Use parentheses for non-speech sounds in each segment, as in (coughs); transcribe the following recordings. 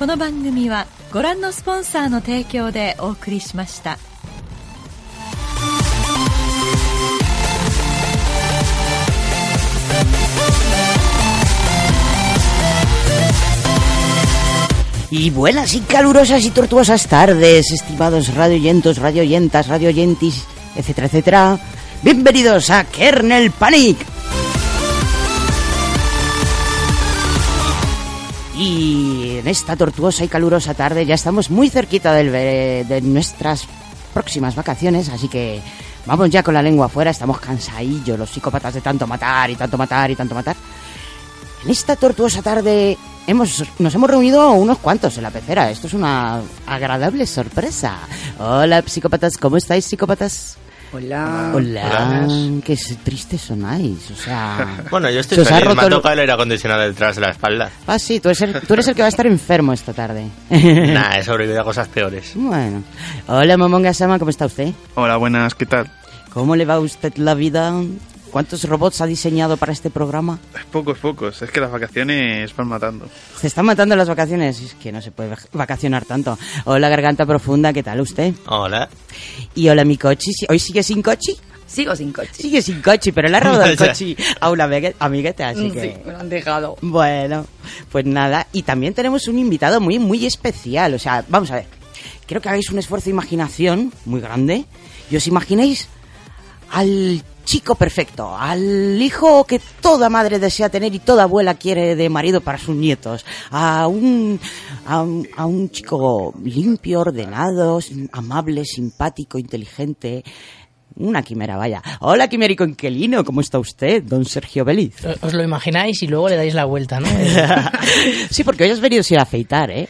この番組はご覧のスポンサーの提供でお送りしました。 Y buenas y calurosas y tortuosas tardes, estimados radioyentos, radioyentas, radioyentis, etcétera, etcétera. Bienvenidos a Kernel Panic. Y en esta tortuosa y calurosa tarde ya estamos muy cerquita del de nuestras próximas vacaciones, así que vamos ya con la lengua afuera, estamos cansadillos los psicópatas de tanto matar y tanto matar y tanto matar. En esta tortuosa tarde hemos, nos hemos reunido unos cuantos en la pecera. Esto es una agradable sorpresa. Hola, psicópatas, ¿cómo estáis, psicópatas? Hola. Hola, qué tristes sonáis, o sea... (laughs) Bueno, yo estoy feliz, me ha el- tocado el aire acondicionado detrás de la espalda. Ah, sí, tú eres, el, tú eres el que va a estar enfermo esta tarde. (laughs) Nah, he sobrevivido a cosas peores. Bueno. Hola, Momonga Sama, ¿cómo está usted? Hola, buenas, ¿qué tal? ¿Cómo le va a usted la vida? ¿Cuántos robots ha diseñado para este programa? Pocos, pocos. Es que las vacaciones van matando. Se están matando las vacaciones. Es que no se puede vacacionar tanto. Hola, Garganta Profunda, ¿qué tal usted? Hola. Y hola, mi cochi. ¿Hoy sigue sin cochi? Sigo sin coche. Sigue sin cochi, pero le ha robado el (laughs) Ya. cochi a una amigue- amigueta, así que... Sí, me lo han dejado. Bueno, pues nada. Y también tenemos un invitado muy, muy especial. O sea, vamos a ver. Quiero que hagáis un esfuerzo de imaginación muy grande. Y os imaginéis al chico perfecto, al hijo que toda madre desea tener y toda abuela quiere de marido para sus nietos, a un, a un, a un chico limpio, ordenado, amable, simpático, inteligente. Una quimera, vaya. Hola, quimérico inquilino, ¿cómo está usted, don Sergio Beliz? Os lo imagináis y luego le dais la vuelta, ¿no? (laughs) sí, porque hoy has venido sin afeitar, ¿eh?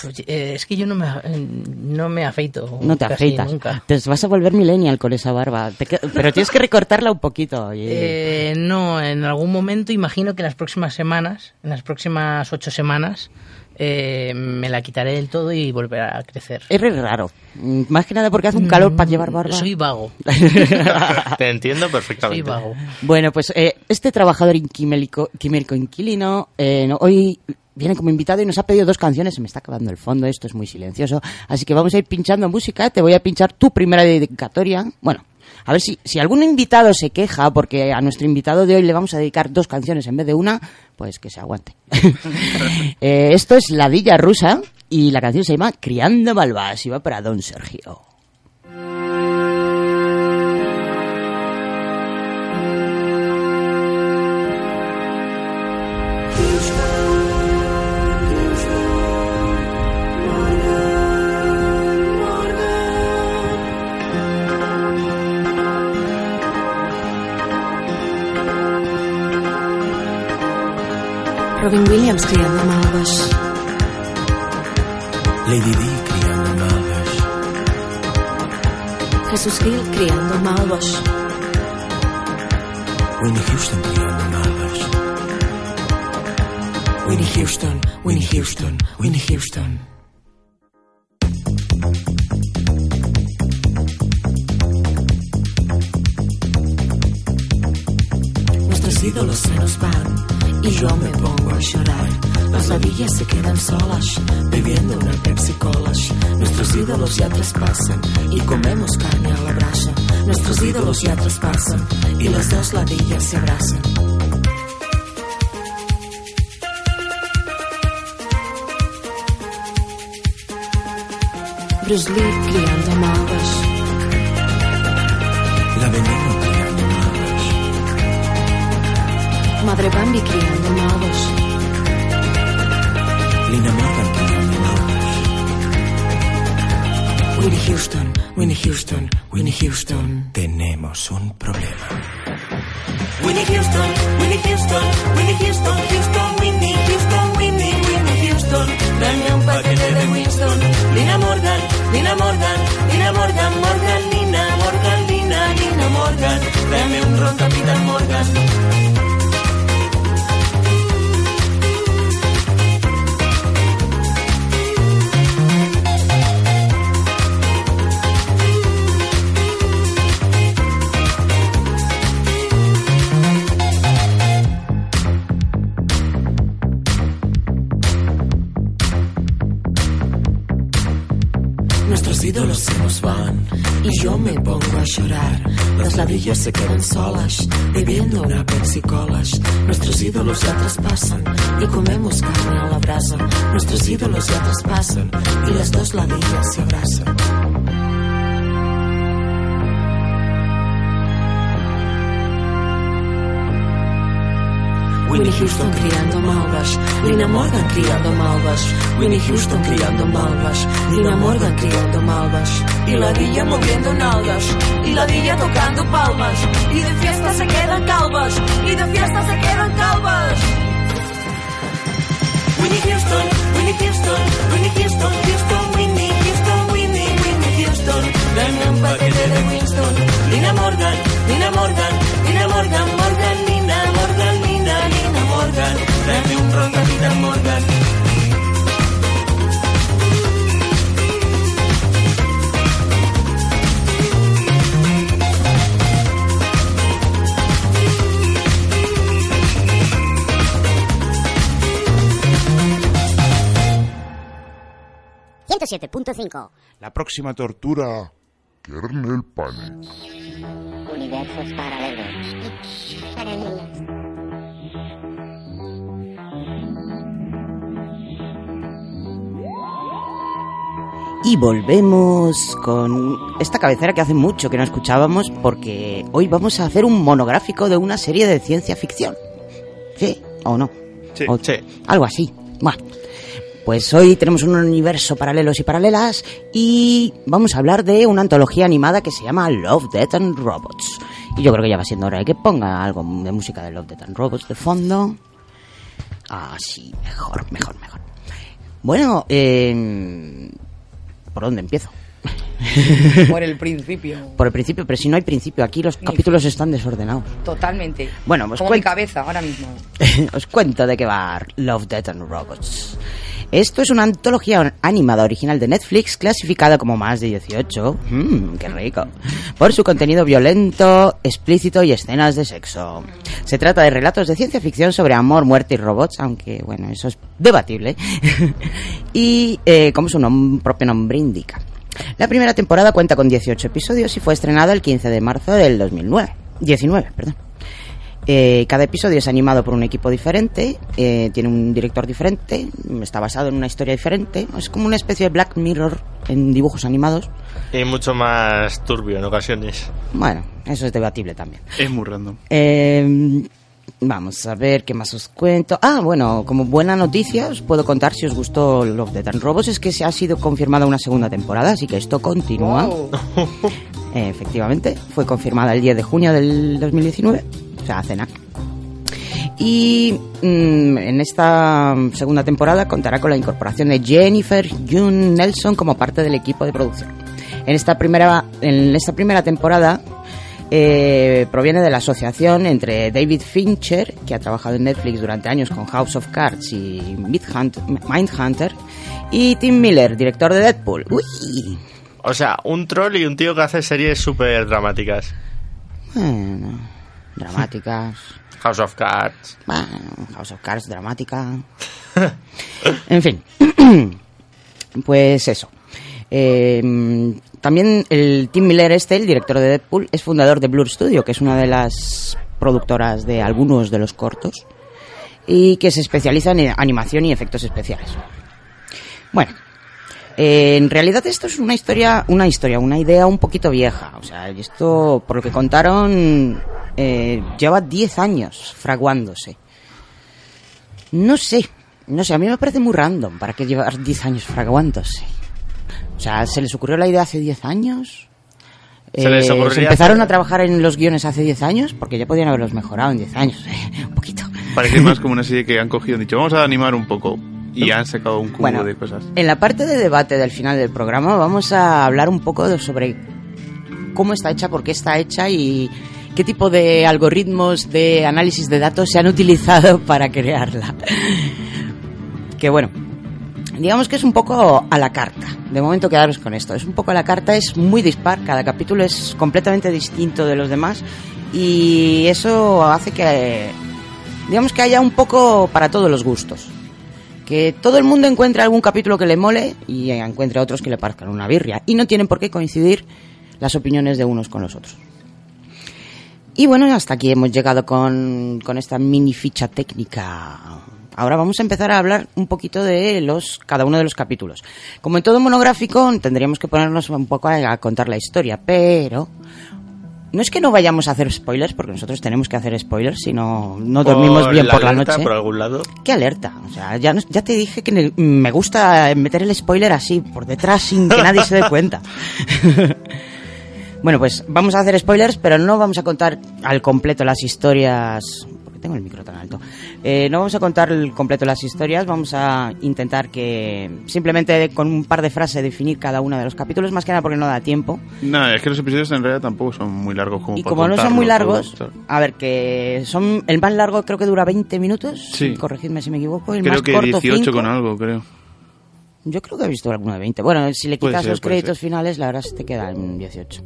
Pues, eh, es que yo no me, eh, no me afeito. No te casi afeitas. Nunca. Te vas a volver millennial con esa barba. Pero tienes que recortarla un poquito. Eh, no, en algún momento imagino que en las próximas semanas, en las próximas ocho semanas, eh, me la quitaré del todo y volverá a crecer. Es re raro. Mm, Más que nada porque hace un calor para llevar barba. Soy vago. (laughs) Te entiendo Soy perfectamente. vago. Bueno, pues eh, este trabajador inquimérico, quimérico inquilino eh, no- hoy viene como invitado y nos ha pedido dos canciones. Se me está acabando el fondo, esto es muy silencioso. Así que vamos a ir pinchando música. Te voy a pinchar tu primera dedicatoria. Bueno, a ver si, si algún invitado se queja porque a nuestro invitado de hoy le vamos a dedicar dos canciones en vez de una, pues que se aguante. (laughs) Eh, esto es Ladilla Rusa y la canción se llama Criando Malvas y va para Don Sergio. Robin Williams criando malvas. Lady Di criando malvas. Jesús Gil criando malvas. Winnie Houston criando malvas. Winnie Houston, Winnie Houston, Winnie Houston. Nuestros yo me pongo a llorar. Las ladillas se quedan solas, bebiendo una Pepsi Colas. Nuestros ídolos ya traspasan y comemos carne a la brasa. Nuestros ídolos ya traspasan y las dos ladillas se abrazan. Bruce Lee criando malvas. La veneno Madre Bambi criando malvas. Lina Morgan criando malvas. Winnie Houston, Winnie Houston, Winnie Houston. Tenemos un problema. Winnie Houston, Winnie Houston, Winnie Houston, Houston, Winnie Houston, Winnie, Winnie Houston. Dame un paquete de Winston. Lina Morgan, Lina Morgan, Lina Morgan, Morgan, Lina Morgan, Lina, Lina Morgan. Dame un ron, Capitán Morgan. Ladillas se quedan solas, bebiendo una Pepsi Colas. Nuestros ídolos ya traspasan y comemos carne a la brasa. Nuestros ídolos ya traspasan y las dos ladillas se abrazan. Winnie Houston criando malvas, Lina Morgan criando malvas, Winnie Houston criando malvas, Lina Morgan criando malvas, y la villa moviendo nalgas, y la villa tocando palmas, y de fiesta se quedan calvas, y de fiesta se quedan calvas. Winnie Houston, Winnie Houston, Winnie Houston, Houston, Winnie Houston, Winnie, Winnie Houston, dame un paquete de Winston, Lina Morgan, Lina Morgan, Lina Morgan, Morgan, Lina Morgan, Lina Morgan, dame un ron, Capitán Morgan. cinco La próxima tortura, Kernel Panic. Universos paralelos. Para niños. Y volvemos con esta cabecera que hace mucho que no escuchábamos porque hoy vamos a hacer un monográfico de una serie de ciencia ficción. ¿Sí o no? Sí. O- Algo así. Bueno, pues hoy tenemos un universo paralelos y paralelas y vamos a hablar de una antología animada que se llama Love, Death and Robots. Y yo creo que ya va siendo hora de que ponga algo de música de Love, Death and Robots de fondo. Así, mejor, mejor, mejor. Bueno, eh, ¿por dónde empiezo? (laughs) Por el principio. Por el principio, pero si no hay principio, aquí los capítulos están desordenados. Totalmente. Bueno, pues Como mi cabeza ahora mismo. (laughs) Os cuento de qué va Love, Death and Robots. Esto es una antología animada original de Netflix clasificada como más de 18. Mmm, qué rico. Por su contenido violento, explícito y escenas de sexo. Se trata de relatos de ciencia ficción sobre amor, muerte y robots, aunque bueno, eso es debatible. (laughs) y eh, como su nom- propio nombre indica. La primera temporada cuenta con 18 episodios y fue estrenada el 15 de marzo del 2009. 19, perdón. Eh, cada episodio es animado por un equipo diferente, eh, tiene un director diferente, está basado en una historia diferente. Es como una especie de Black Mirror en dibujos animados. Y mucho más turbio en ocasiones. Bueno, eso es debatible también. Es muy random. Eh, vamos a ver qué más os cuento. Ah, bueno, como buena noticia os puedo contar si os gustó Love, Death and Robots es que se ha sido confirmada una segunda temporada, así que esto continúa. Eh, (laughs) efectivamente, fue confirmada el 10 de junio del 2019, o sea, nada. Y mm, en esta segunda temporada contará con la incorporación de Jennifer June Nelson como parte del equipo de producción. En esta primera, en esta primera temporada eh, proviene de la asociación entre David Fincher, que ha trabajado en Netflix durante años con House of Cards y Mindhunter, y Tim Miller, director de Deadpool. Uy, O sea, un troll y un tío que hace series súper dramáticas. bueno, dramáticas. (laughs) House of Cards. Bueno, House of Cards, dramática. (laughs) en fin. (clears throat) pues eso. Eh, también el Tim Miller este, el director de Deadpool, es fundador de Blur Studio, que es una de las productoras de algunos de los cortos y que se especializa en animación y efectos especiales. Bueno, eh, en realidad esto es una historia, una historia, una idea un poquito vieja. O sea, esto, por lo que contaron, eh, lleva 10 años fraguándose. No sé, no sé, a mí me parece muy random para que llevar 10 años fraguándose. O sea, ¿se les ocurrió la idea hace 10 años? Se les Eh, ocurriría empezaron a trabajar en los guiones hace 10 años? Porque ya podían haberlos mejorado en 10 años. (laughs) Un poquito. Parece más como una serie que han cogido y han dicho, vamos a animar un poco. Y han sacado un Bueno, de cosas. En la parte de debate del final del programa vamos a hablar un poco de- sobre cómo está hecha, por qué está hecha y qué tipo de algoritmos de análisis de datos se han utilizado (laughs) para crearla. Que bueno, digamos que es un poco a la carta. De momento quedaros con esto. Es un poco a la carta, es muy dispar, cada capítulo es completamente distinto de los demás y eso hace que digamos que haya un poco para todos los gustos. Que todo el mundo encuentre algún capítulo que le mole y encuentre otros que le parezcan una birria. Y no tienen por qué coincidir las opiniones de unos con los otros. Y bueno, hasta aquí hemos llegado con, con esta mini ficha técnica. Ahora vamos a empezar a hablar un poquito de los cada uno de los capítulos. Como en todo monográfico, tendríamos que ponernos un poco a, a contar la historia, pero no es que no vayamos a hacer spoilers, porque nosotros tenemos que hacer spoilers, si no, no dormimos Por bien la por la noche. por algún lado. ¿Qué alerta? O sea, ya, ya te dije que me gusta meter el spoiler así, por detrás, sin que nadie se dé (laughs) cuenta. bueno, pues vamos a hacer spoilers, pero no vamos a contar al completo las historias. Tengo el micro tan alto. Eh, no vamos a contar el completo las historias, vamos a intentar que simplemente con un par de frases definir cada uno de los capítulos, más que nada porque no da tiempo. No, es que los episodios en realidad tampoco son muy largos como Y para como no son muy largos, a ver, que son. El más largo creo que dura 20 minutos. Sí. Corregidme si me equivoco. El Creo más que corto, 18 cinco. con algo, creo. Yo creo que he visto alguno de 20. Bueno, si le quitas ser, los créditos finales, la verdad se te queda en 18.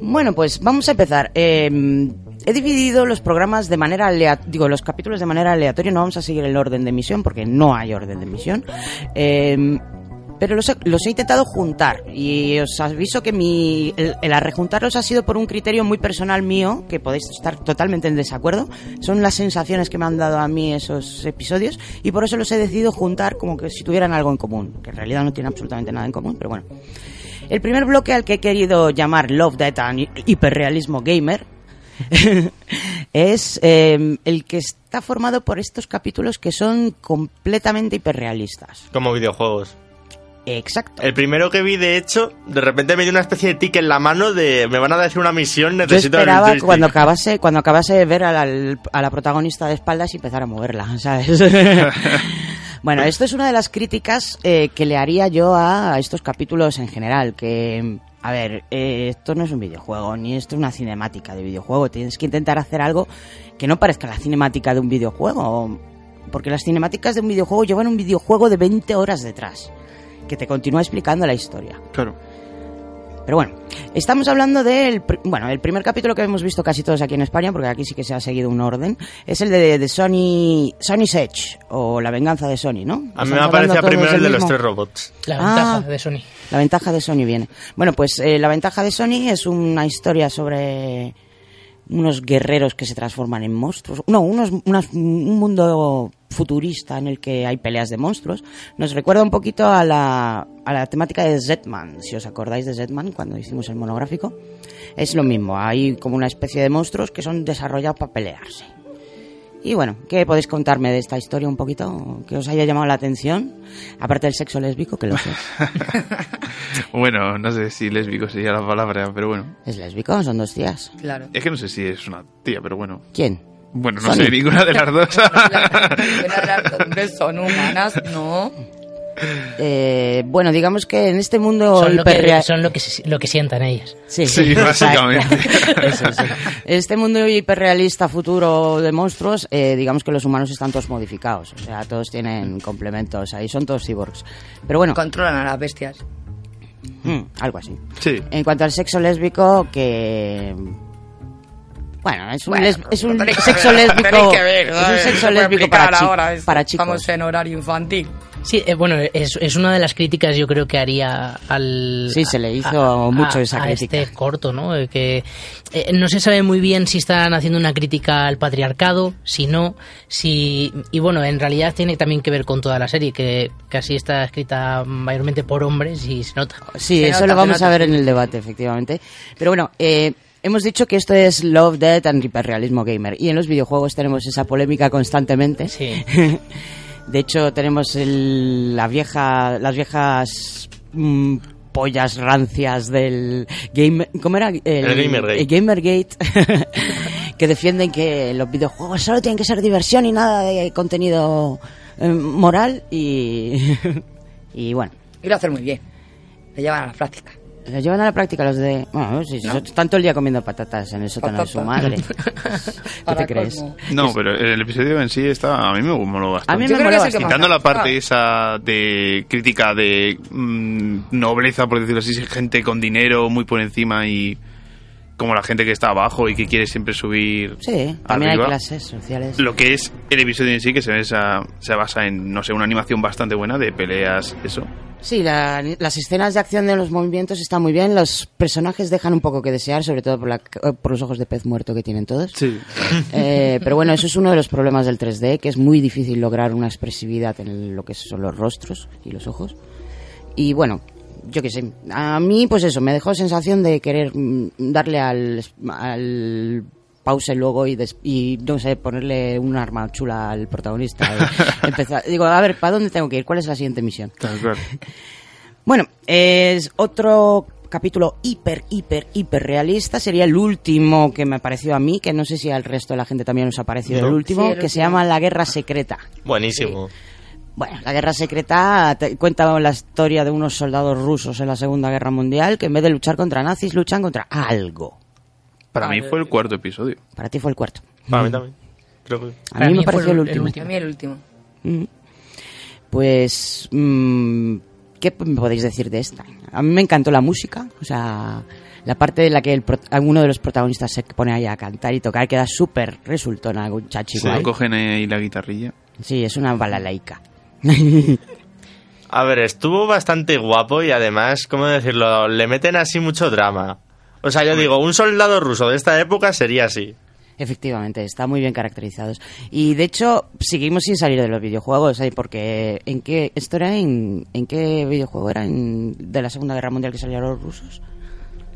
Bueno, pues vamos a empezar. Eh, he dividido los programas de manera aleatoria, digo, los capítulos de manera aleatoria, no vamos a seguir el orden de emisión porque no hay orden de emisión. Eh, pero los he, intentado juntar y os aviso que mi, el, el rejuntarlos ha sido por un criterio muy personal mío, que podéis estar totalmente en desacuerdo. Son las sensaciones que me han dado a mí esos episodios y por eso los he decidido juntar como que si tuvieran algo en común, que en realidad no tienen absolutamente nada en común, pero bueno. El primer bloque al que he querido llamar Love, Death and Hiperrealismo Gamer (laughs) es eh, el que está formado por estos capítulos que son completamente hiperrealistas. Como videojuegos. Exacto. El primero que vi, de hecho, de repente me dio una especie de tic en la mano de me van a decir una misión, Yo necesito el esperaba joystick". cuando acabase, cuando acabase de ver a la, a la protagonista de espaldas y empezar a moverla, (laughs) ¿sabes? (laughs) bueno, esto es una de las críticas eh, que le haría yo a, estos capítulos en general, que, a ver, eh, esto no es un videojuego, ni esto es una cinemática de videojuego, tienes que intentar hacer algo que no parezca la cinemática de un videojuego, porque las cinemáticas de un videojuego llevan un videojuego de 20 horas detrás, que te continúa explicando la historia. Claro. Pero bueno, estamos hablando del. Bueno, el primer capítulo que hemos visto casi todos aquí en España, porque aquí sí que se ha seguido un orden, es el de, de Sony. Sony's Edge, o La venganza de Sony, ¿no? A mí me todos primero el de los tres robots. La Ah. ventaja de Sony. La ventaja de Sony viene. Bueno, pues eh, la ventaja de Sony es una historia sobre unos guerreros que se transforman en monstruos. No, unos, unas- un mundo futurista en el que hay peleas de monstruos. Nos recuerda un poquito a la, a la temática de Zetman, si os acordáis de Zetman cuando hicimos el monográfico. Es lo mismo, hay como una especie de monstruos que son desarrollados para pelearse. Y bueno, ¿qué podéis contarme de esta historia un poquito? Que os haya llamado la atención, aparte del sexo lésbico, que lo sé. Bueno, no sé si lésbico sería la palabra, pero bueno. ¿Es lésbico? Son dos tías. Claro. Es que no sé si es una tía, pero bueno. ¿Quién? Bueno, no Sony. sé, ninguna de las dos. Ninguna de las hombres son humanas, no. Eh, bueno, digamos que en este mundo Son lo que, son lo que, se- lo que sientan ellas. Sí, Sí, (laughs) básicamente. (laughs) Sí. Este mundo hiperrealista futuro de monstruos, eh, digamos que los humanos están todos modificados. O sea, todos tienen complementos ahí, son todos cyborgs. Pero bueno, Controlan a las bestias. hmm, algo así. Sí. En cuanto al sexo lésbico, que... Bueno, es un, Bueno, les- es un sexo lésbico, ver, es un sexo lésbico para, chi- para chicos. Estamos en horario infantil. Sí, eh, bueno, es, es una de las críticas yo creo que haría al... Sí, se le hizo mucho esa a crítica. este corto, ¿no? Que eh, no se sabe muy bien si están haciendo una crítica al patriarcado, si no, si... Y bueno, en realidad tiene también que ver con toda la serie, que casi está escrita mayormente por hombres y se nota. Sí, Se eso nota, lo vamos a ver en el debate, efectivamente. Pero bueno, eh, hemos dicho que esto es Love, Death and Hiperrealismo Gamer. Y en los videojuegos tenemos esa polémica constantemente. Sí. (laughs) De hecho, tenemos el- la vieja, las viejas mm, pollas rancias del game, ¿cómo era? El, El Gamergate. el Gamergate, (laughs) que defienden que los videojuegos solo tienen que ser diversión y nada de contenido eh, moral y (laughs) y bueno. Y lo hacen muy bien. Lo llevan a la práctica. Lo llevan a la práctica los de... Bueno, si ¿No? son tanto el día comiendo patatas en el sótano de su Patata. madre. (laughs) ¿Qué te crees? No, pero el episodio en sí está, a mí me moló bastante. A mí me el que bastante. Quitando la parte Ah. esa de crítica de mm, nobleza, por decirlo así, gente con dinero muy por encima y como la gente que está abajo y que quiere siempre subir Sí, también arriba. hay clases sociales. Lo que es el episodio en sí, que se, esa- se basa en, no sé, una animación bastante buena de peleas, eso. Sí, la- las escenas de acción de los movimientos están muy bien. Los personajes dejan un poco que desear, sobre todo por, la- por los ojos de pez muerto que tienen todos. Sí. Eh, pero bueno, eso es uno de los problemas del 3D, que es muy difícil lograr una expresividad en lo que son los rostros y los ojos. Y bueno, yo qué sé, a mí pues eso, me dejó sensación de querer mm, darle al, al pause luego y, des- y no sé, ponerle un arma chula al protagonista. y (laughs) empezar, digo, a ver, ¿para dónde tengo que ir? ¿Cuál es la siguiente misión? (laughs) Bueno, es otro capítulo hiper, hiper, hiper realista. Sería el último que me pareció a mí, que no sé si al resto de la gente también nos ha parecido No. el último, Sí, el que se llama La Guerra Secreta. Buenísimo. Bueno, la Guerra Secreta te- cuenta la historia de unos soldados rusos en la Segunda Guerra Mundial que en vez de luchar contra nazis luchan contra algo. Para mí fue el cuarto episodio. Para ti fue el cuarto. Para mí también. Creo que... A Para mí, mí me fue pareció el último. último. A mí el último. Mm. Pues, mm, ¿qué me podéis decir de esta? A mí me encantó la música, o sea, la parte de la que el pro- alguno de los protagonistas se pone ahí a cantar y tocar queda súper resultona, un chachi Se guay. cogen ahí la guitarrilla. Sí, es una balalaica. A ver, estuvo bastante guapo y además, ¿cómo decirlo? Le meten así mucho drama. O sea, yo digo, un soldado ruso de esta época sería así. Efectivamente, está muy bien caracterizados. Y de hecho, seguimos sin salir de los videojuegos, ¿eh? porque ¿en qué esto era en, en qué videojuego era en, de la Segunda Guerra Mundial que salieron los rusos?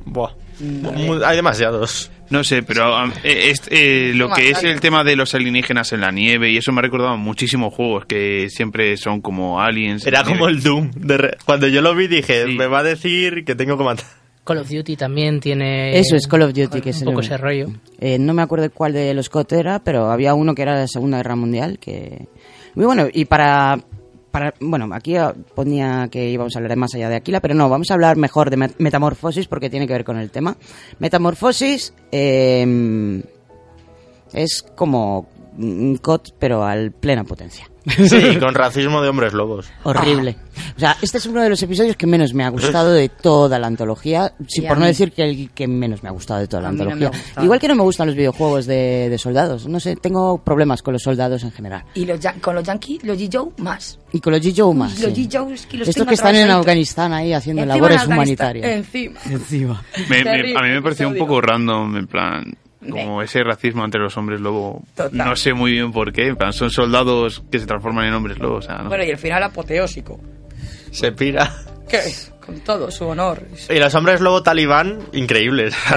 Buah. Mu- Hay demasiados. No sé, pero um, es- eh, lo que es el tema de los alienígenas en la nieve y eso me ha recordado muchísimos juegos que siempre son como aliens. en Era la nieve. como el Doom. De re- Cuando yo lo vi dije, Sí. me va a decir que tengo que matar. Call of Duty también tiene. Eso es Call of Duty, que es un poco ese rollo. Eh, no me acuerdo cuál de los COT era, pero había uno que era de la Segunda Guerra Mundial, que... Muy bueno, y para... para bueno, aquí ponía que íbamos a hablar más allá de Aquila, pero no, vamos a hablar mejor de Met- Metamorfosis porque tiene que ver con el tema. Metamorfosis eh, es como COT, pero al plena potencia. (laughs) Sí, (laughs) con racismo de hombres lobos. Horrible. O sea, este es uno de los episodios que menos me ha gustado de toda la antología, sí, por no decir que el que menos me ha gustado de toda la no antología. Igual que no me gustan los videojuegos de, de soldados. No sé, tengo problemas con los soldados en general. Y los, yan- con los yankees, los G-Joe, más. Y con los G.Joe más. Los sí. G-Joe es que los Estos que están en. Afganistán ahí haciendo Encima labores humanitarias. Encima. Encima. Me- me- Terrible a mí me pareció un poco random, en plan, como ese racismo entre los hombres lobo. Total. No sé muy bien por qué, en plan, son soldados que se transforman en hombres lobo, o sea, no. Bueno, y el final apoteósico. Se pira. ¿Qué? Con todo su honor. Y los hombres lobo talibán, increíbles. (laughs)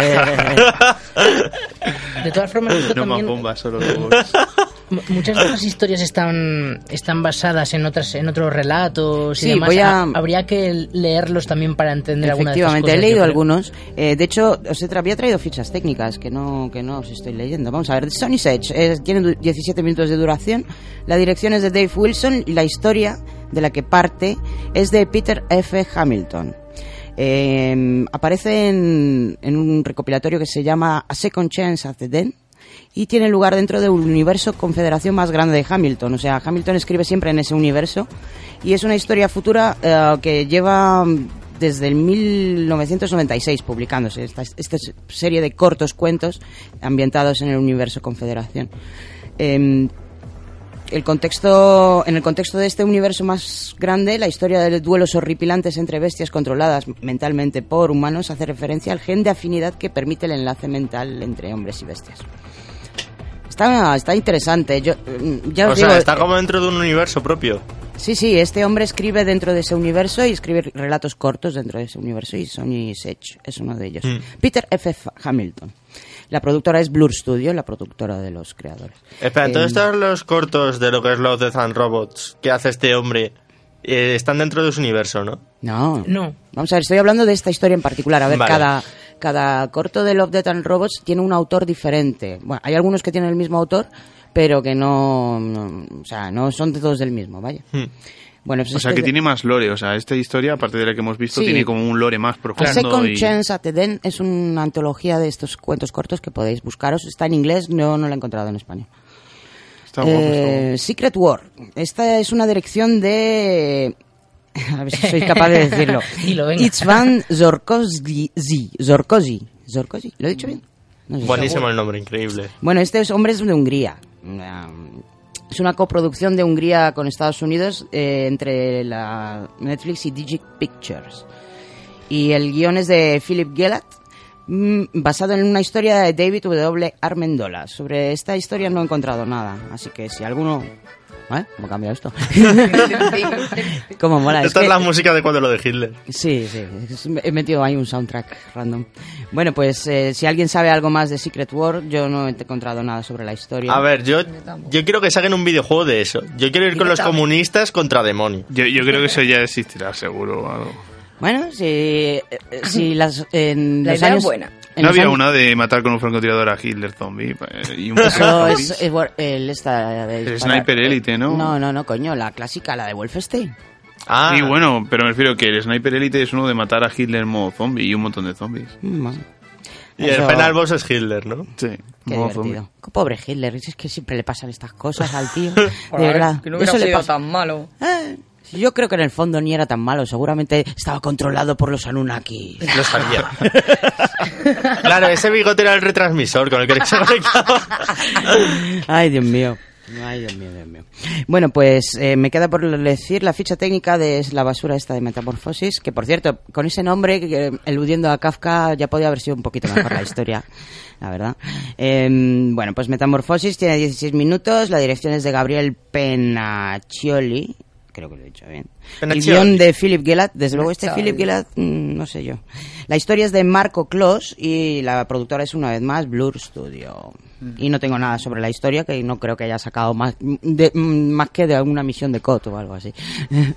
De todas formas, esto no más también. bombas, solo lobos. (laughs) Muchas de estas (laughs) historias están, están basadas en otras en otros relatos y Sí, demás. voy a- Ha- Habría que leerlos también para entender alguna de Efectivamente, he leído algunos. Eh, de hecho, os he tra- había traído fichas técnicas que no, que no os estoy leyendo. Vamos a ver, Sony Edge eh, tiene du- 17 minutos de duración. La dirección es de Dave Wilson y la historia de la que parte es de Peter F. Hamilton. Eh, aparece en, en un recopilatorio que se llama A Second Chance at the Den y tiene lugar dentro del universo Confederación más grande de Hamilton. O sea, Hamilton escribe siempre en ese universo y es una historia futura eh, que lleva mm, desde el 1996 publicándose esta, serie de cortos cuentos ambientados en el universo Confederación. Em, el contexto, en el contexto de este universo más grande, la historia de duelos horripilantes entre bestias controladas mentalmente por humanos hace referencia al gen de afinidad que permite el enlace mental entre hombres y bestias. Está, está interesante. Yo, mm, ya o os sea, digo, está como dentro de un universo propio. Sí, sí, este hombre escribe dentro de ese universo y escribe relatos cortos dentro de ese universo y Sony Sedge es uno de ellos. Mm. Peter F. F- Hamilton. La productora es Blur Studio, la productora de los creadores. Espera, Eh, todos estos los cortos de lo que es Love, Death and Robots que hace este hombre eh, están dentro de su universo, ¿no? No. No. Vamos a ver, estoy hablando de esta historia en particular. A ver, Vale. cada, cada corto de Love, Death and Robots tiene un autor diferente. Bueno, hay algunos que tienen el mismo autor, pero que no, no- o sea, no son de todos del mismo, vaya. Bueno, pues O sea, este que tiene más lore. O sea, esta historia, aparte de la que hemos visto, Sí. tiene como un lore más profundo. Second y... Chance at the Den es una antología de estos cuentos cortos que podéis buscaros. Está en inglés, no, no la he encontrado en español. Está guapo, está Eh, guapo. Secret War. Esta es una dirección de... (laughs) A ver si soy capaz de decirlo. (laughs) Dilo. Itzvan Zorkozy. Zorkozy. Zorkozy. ¿Lo he dicho bien? No sé. Buenísimo el nombre, increíble. Bueno, este es- hombre es de Hungría. Um, Es una coproducción de Hungría con Estados Unidos eh, entre la Netflix y Digit Pictures. Y el guion es de Philip Gellert, mm, basado en una historia de David W. Armendola. Sobre esta historia no he encontrado nada, así que si alguno... ¿Eh? ¿Cómo cambia esto? (laughs) ¿Cómo mola? Es Esta es que- la música de cuando lo de Hitler. Sí, sí, es- he metido ahí un soundtrack random. Bueno, pues eh, si alguien sabe algo más de Secret War, yo no he encontrado nada sobre la historia. A ver, yo, yo quiero que saquen un videojuego de eso. Yo quiero ir con los comunistas contra demonios. Yo, yo creo que eso ya existirá, seguro. algo. Bueno, si, eh, si las, en (laughs) La los idea es años... buena. en ¿No había años- una de matar con un francotirador a Hitler zombie? eh, Y un Eso es, es war- el, esta de El. Sniper Elite, ¿no? No, no, no, coño, la clásica, la de Wolfenstein. Ah, Y bueno, pero me refiero que el Sniper Elite es uno de matar a Hitler en modo zombie y un montón de zombies. Mm, y el Eso- final boss es Hitler, ¿no? Sí, Qué modo divertido. Qué Pobre Hitler, es que siempre le pasan estas cosas al tío. (laughs) De ver, verdad. Que no hubiera Eso le sido pasa- tan malo. Eh, yo creo que en el fondo ni era tan malo, seguramente estaba controlado por los Anunnaki. Lo sabía. (laughs) claro, ese bigote era el retransmisor con el que se conectaba. Ay, Dios mío. Ay, Dios mío, Dios mío. Bueno, pues eh, me queda por decir la ficha técnica de la basura esta de Metamorfosis, que por cierto, con ese nombre, eh, eludiendo a Kafka, ya podía haber sido un poquito mejor la historia, (laughs) la verdad. Eh, bueno, pues Metamorfosis tiene 16 minutos, la dirección es de Gabriel Penaccioli, creo que lo he dicho bien. El guion de Philip Gellert, desde luego este. Philip Gellert, mm, no sé yo. La historia es de Marco Clos y la productora es una vez más Blur Studio. Y no tengo nada sobre la historia, que no creo que haya sacado más, de- mm, más que de alguna misión de COT o algo así. (laughs)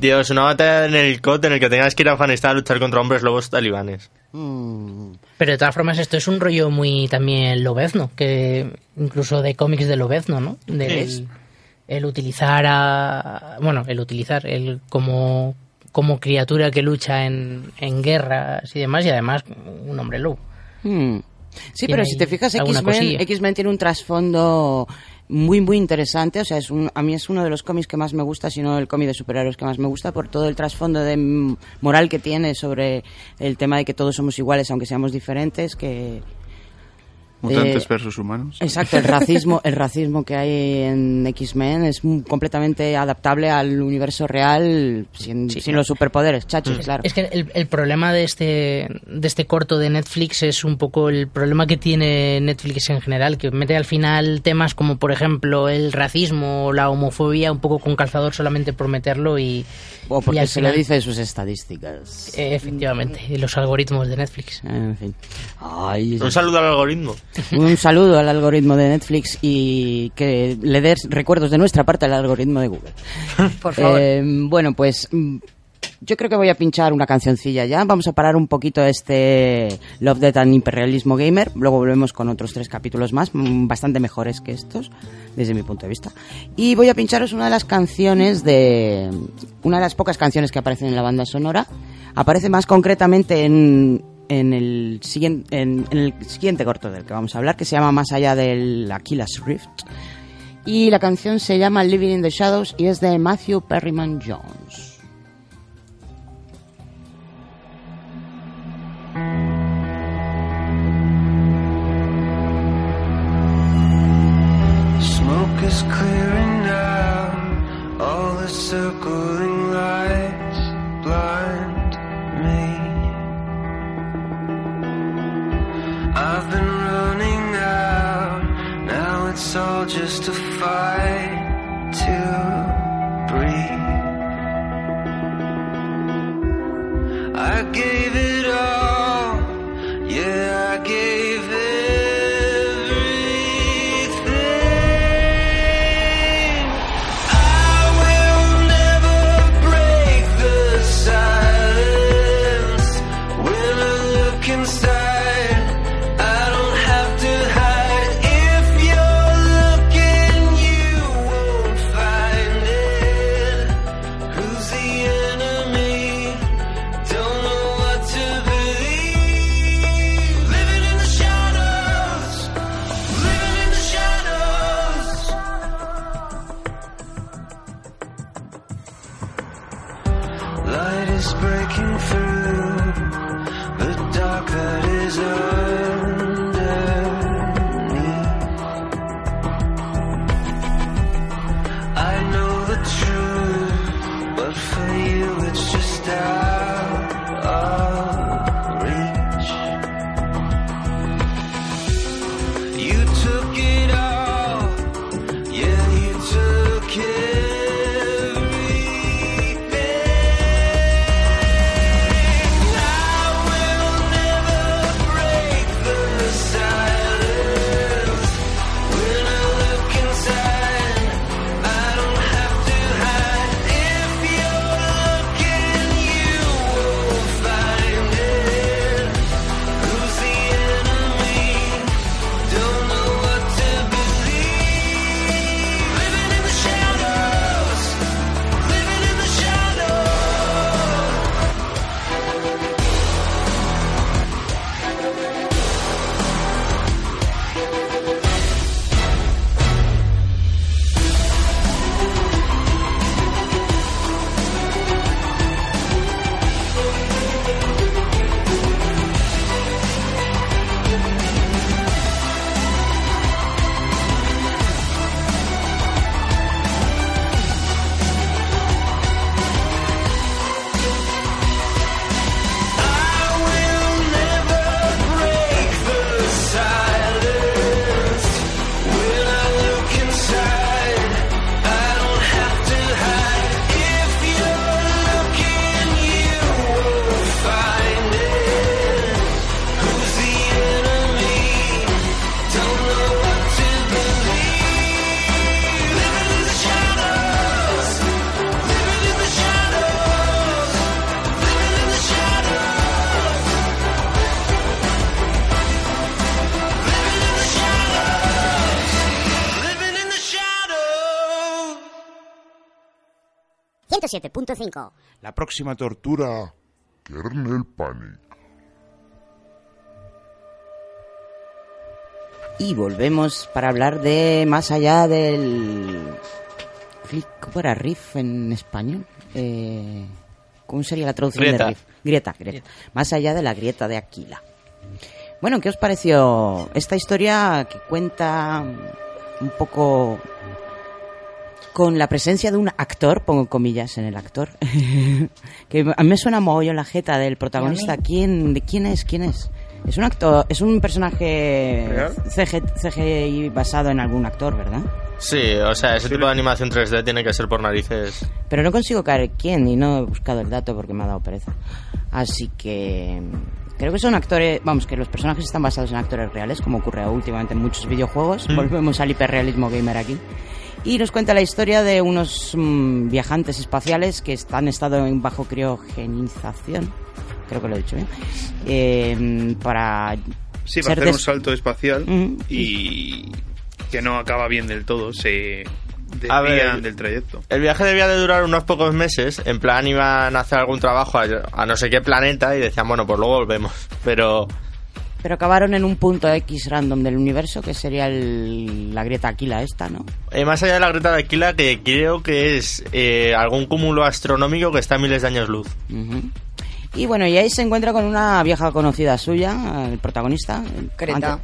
Dios, una batalla en el COT en el que tengas que ir a Afganistán a luchar contra hombres lobos talibanes. Mm. Pero de todas formas esto es un rollo muy también lobezno, que incluso de cómics de lobezno, ¿no? Del, el utilizar a... Bueno, el utilizar el como, como criatura que lucha en, en guerras y demás, y además un hombre lobo. Mm. Sí, pero si te fijas, X-Men. X-Men tiene un trasfondo muy, muy interesante. O sea, es un, a mí es uno de los cómics que más me gusta, si no el cómic de superhéroes que más me gusta, por todo el trasfondo de moral que tiene sobre el tema de que todos somos iguales, aunque seamos diferentes, que... Mutantes Eh, versus humanos. Exacto, el racismo, (laughs) el racismo que hay en X-Men es mm, completamente adaptable al universo real sin, sin los superpoderes, chachis, claro. Es que el, el problema de este, de este corto de Netflix es un poco el problema que tiene Netflix en general, que mete al final temas como, por ejemplo, el racismo o la homofobia un poco con calzador solamente por meterlo y... o y porque al se final- lo dice sus estadísticas. Eh, efectivamente, y los algoritmos de Netflix. En fin. Ay, Un saludo al algoritmo. Un saludo al algoritmo de Netflix y que le des recuerdos de nuestra parte al algoritmo de Google. Por favor. Eh, bueno, pues mm, yo creo que voy a pinchar una cancioncilla ya. Vamos a parar un poquito este Love, Death and Imperialismo Gamer. Luego volvemos con otros tres capítulos más, mm, bastante mejores que estos, desde mi punto de vista. Y voy a pincharos una de las canciones de... Una de las pocas canciones que aparecen en la banda sonora. Aparece más concretamente en, en, el, siguiente, corto del que vamos a hablar, que se llama Más allá del Aquilas Rift. Y la canción se llama Living in the Shadows y es de Matthew Perryman Jones. It's all just a fight to breathe. I gave it I gave it 107.5. La próxima tortura, Kernel Panic. Y volvemos para hablar de más allá del... ¿Cómo era riff en español? Eh, ¿Cómo sería la traducción Grieta. de riff? Grieta, grieta. Más allá de la grieta de Aquila. Bueno, ¿qué os pareció esta historia que cuenta un poco con la presencia de un actor, pongo comillas en el actor, (laughs) que a mí me suena mogollón la jeta del protagonista. ¿Quién, de quién es? ¿Quién es? Es un actor, es un personaje CGI basado en algún actor, ¿verdad? Sí, o sea, ese tipo de animación 3D tiene que ser por narices. Pero no consigo caer quién y no he buscado el dato porque me ha dado pereza. Así que mm, creo que son actores, vamos, que los personajes están basados en actores reales, como ocurre últimamente en muchos videojuegos. Mm. Volvemos al hiperrealismo gamer aquí. Y nos cuenta la historia de unos mm, viajantes espaciales que han estado en bajo criogenización, creo que lo he dicho bien, eh, para Sí, para hacer des- un salto espacial y que no acaba bien del todo, se A ver, del trayecto. El viaje debía de durar unos pocos meses. En plan, iban a hacer algún trabajo a, a no sé qué planeta y decían, bueno, pues luego volvemos. Pero Pero acabaron en un punto X random del universo, que sería el- la grieta Aquila esta, ¿no? eh, más allá de la grieta de Aquila, que creo que es eh, algún cúmulo astronómico que está a miles de años luz. Y bueno, y ahí se encuentra con una vieja conocida suya, el protagonista. Creta. Ante-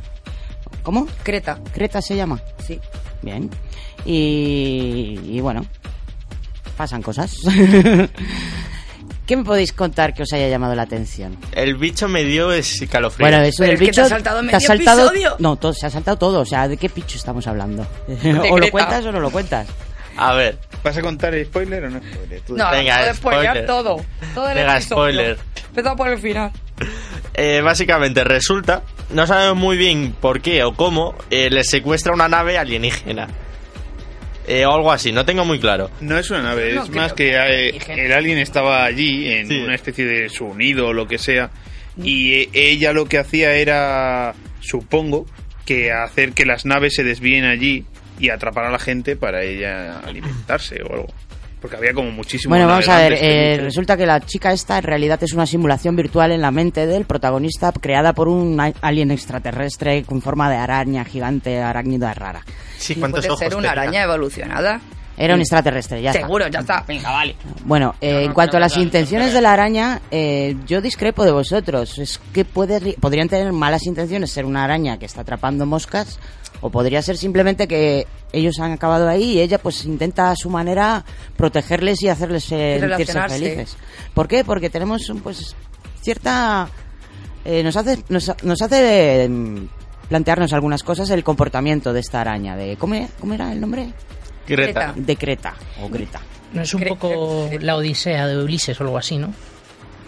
¿Cómo? Creta. Creta se llama. Sí. Bien. Y, y bueno, pasan cosas. (laughs) ¿Qué me podéis contar que os haya llamado la atención? El bicho me dio escalofrío. Bueno, eso del es que te bicho. has saltado medio has saltado- episodio. No, todo, se ha saltado todo. O sea, ¿de qué picho estamos hablando? (laughs) o lo cuentas o no lo cuentas. A ver, ¿Vas a contar spoiler o no spoiler? Tú- No, Venga, no, spoiler. todo. Todo el Venga, episodio. spoiler. Empezado por el final. eh, básicamente resulta, no sabemos muy bien por qué o cómo, eh, les secuestra una nave alienígena. Eh, o algo así, no tengo muy claro. No es una nave, No, es más que que eh, el alien estaba allí en Sí. una especie de su nido o lo que sea y eh, ella lo que hacía era, supongo, que hacer que las naves se desvíen allí y atrapar a la gente para ella alimentarse o algo. Porque había como muchísimos Bueno, vamos a ver. navegantes, eh, resulta que la chica esta en realidad es una simulación virtual en la mente del protagonista creada por un alien extraterrestre con forma de araña gigante, arácnida rara. Sí, No ¿cuántos puede ojos ser una tenía? araña evolucionada. Era un extraterrestre, ya está. Seguro, ya está. Venga, vale. Bueno, eh, en cuanto a las intenciones de la araña, eh, yo discrepo de vosotros. Es que puede, podrían tener malas intenciones ser una araña que está atrapando moscas, o podría ser simplemente que ellos han acabado ahí y ella pues intenta a su manera protegerles y hacerles sentirse felices. ¿Por qué? Porque tenemos pues cierta... eh, nos hace, nos, nos hace mm, plantearnos algunas cosas el comportamiento de esta araña. De, ¿cómo, era- ¿Cómo era el nombre? Greta. De Creta, o Greta. No es un poco la odisea de Ulises o algo así, ¿no?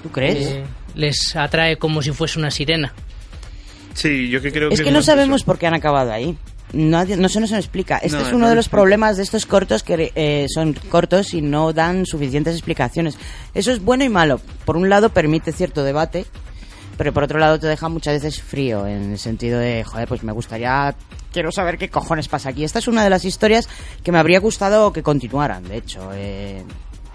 ¿Tú crees? Eh, les atrae como si fuese una sirena. Sí, yo que creo Es que que no sabemos por qué han acabado ahí. Nadie, no se nos explica. Este No, es no uno de los problemas de estos cortos que eh, son cortos y no dan suficientes explicaciones. Eso es bueno y malo. Por un lado permite cierto debate, pero por otro lado te deja muchas veces frío en el sentido de, joder, pues me gustaría, quiero saber qué cojones pasa aquí. Esta es una de las historias que me habría gustado que continuaran, de hecho. Eh,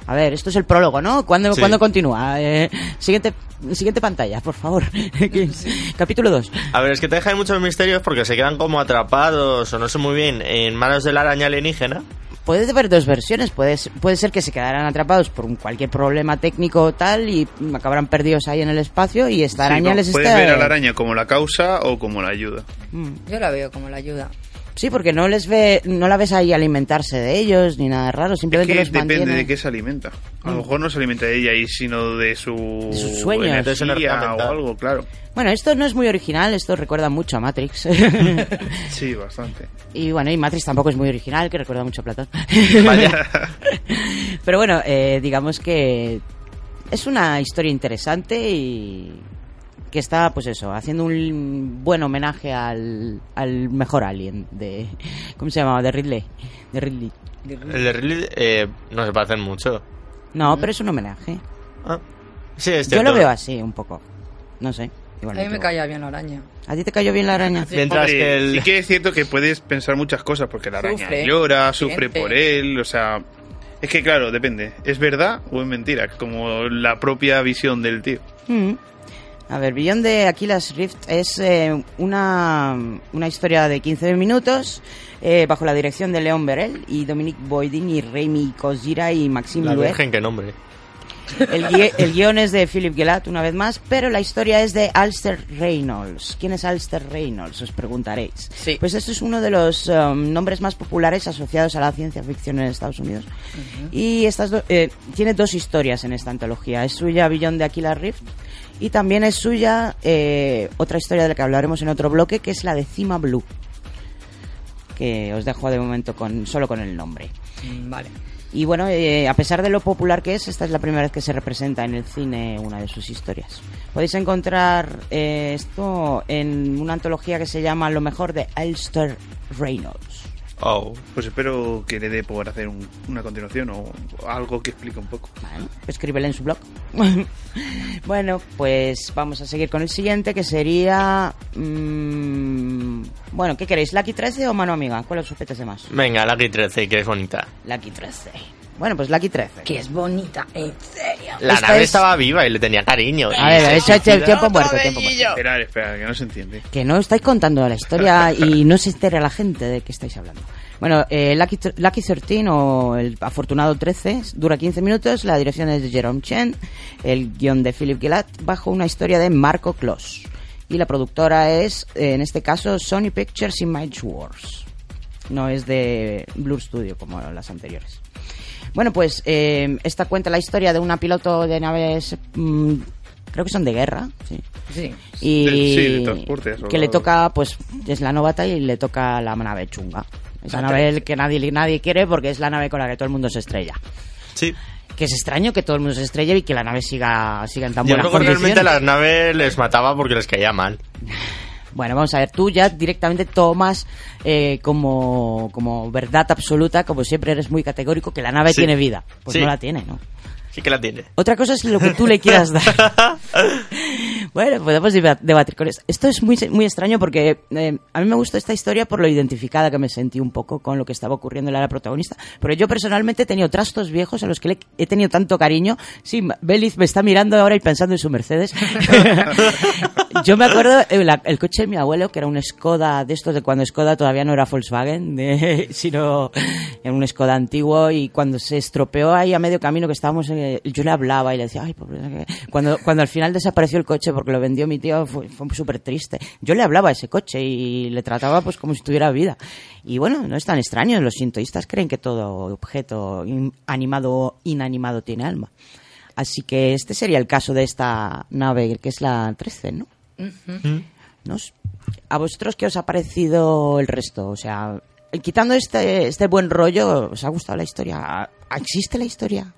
a ver, esto es el prólogo, ¿no? ¿Cuándo, Sí. ¿cuándo continúa? Eh, siguiente, siguiente pantalla, por favor. (laughs) Capítulo 2. A ver, es que te dejan muchos misterios porque se quedan como atrapados o no sé muy bien en manos de la araña alienígena. Puede haber dos versiones. Puede, ser- puede ser que se quedaran atrapados por un cualquier problema técnico o tal y acabarán perdidos ahí en el espacio y esta Sí, araña no, les puedes está... ver a la araña como la causa o como la ayuda. Mm. Yo la veo como la ayuda. Sí, porque no les ve, no la ves ahí alimentarse de ellos ni nada raro, Es simplemente que los depende mantiene. de qué se alimenta. A lo Mm. mejor no se alimenta de ella y sino de su De sus sueños. energía De su energía o algo, claro. Bueno, esto no es muy original, esto recuerda mucho a Matrix. (laughs) Sí, bastante. y bueno, y Matrix tampoco es muy original, que recuerda mucho a Platón. (laughs) Pero bueno, eh, digamos que es una historia interesante y que está, pues eso, haciendo un buen homenaje al, al mejor alien de... ¿Cómo se llamaba? De Ridley. De Ridley. El de Ridley eh, no se parecen mucho. No, pero es un homenaje. Sí, es Yo lo veo así, un poco. No sé. igual A mí me caía bien la araña. ¿A ti te cayó bien la araña? Mientras Hombre, que el... Sí que es cierto que puedes pensar muchas cosas porque la araña Sufre, llora, sufre por él, o sea... Es que claro, depende. ¿Es verdad o es mentira? Como la propia visión del tío. Mm. A ver, Beyond de Aquilas Rift es eh, una, una historia de 15 minutos eh, bajo la dirección de Leon Berel y Dominic Boydin y Remy Kozira y Maxime La. Virgen, qué nombre. El, gui- el guion es de Philip Gelat, una vez más, pero la historia es de Alster Reynolds. ¿Quién es Alster Reynolds? Os preguntaréis. Sí. Pues esto es uno de los um, nombres más populares asociados a la ciencia ficción en Estados Unidos. Y estas do- eh, tiene dos historias en esta antología. Es suya Beyond de Aquila Rift y también es suya eh, otra historia de la que hablaremos en otro bloque, que es la de Cima Blue. Que os dejo de momento con solo con el nombre. Mm, Vale. Y bueno, eh, a pesar de lo popular que es, esta es la primera vez que se representa en el cine una de sus historias. Podéis encontrar eh, esto en una antología que se llama Lo mejor de Alster Reynolds. Oh. Pues espero que le dé por hacer un- una continuación o algo que explique un poco. Bueno, escríbele en su blog. (laughs) bueno, pues vamos a seguir con el siguiente que sería... mm, bueno, ¿qué queréis? ¿Lucky 13 o Mano Amiga? ¿Cuál os apetece más? Venga, Lucky 13, que es bonita. Lucky 13. Bueno, pues Lucky 13. Que es bonita, en serio. La Esta nave es- estaba viva y le tenía cariño. A ver, he hecho hecho tiempo muerto, tiempo muerto. Esperar, espera, que no se entiende. Que no estáis contando la historia (laughs) y no se entere la gente de qué estáis hablando. Bueno, eh, Lucky, Tr- Lucky 13 o el afortunado 13 dura 15 minutos, la dirección es de Jerome Chen, el guion de Philip Gillard bajo una historia de Marco Kloss. Y la productora es, eh, en este caso, Sony Pictures Image Wars. No es de Blur Studio como las anteriores. Bueno, pues eh, esta cuenta la historia de una piloto de naves, mm, creo que son de guerra, sí. Sí. Y De- sí, de transporte, que le toca, pues, es la novata y le toca la nave chunga. Esa nave que nadie, nadie quiere porque es la nave con la que todo el mundo se estrella. Sí. Que es extraño que todo el mundo se estrelle y que la nave siga, siga en tan Yo buenas creo que realmente las naves les mataba porque les caía mal. (laughs) Bueno, vamos a ver, tú ya directamente tomas eh, como, como verdad absoluta, como siempre eres muy categórico, que la nave Sí. tiene vida. Pues Sí. no la tiene, ¿no? Sí que la tiene. Otra cosa es lo que tú le quieras dar. (laughs) bueno, podemos deba- debatir con esto. Esto es muy, muy extraño porque eh, a mí me gustó esta historia por lo identificada que me sentí un poco con lo que estaba ocurriendo en la protagonista. Pero yo personalmente he tenido trastos viejos a los que le he tenido tanto cariño. Sí, Beliz me está mirando ahora y pensando en su Mercedes. (laughs) Yo me acuerdo eh, la- el coche de mi abuelo, que era un Skoda de estos de cuando Skoda todavía no era Volkswagen, de- (laughs) sino era un Skoda antiguo y cuando se estropeó ahí a medio camino que estábamos, eh, yo le hablaba y le decía, ay, pobre, no sé qué". cuando, cuando al final desapareció el coche lo vendió mi tío fue, fue súper triste. Yo le hablaba a ese coche y le trataba pues como si tuviera vida. Y bueno, no es tan extraño, los sintoístas creen que todo objeto animado o inanimado tiene alma. Así que este sería el caso de esta nave, que es la 13, ¿no? ¿No ¿A vosotros qué os ha parecido el resto? O sea, quitando este, este buen rollo, ¿os ha gustado la historia? ¿Existe la historia?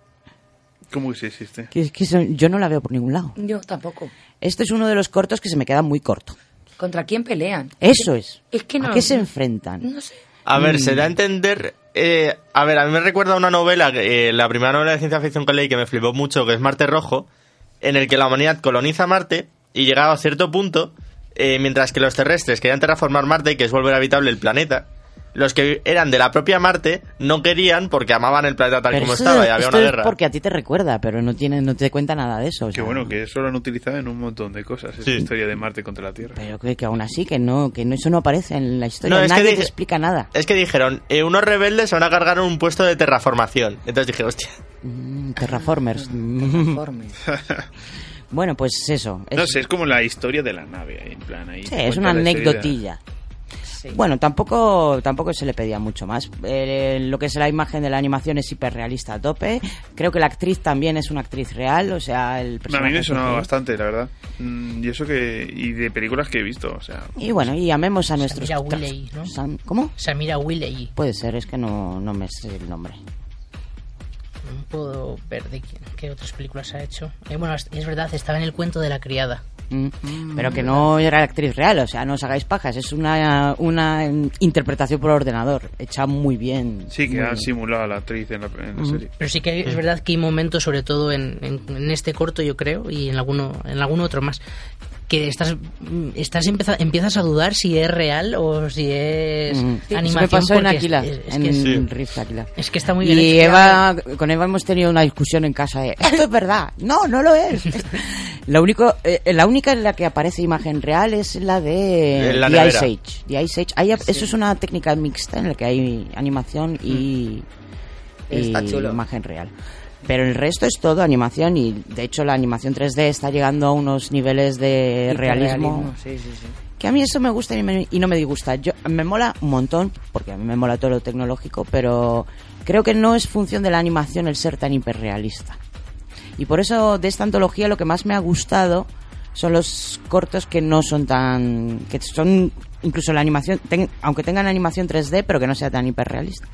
¿Cómo que sí existe? Que, que yo no la veo por ningún lado. Yo tampoco. Este es uno de los cortos que se me queda muy corto. ¿Contra quién pelean? Eso es. Es que no. ¿A qué se enfrentan? No sé. A ver, Mm. se da a entender. eh, a ver, a mí me recuerda una novela, eh, la primera novela de ciencia ficción que leí que me flipó mucho, que es Marte Rojo, en el que la humanidad coloniza Marte y llegado a cierto punto, eh, mientras que los terrestres querían terraformar Marte, que es volver habitable el planeta, los que eran de la propia Marte no querían porque amaban el planeta tal Pero como eso- estaba y había esto una es guerra. porque a ti te recuerda, pero no tiene, no te cuenta nada de eso. o Que sea, bueno, que eso lo han utilizado en un montón de cosas, esa historia de Marte contra la Tierra. Pero que, que aún así, que no, que no, eso no aparece en la historia. No, es que Nadie te dije- explica nada. Es que dijeron, eh, unos rebeldes se van a cargar un puesto de terraformación. Entonces dije, hostia. Mm, Terraformers. (laughs) bueno, pues eso. es- No sé, es como la historia de la nave, en plan ahí. Sí, te es una la historia de- Bueno, tampoco, tampoco se le pedía mucho más. Eh, lo que es la imagen de la animación es hiperrealista a tope. Creo que la actriz también es una actriz real, o sea, el A mí personaje me real. bastante, la verdad. Mm, y eso que. Y de películas que he visto, o sea. Y bueno, y amemos a nuestros... Samira Willey, ¿no? Sam- ¿Cómo? Samira Willey. Puede ser, es que no, no me sé el nombre. No puedo ver de quién- qué otras películas ha hecho. Eh, bueno, es verdad, estaba en el cuento de la criada. Mm. Pero que no era la actriz real, o sea, no os hagáis pajas, es una, una mm, interpretación por ordenador, hecha muy bien. Sí, que han bien. simulado a la actriz en la, en la Ujú. serie. Pero sí que es verdad que hay momentos, sobre todo en, en- en este corto, yo creo, y en alguno, en algún otro más, que estás, mm, estás empeza- empiezas a dudar si es real o si es Mm. animación. Eso me pasó en porque es- Aquila, es- es en que es- Rift Aquila. Es que está muy bien Y hecho. Eva, con Eva hemos tenido una discusión en casa de, esto es verdad, no, no lo es. (laughs) la, único, eh, la única en la que aparece imagen real es la de la The. Ice Age. The Ice Age. Ahí, Eso es una técnica mixta en la que hay animación y, y Está chulo. imagen real. Pero el resto es todo animación y de hecho la animación 3D está llegando a unos niveles de realismo Sí, sí, sí. que a mí eso me gusta y, me- y no me disgusta. Yo, me mola un montón, porque a mí me mola todo lo tecnológico, pero creo que no es función de la animación el ser tan hiperrealista. Y por eso de esta antología lo que más me ha gustado son los cortos que no son tan... que son incluso la animación, ten- aunque tengan animación 3D, pero que no sea tan hiperrealista.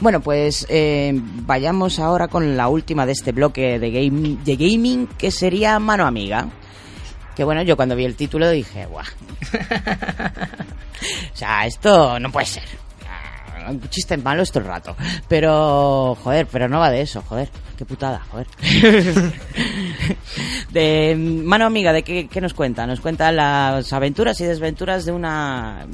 Bueno, pues eh, vayamos ahora con la última de este bloque de, game, de gaming, que sería Mano Amiga. Que bueno, yo cuando vi el título dije, ¡guau! (laughs) o sea, esto no puede ser. Ah, Un chiste malo esto el rato. Pero, joder, pero no va de eso, joder. Qué putada, joder. (laughs) de Mano Amiga, ¿de qué, qué nos cuenta? Nos cuenta las aventuras y desventuras de una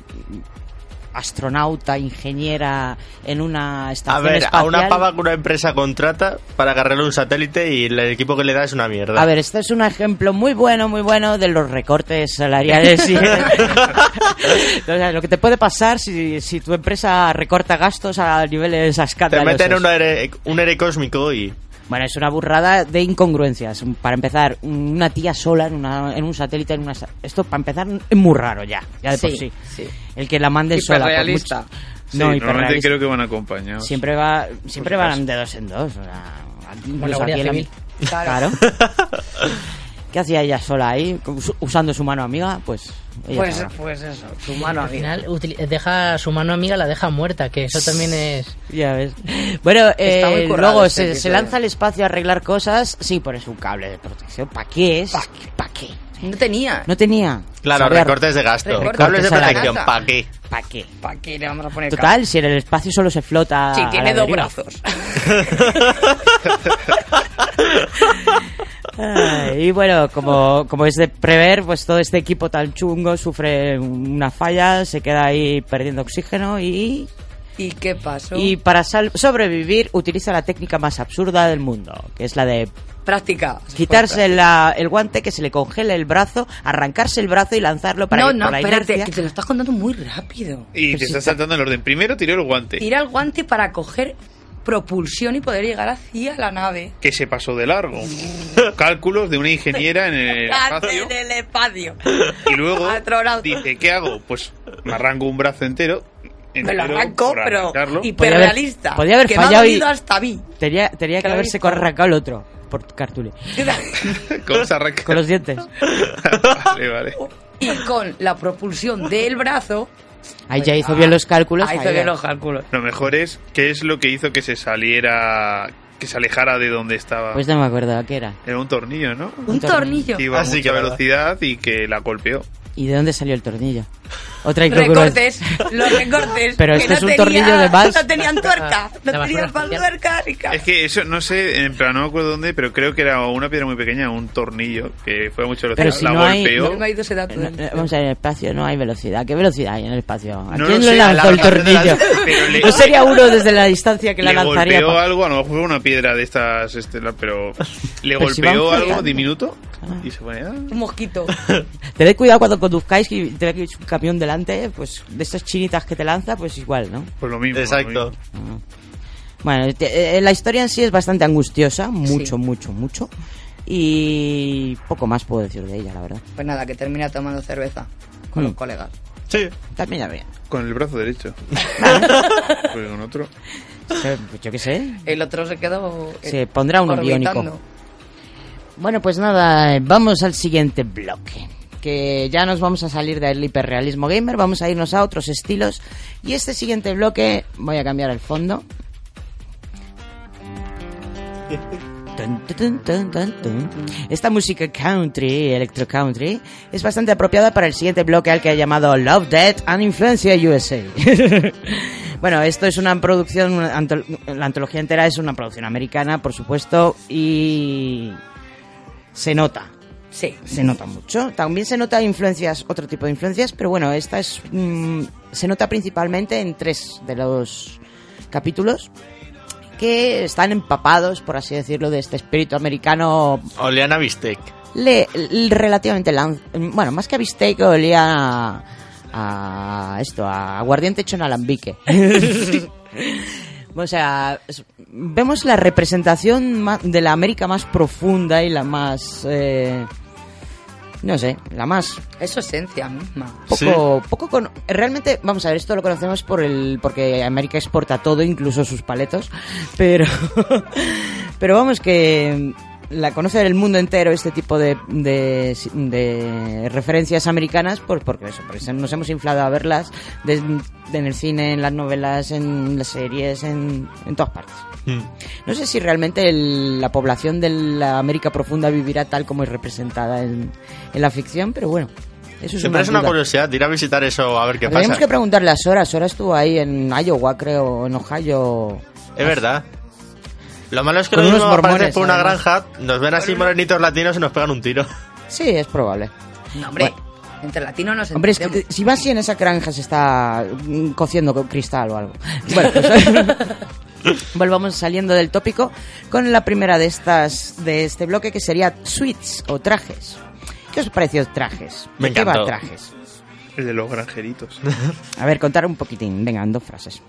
astronauta, ingeniera en una A estación ver, a una pava que una empresa contrata para agarrarle un satélite y el equipo que le da es una mierda. A ver, este es un ejemplo muy bueno, muy bueno de los recortes salariales. y- (laughs) (laughs) lo que te puede pasar si, si tu empresa recorta gastos a niveles Te escandalosos. meten un aire, un aire cósmico y... Bueno, es una burrada de incongruencias. Para empezar, una tía sola en, una- en un satélite, en una... Esto, para empezar, es muy raro ya, ya de por sí. Sí, sí. El que la mande sola. por mucho- Sí, No, normalmente creo que van acompañados. Siempre va, siempre Por si van de dos en dos. o sea, la Guardia la- Civil. Claro. (laughs) (laughs) ¿Qué hacía ella sola ahí, us- usando su mano amiga? Pues, ella Pues, sabrá. pues eso, su mano Al amiga. final utili- deja su mano amiga la deja muerta, que eso también es Ya ves. Bueno, Está muy eh, luego este se, se lanza al espacio a arreglar cosas. Sí, pones un cable de protección. ¿Para qué es? ¿Para qué? No tenía. No tenía. Claro, Sabía- recortes de gasto. Recortes Cables de protección. ¿para qué? ¿Para qué? ¿Para qué le vamos a poner Total, si en el espacio solo se flota. Sí, tiene dos deriva. brazos. (laughs) (laughs) Y bueno, como, como es de prever, pues todo este equipo tan chungo sufre una falla, se queda ahí perdiendo oxígeno y, ¿Y qué pasó? y para sal- sobrevivir utiliza la técnica más absurda del mundo, que es la de Práctica. Quitarse la- el guante, que se le congele el brazo, arrancarse el brazo y lanzarlo para No, que no, por la espérate, inercia- que te lo estás contando muy rápido. Y te estás saltando el orden. Primero tiró el guante, Tira el guante para coger propulsión y poder llegar hacia la nave. que se pasó de largo. (laughs) Cálculos de una ingeniera en el espacio. en el espacio. Y luego (laughs) Astronauta. dice, ¿qué hago? Pues me arranco un brazo entero. Me lo arranco, pero hiperrealista. Podía haber que me ha fallado y- hasta a mí. Tenía, tenía que haberse arrancado el otro, por cartule. (laughs) ¿Cómo se arranca? Con los dientes. Vale, vale. Y con la propulsión del brazo. Ahí ya hizo bien los cálculos. Ahí hizo bien los cálculos. Lo mejor es, ¿qué es lo que hizo que se saliera, que se alejara de donde estaba? Pues no me acuerdo qué era. Era un tornillo, ¿no? Un tornillo. Que iba a sí, mucha que verdad. velocidad y que la golpeó. ¿Y de dónde salió el tornillo? Otra incongruencia. Recortes, los recortes. Pero que este no es un tenía- tornillo de más. No tenían tuerca. (laughs) No La tenían para tuerca ni ca- Es que eso, no sé, en plan, no me acuerdo dónde, pero creo que era una piedra muy pequeña, un tornillo, que fue a mucha velocidad. Pero si la no hay- golpeó. No me ha ido ese dato. No, no, Vamos a ver, en el espacio no hay velocidad. ¿Qué velocidad hay en el espacio? ¿A No quién lo le sé, lanzó el la- tornillo? Le- No sería uno desde la distancia que la le lanzaría. golpeó pa- algo, a lo mejor fue una piedra de estas, estelas, pero le Pero si golpeó van algo diminuto y se pone. ah. Un mosquito. (laughs) Tened cuidado cuando conduzcáis y tenéis un camión delante, pues de estas chinitas que te lanza, pues igual, ¿no? Pues lo mismo. Exacto. Bueno, te- eh, la historia en sí es bastante angustiosa, mucho, mucho, mucho. Y poco más puedo decir de ella, la verdad. Pues nada, que termina tomando cerveza con Mm. los colegas. Sí. También ya bien. Con el brazo derecho. (laughs) Porque con otro. Pues Yo qué sé. El otro se quedó. eh, Se pondrá uno orbitando. biónico. Bueno, pues nada, vamos al siguiente bloque. Que ya nos vamos a salir del hiperrealismo gamer, vamos a irnos a otros estilos. Y este siguiente bloque, voy a cambiar el fondo. Esta música country, electro country, es bastante apropiada para el siguiente bloque al que he llamado Love, Death and Influencia USA. (laughs) bueno, esto es una producción, la antología entera es una producción americana, por supuesto, y se nota. Sí. Se nota mucho. También se nota influencias, otro tipo de influencias, pero bueno, esta es. mm, se nota principalmente en tres de los capítulos que están empapados, por así decirlo, de este espíritu americano Oleana Bistec. le, le- relativamente lan- bueno más que a bistec olía a, a esto a aguardiente hecho en alambique (laughs) o sea vemos la representación ma- de la América más profunda y la más eh, no sé la más Es su esencia misma. poco, poco con, realmente, vamos a ver, esto lo conocemos por el, porque América exporta todo, incluso sus paletos, (laughs) pero, (laughs) pero vamos que la conoce el mundo entero este tipo de, de, de referencias americanas, pues porque eso, porque nos hemos inflado a verlas de- en el cine, en las novelas, en las series, en, en todas partes. No sé si realmente el- la población de la América profunda vivirá tal como es representada en, en la ficción, pero bueno, eso es Siempre una es una duda. curiosidad ir a visitar eso a ver qué Tenemos pasa. que preguntarle a Sora. Sora estuvo ahí en Iowa, creo, en Ohio. Es verdad. Lo malo es que Con lo unos mismo apareces mormones, por una además. granja, nos ven así morenitos latinos y nos pegan un tiro. Sí, es probable. No, hombre. Entre latinos nos Hombre, es que entendemos. si vas así en esa granja se está mm, cociendo con cristal o algo. (laughs) Bueno, pues, (laughs) volvamos saliendo del tópico con la primera de estas de este bloque que sería suites o trajes. ¿Qué os pareció trajes? Me ¿De qué va encantó. trajes? El de los granjeritos. A ver, contar un poquitín. Venga, en dos frases.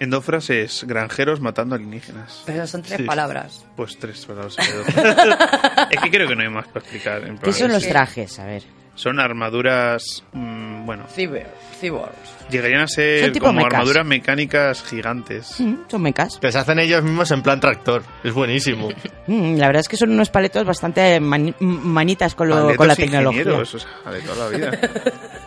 En dos frases, granjeros matando alienígenas. Pero son tres Sí. palabras. Pues tres palabras. (laughs) es que creo que no hay más para explicar. en ¿Qué son los es- trajes? A ver. Son armaduras, mm, bueno, Cyber, cyborgs. llegarían a ser como mechas. armaduras mecánicas gigantes. Mm, son mecas. Que se hacen ellos mismos en plan tractor. Es buenísimo. (laughs) Mm, la verdad es que son unos paletos bastante mani- manitas con, lo- con la tecnología. ingenieros, o sea, de toda la vida. (laughs)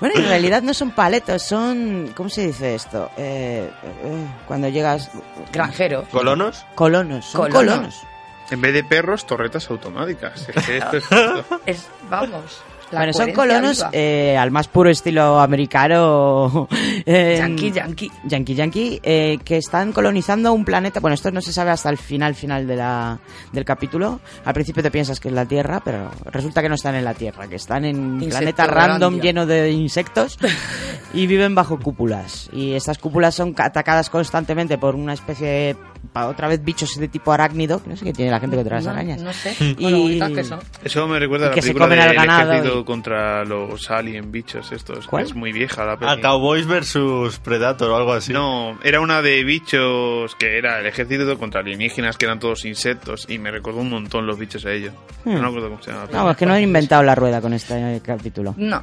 Bueno, en realidad no son paletos, son... ¿Cómo se dice esto? Eh, eh, cuando llegas... Granjeros. ¿Colonos? Colonos, son Colonos. colonos. En vez de perros, torretas automáticas. Es que esto es... (laughs) Es, vamos. La bueno, son colonos eh, al más puro estilo americano. (laughs) eh, Yankee, yankee. Yankee, yankee, eh, que están colonizando un planeta. Bueno, esto no se sabe hasta el final, final de la, del capítulo. Al principio te piensas que es la Tierra, pero resulta que no están en la Tierra, que están en un planeta random lleno de insectos (laughs) y viven bajo cúpulas. Y estas cúpulas son ca- atacadas constantemente por una especie de, otra vez, bichos de tipo arácnido, que no sé qué tiene la gente contra las arañas. no sé. Y- Bueno, que son. Eso me recuerda a la que se comen al del ganado contra los alien bichos estos. es muy vieja la A peli. Cowboys versus Predator o algo así. No, era una de bichos que era el ejército contra alienígenas que eran todos insectos y me recordó un montón los bichos a ellos. Hmm. No me acuerdo cómo se llama. la No, es que no han inventado la rueda con este eh, capítulo. No.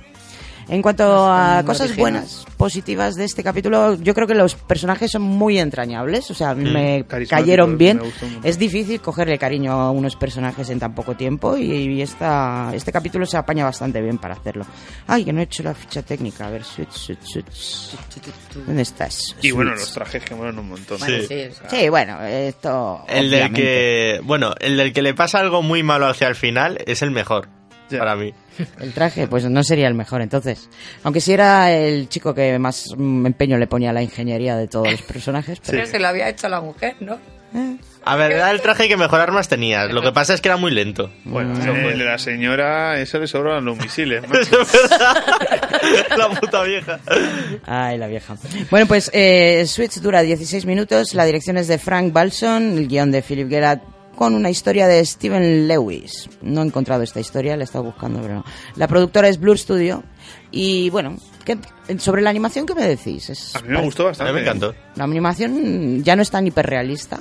En cuanto a cosas buenas, positivas de este capítulo, yo creo que los personajes son muy entrañables, o sea, Mm, me cayeron bien. me. Es difícil cogerle cariño a unos personajes en tan poco tiempo y, y esta, este capítulo se apaña bastante bien para hacerlo. Ay, que no he hecho la ficha técnica, a ver, switch, switch, switch. ¿Dónde estás? Y bueno, los trajes que molan un montón. Bueno, Sí. Sí, o sea, Sí, bueno, esto... El del que. Bueno, el del que le pasa algo muy malo hacia el final es el mejor. Ya. Para mí. El traje, pues no sería el mejor entonces. Aunque sí era el chico que más mm, empeño le ponía a la ingeniería de todos los personajes. Pero... Pero se lo había hecho a la mujer, ¿no? A ver, era el traje que mejor armas tenías. Lo que pasa es que era muy lento. Bueno, Mm. el de la señora, eso le sobran los misiles. (laughs) La puta vieja. Ay, la vieja. Bueno, pues eh, Switch dura 16 minutos. La dirección es de Frank Balson, el guion de Philip Gerard con una historia de Steven Lewis. No he encontrado esta historia, la he estado buscando, pero no. La productora es Blur Studio. Y bueno, ¿qué- sobre la animación, ¿qué me decís? Es- A mí me gustó bastante. me encantó. La animación ya no es tan hiperrealista.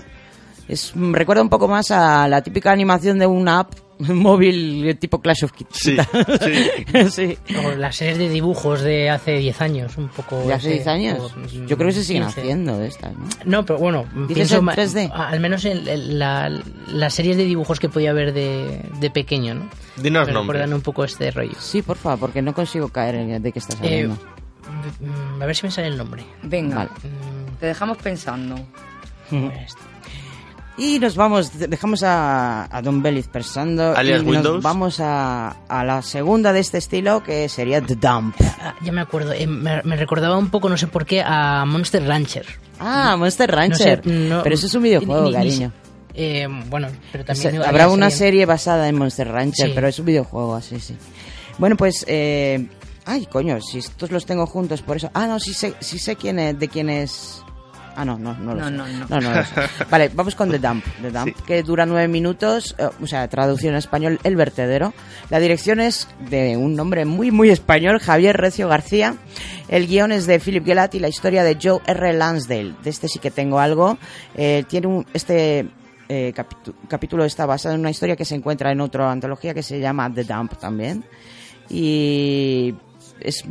Es, recuerda un poco más a la típica animación de una app (laughs) móvil tipo Clash of Kids. Sí, sí. (laughs) sí. O las series de dibujos de hace 10 años, un poco... ¿De hace ese- 10 años? o, mm, Yo creo que se siguen 15. haciendo de estas, ¿no? No, pero bueno, ¿Dices pienso en ma- 3D? a- al menos en, en la- las series de dibujos que podía ver de, de pequeño, ¿no? Dinos Me nombres. recuerdan un poco este rollo. Sí, por favor, porque no consigo caer en de qué estás Eh, hablando. mm, a ver si me sale el nombre. Venga, Vale. Mm, te dejamos pensando. pues, Y nos vamos, de- dejamos a, a Don Belliz pensando Alias y nos Windows. vamos a, a la segunda de este estilo que sería The Dump. ah, ya me acuerdo, eh, me, me recordaba un poco, no sé por qué, a Monster Rancher. Ah, Monster No Rancher. sé, no- Pero eso es un videojuego, ni- ni- cariño. eh, bueno, pero O también... sea, había habrá una serie- serie basada en Monster Rancher, Sí. pero es un videojuego, así, sí. Bueno, pues... Eh, ay, coño, si estos los tengo juntos, por eso... Ah, no, sí sé, sí sé quién es, de quién es... Ah, no, no, no lo No, sé. no, no. no, no lo sé. Vale, vamos con The Dump. (laughs) The Dump, que dura nueve minutos, eh, o sea, traducción en español, El Vertedero. La dirección es de un nombre muy, muy español, Javier Recio García. El guion es de Philip Gelatt y la historia de Joe R. Lansdale. De este sí que tengo algo. Eh, tiene un, este eh, capítulo está basado en una historia que se encuentra en otra antología que se llama The Dump también. Y es,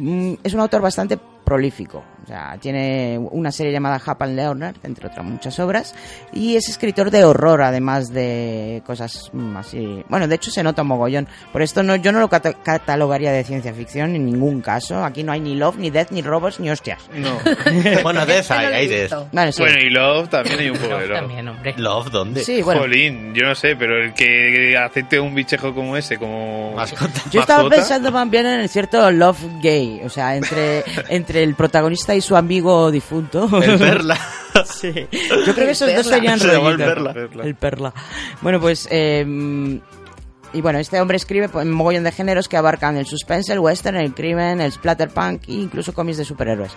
es un autor bastante prolífico. O sea, tiene una serie llamada Happen Leonard, entre otras muchas obras, y es escritor de horror, además de cosas mm, así. Bueno, de hecho se nota mogollón. Por esto no, yo no lo cata- catalogaría de ciencia ficción en ningún caso. Aquí no hay ni love, ni death, ni robots, ni hostias. No. (laughs) Bueno, Death hay, hay Death. Vale, sí. Bueno, y Love también hay un poco de Love. También, hombre. Love, ¿dónde? Sí, bueno. Jolín, yo no sé, pero el que acepte un bichejo como ese, como Mascota. Yo estaba pensando más bien en el cierto love gay, o sea, entre, (laughs) entre el protagonista y su amigo difunto. El (laughs) Perla. Sí. Yo creo que esos dos serían Se el. Perla. El perla. Bueno, pues... eh, y bueno, este hombre escribe pues, un mogollón de géneros que abarcan el suspense, el western, el crimen, el splatterpunk e incluso cómics de superhéroes.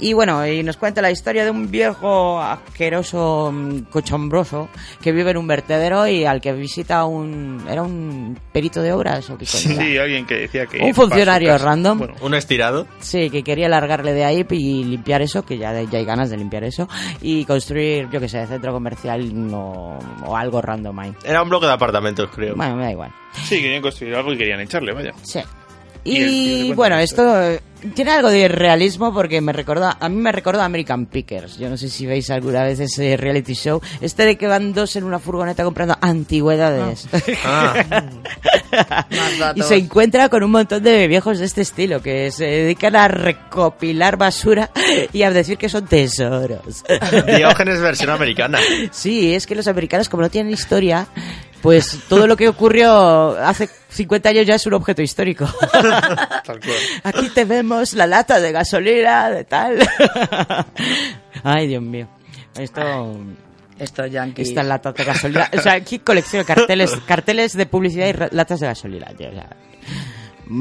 Y bueno, y nos cuenta la historia de un viejo asqueroso, mm, cochombroso, que vive en un vertedero y al que visita un... ¿Era un perito de obras o qué era? Sí, alguien que decía que... Un funcionario random. Bueno, Un estirado. Sí, que quería largarle de ahí y limpiar eso, que ya, ya hay ganas de limpiar eso, y construir, yo que sé, centro comercial o, o algo random ahí. Era un bloque de apartamentos, creo. Bueno, me da igual. sí, querían construir algo y querían echarle, vaya. Sí. Y Y, bueno, esto tiene algo de realismo porque me recuerda, a mí me recuerda a American Pickers. Yo no sé si veis alguna vez ese reality show. Este de que van dos en una furgoneta comprando antigüedades. (laughs) Ah, Más datos. Y se encuentra con un montón de viejos de este estilo que se dedican a recopilar basura y a decir que son tesoros. Diógenes versión americana. Sí, es que los americanos como no tienen historia, Pues todo lo que ocurrió hace 50 años ya es un objeto histórico. (laughs) Tal cual. Aquí te vemos la lata de gasolina, de tal. (laughs) Ay, Dios mío. Esto... Estos yankees. Esta lata de gasolina. O sea, aquí colección carteles, carteles de publicidad y latas de gasolina. muy-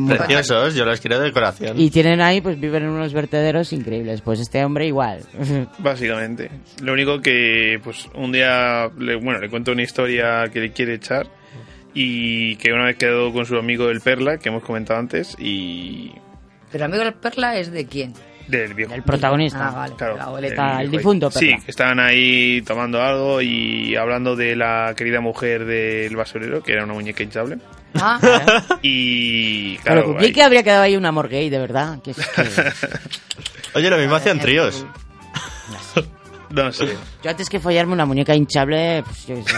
Preciosos, yo los quiero de decoración. Y tienen ahí, pues viven en unos vertederos increíbles. Pues este hombre igual. (laughs) Básicamente. Lo único que, pues, un día, le, bueno, le cuento una historia que le quiere echar y que una vez quedó con su amigo el Perla, que hemos comentado antes, y Pero amigo del Perla es de quién? del viejo. El protagonista. Ah, vale. Claro, la abuelita. El viejo. difunto Sí, Perla. que estaban ahí tomando algo y hablando de la querida mujer del basurero, que era una muñeca hinchable. Ah, (laughs) Y Pero claro, ahí- que habría quedado ahí un amor gay, de verdad. Que es que- (laughs) Oye, lo mismo hacían tríos. (laughs) no sé. Yo antes que follarme una muñeca hinchable, pues yo qué sé.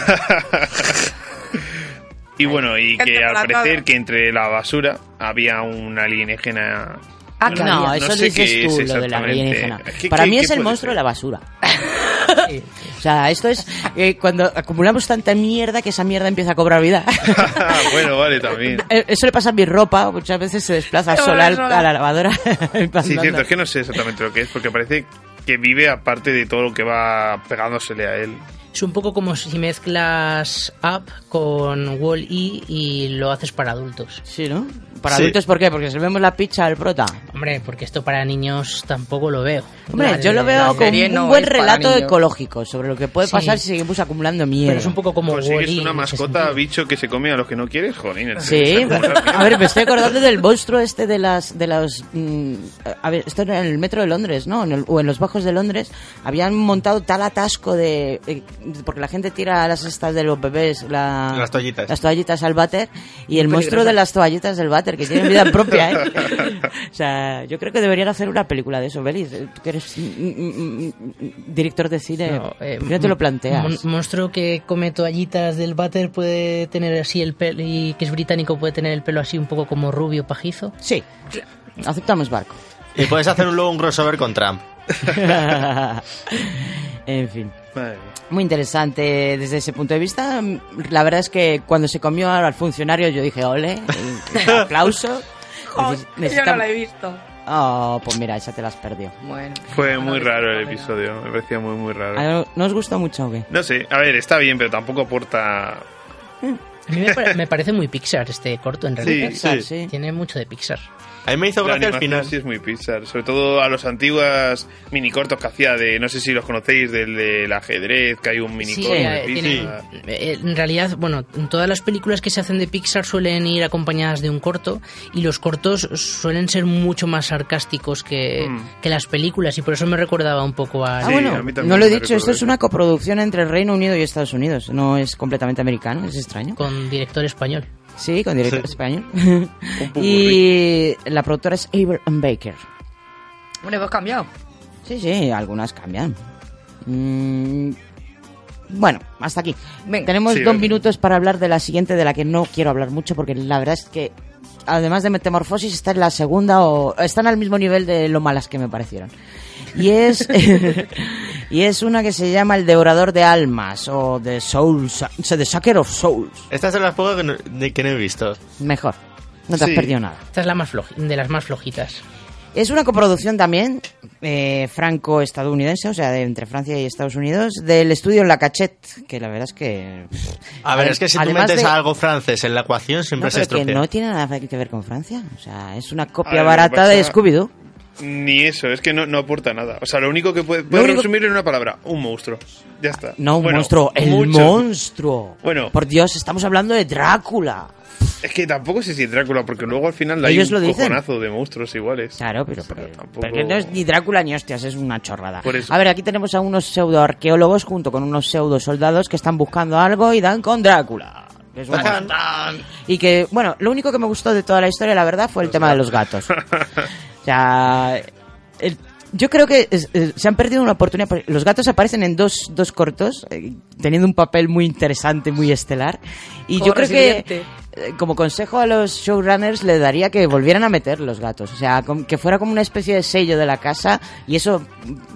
Y bueno, y Gente que al parecer que entre la basura había un alienígena. Ah, que No, había. eso sé dices tú, es lo de la exactamente. alienígena. ¿Qué- Para qué- mí qué es el monstruo de la basura. O sea, esto es eh, cuando acumulamos tanta mierda que esa mierda empieza a cobrar vida. (laughs) bueno, vale, también. Eh, Eso le pasa a mi ropa, muchas veces se desplaza sola a la lavadora. (laughs) Sí, cierto, es que no sé exactamente lo que es, porque parece que vive aparte de todo lo que va pegándosele a él. Es un poco como si mezclas Up con Wall-E y lo haces para adultos. Sí, ¿no? Para Sí. adultos, ¿por qué? Porque se vemos la pizza al prota. Hombre, porque esto para niños tampoco lo veo. Hombre, La- yo lo veo como un no buen relato ecológico sobre lo que puede Sí. pasar si seguimos acumulando mierda. Pero es un poco como Consigues Wall-E. una mascota bicho que se come a los que no quieres, joder. Sí, a ver, me estoy acordando del monstruo este de las de los mm, a ver, esto era en el metro de Londres, ¿no? En el- o en los bajos de Londres habían montado tal atasco de eh, porque la gente tira las estas de los bebés, la- Las toallitas. las toallitas al váter y el monstruo de las toallitas del váter que tienen vida propia, ¿eh? (laughs) O sea, yo creo que deberían hacer una película de eso, Belis. eh, Tú que eres mm, mm, mm, director de cine, No, eh, ¿por qué te lo planteas? mon- monstruo que come toallitas del váter puede tener así el pelo y que es británico puede tener el pelo así un poco como rubio pajizo. Sí, aceptamos barco. Y puedes hacer un- luego un crossover con Trump. (laughs) en fin. Madre. Muy interesante desde ese punto de vista. La verdad es que cuando se comió al funcionario yo dije, ole, aplauso. (laughs) Joder, Neces- yo no la he visto. Oh, pues mira, esa te la has perdido. Bueno. Fue muy raro el episodio, me parecía muy, muy raro. ¿A- ¿No os gustó mucho o qué? No sé, a ver, está bien, pero tampoco aporta. A mí me, pare- me parece muy Pixar este corto en realidad. Sí, Pixar, sí. Tiene mucho de Pixar. A mí me hizo gracia al final. sí es muy Pixar, sobre todo a los antiguos minicortos que hacía de, no sé si los conocéis, del del ajedrez, que hay un minicorto Sí, de eh, Pixar. tiene- eh, en realidad, bueno, en todas las películas que se hacen de Pixar suelen ir acompañadas de un corto y los cortos suelen ser mucho más sarcásticos que, Mm. que las películas y por eso me recordaba un poco a... Ah, Sí, bueno, a mí no lo he dicho, esto es una coproducción entre el Reino Unido y Estados Unidos. No es completamente americano, es extraño. con director español. Sí, con director Sí. español. (laughs) y la productora es Aver and Baker. Bueno, hemos cambiado. Sí, sí, algunas cambian. Mm, bueno, hasta aquí. Venga. Tenemos Sí, dos minutos para hablar de la siguiente, de la que no quiero hablar mucho, porque la verdad es que, además de Metamorfosis, está en la segunda o están al mismo nivel de lo malas que me parecieron. Y es, (laughs) y es una que se llama El Devorador de Almas, o The Souls, o sea, The Sucker of Souls. Esta es las pocas que no, que no he visto. Mejor. No te has perdido nada. Esta es la más floji- de las más flojitas. Es una coproducción también eh, franco-estadounidense, o sea, de, entre Francia y Estados Unidos, del estudio La Cachette, que la verdad es que... A ver, es que si tú metes de- algo francés en la ecuación siempre No, se que estropea. no tiene nada que ver con Francia. O sea, es una copia ver, barata de Scooby-Doo. Ni eso, es que no, no aporta nada. O sea, lo único que puede, puede único- resumirlo en una palabra, un monstruo. Ya está. No, un Bueno, monstruo, el muchos. monstruo. Bueno. Por Dios, estamos hablando de Drácula. Es que tampoco sé si Drácula, porque luego al final hay Ellos un lo dicen. cojonazo de monstruos iguales. Claro, pero, O sea, pero- tampoco- pero no es ni Drácula ni hostias, es una chorrada. Por eso. A ver, aquí tenemos a unos pseudoarqueólogos junto con unos pseudo soldados que están buscando algo y dan con Drácula. que es un. Y que, bueno, lo único que me gustó de toda la historia, la verdad, fue el tema de los gatos. (laughs) O sea, yo creo que eh, se han perdido una oportunidad. Los gatos aparecen en dos, dos cortos, eh, teniendo un papel muy interesante, muy estelar. Y yo creo que como consejo a los showrunners le daría que volvieran a meter los gatos. O sea, com- que fuera como una especie de sello de la casa y eso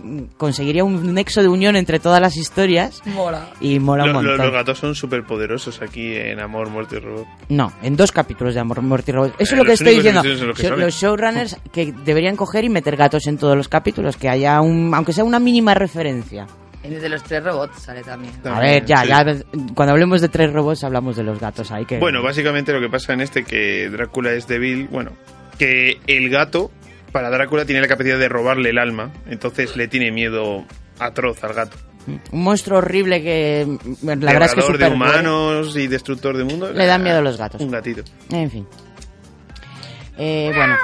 mm, conseguiría un nexo de unión entre todas las historias. Mola. Y mola un Lo- lo- montón. los gatos son súper poderosos aquí en Amor, Muerte y Robot. No, en dos capítulos de Amor, Muerte y Robots. Eso Eh, es lo que estoy diciendo. que. Los showrunners que deberían coger y meter gatos en todos los capítulos, que haya un, aunque sea una mínima referencia. En el de los tres robots sale también. A ver, ya, sí. ya, cuando hablemos de tres robots hablamos de los gatos ahí que... Bueno, básicamente lo que pasa en este que Drácula es débil, bueno, que el gato para Drácula tiene la capacidad de robarle el alma, entonces le tiene miedo atroz al gato. Un monstruo horrible que la verdad es que de humanos y destructor de mundo. Le dan miedo los gatos. Un gatito. En fin. Eh, bueno.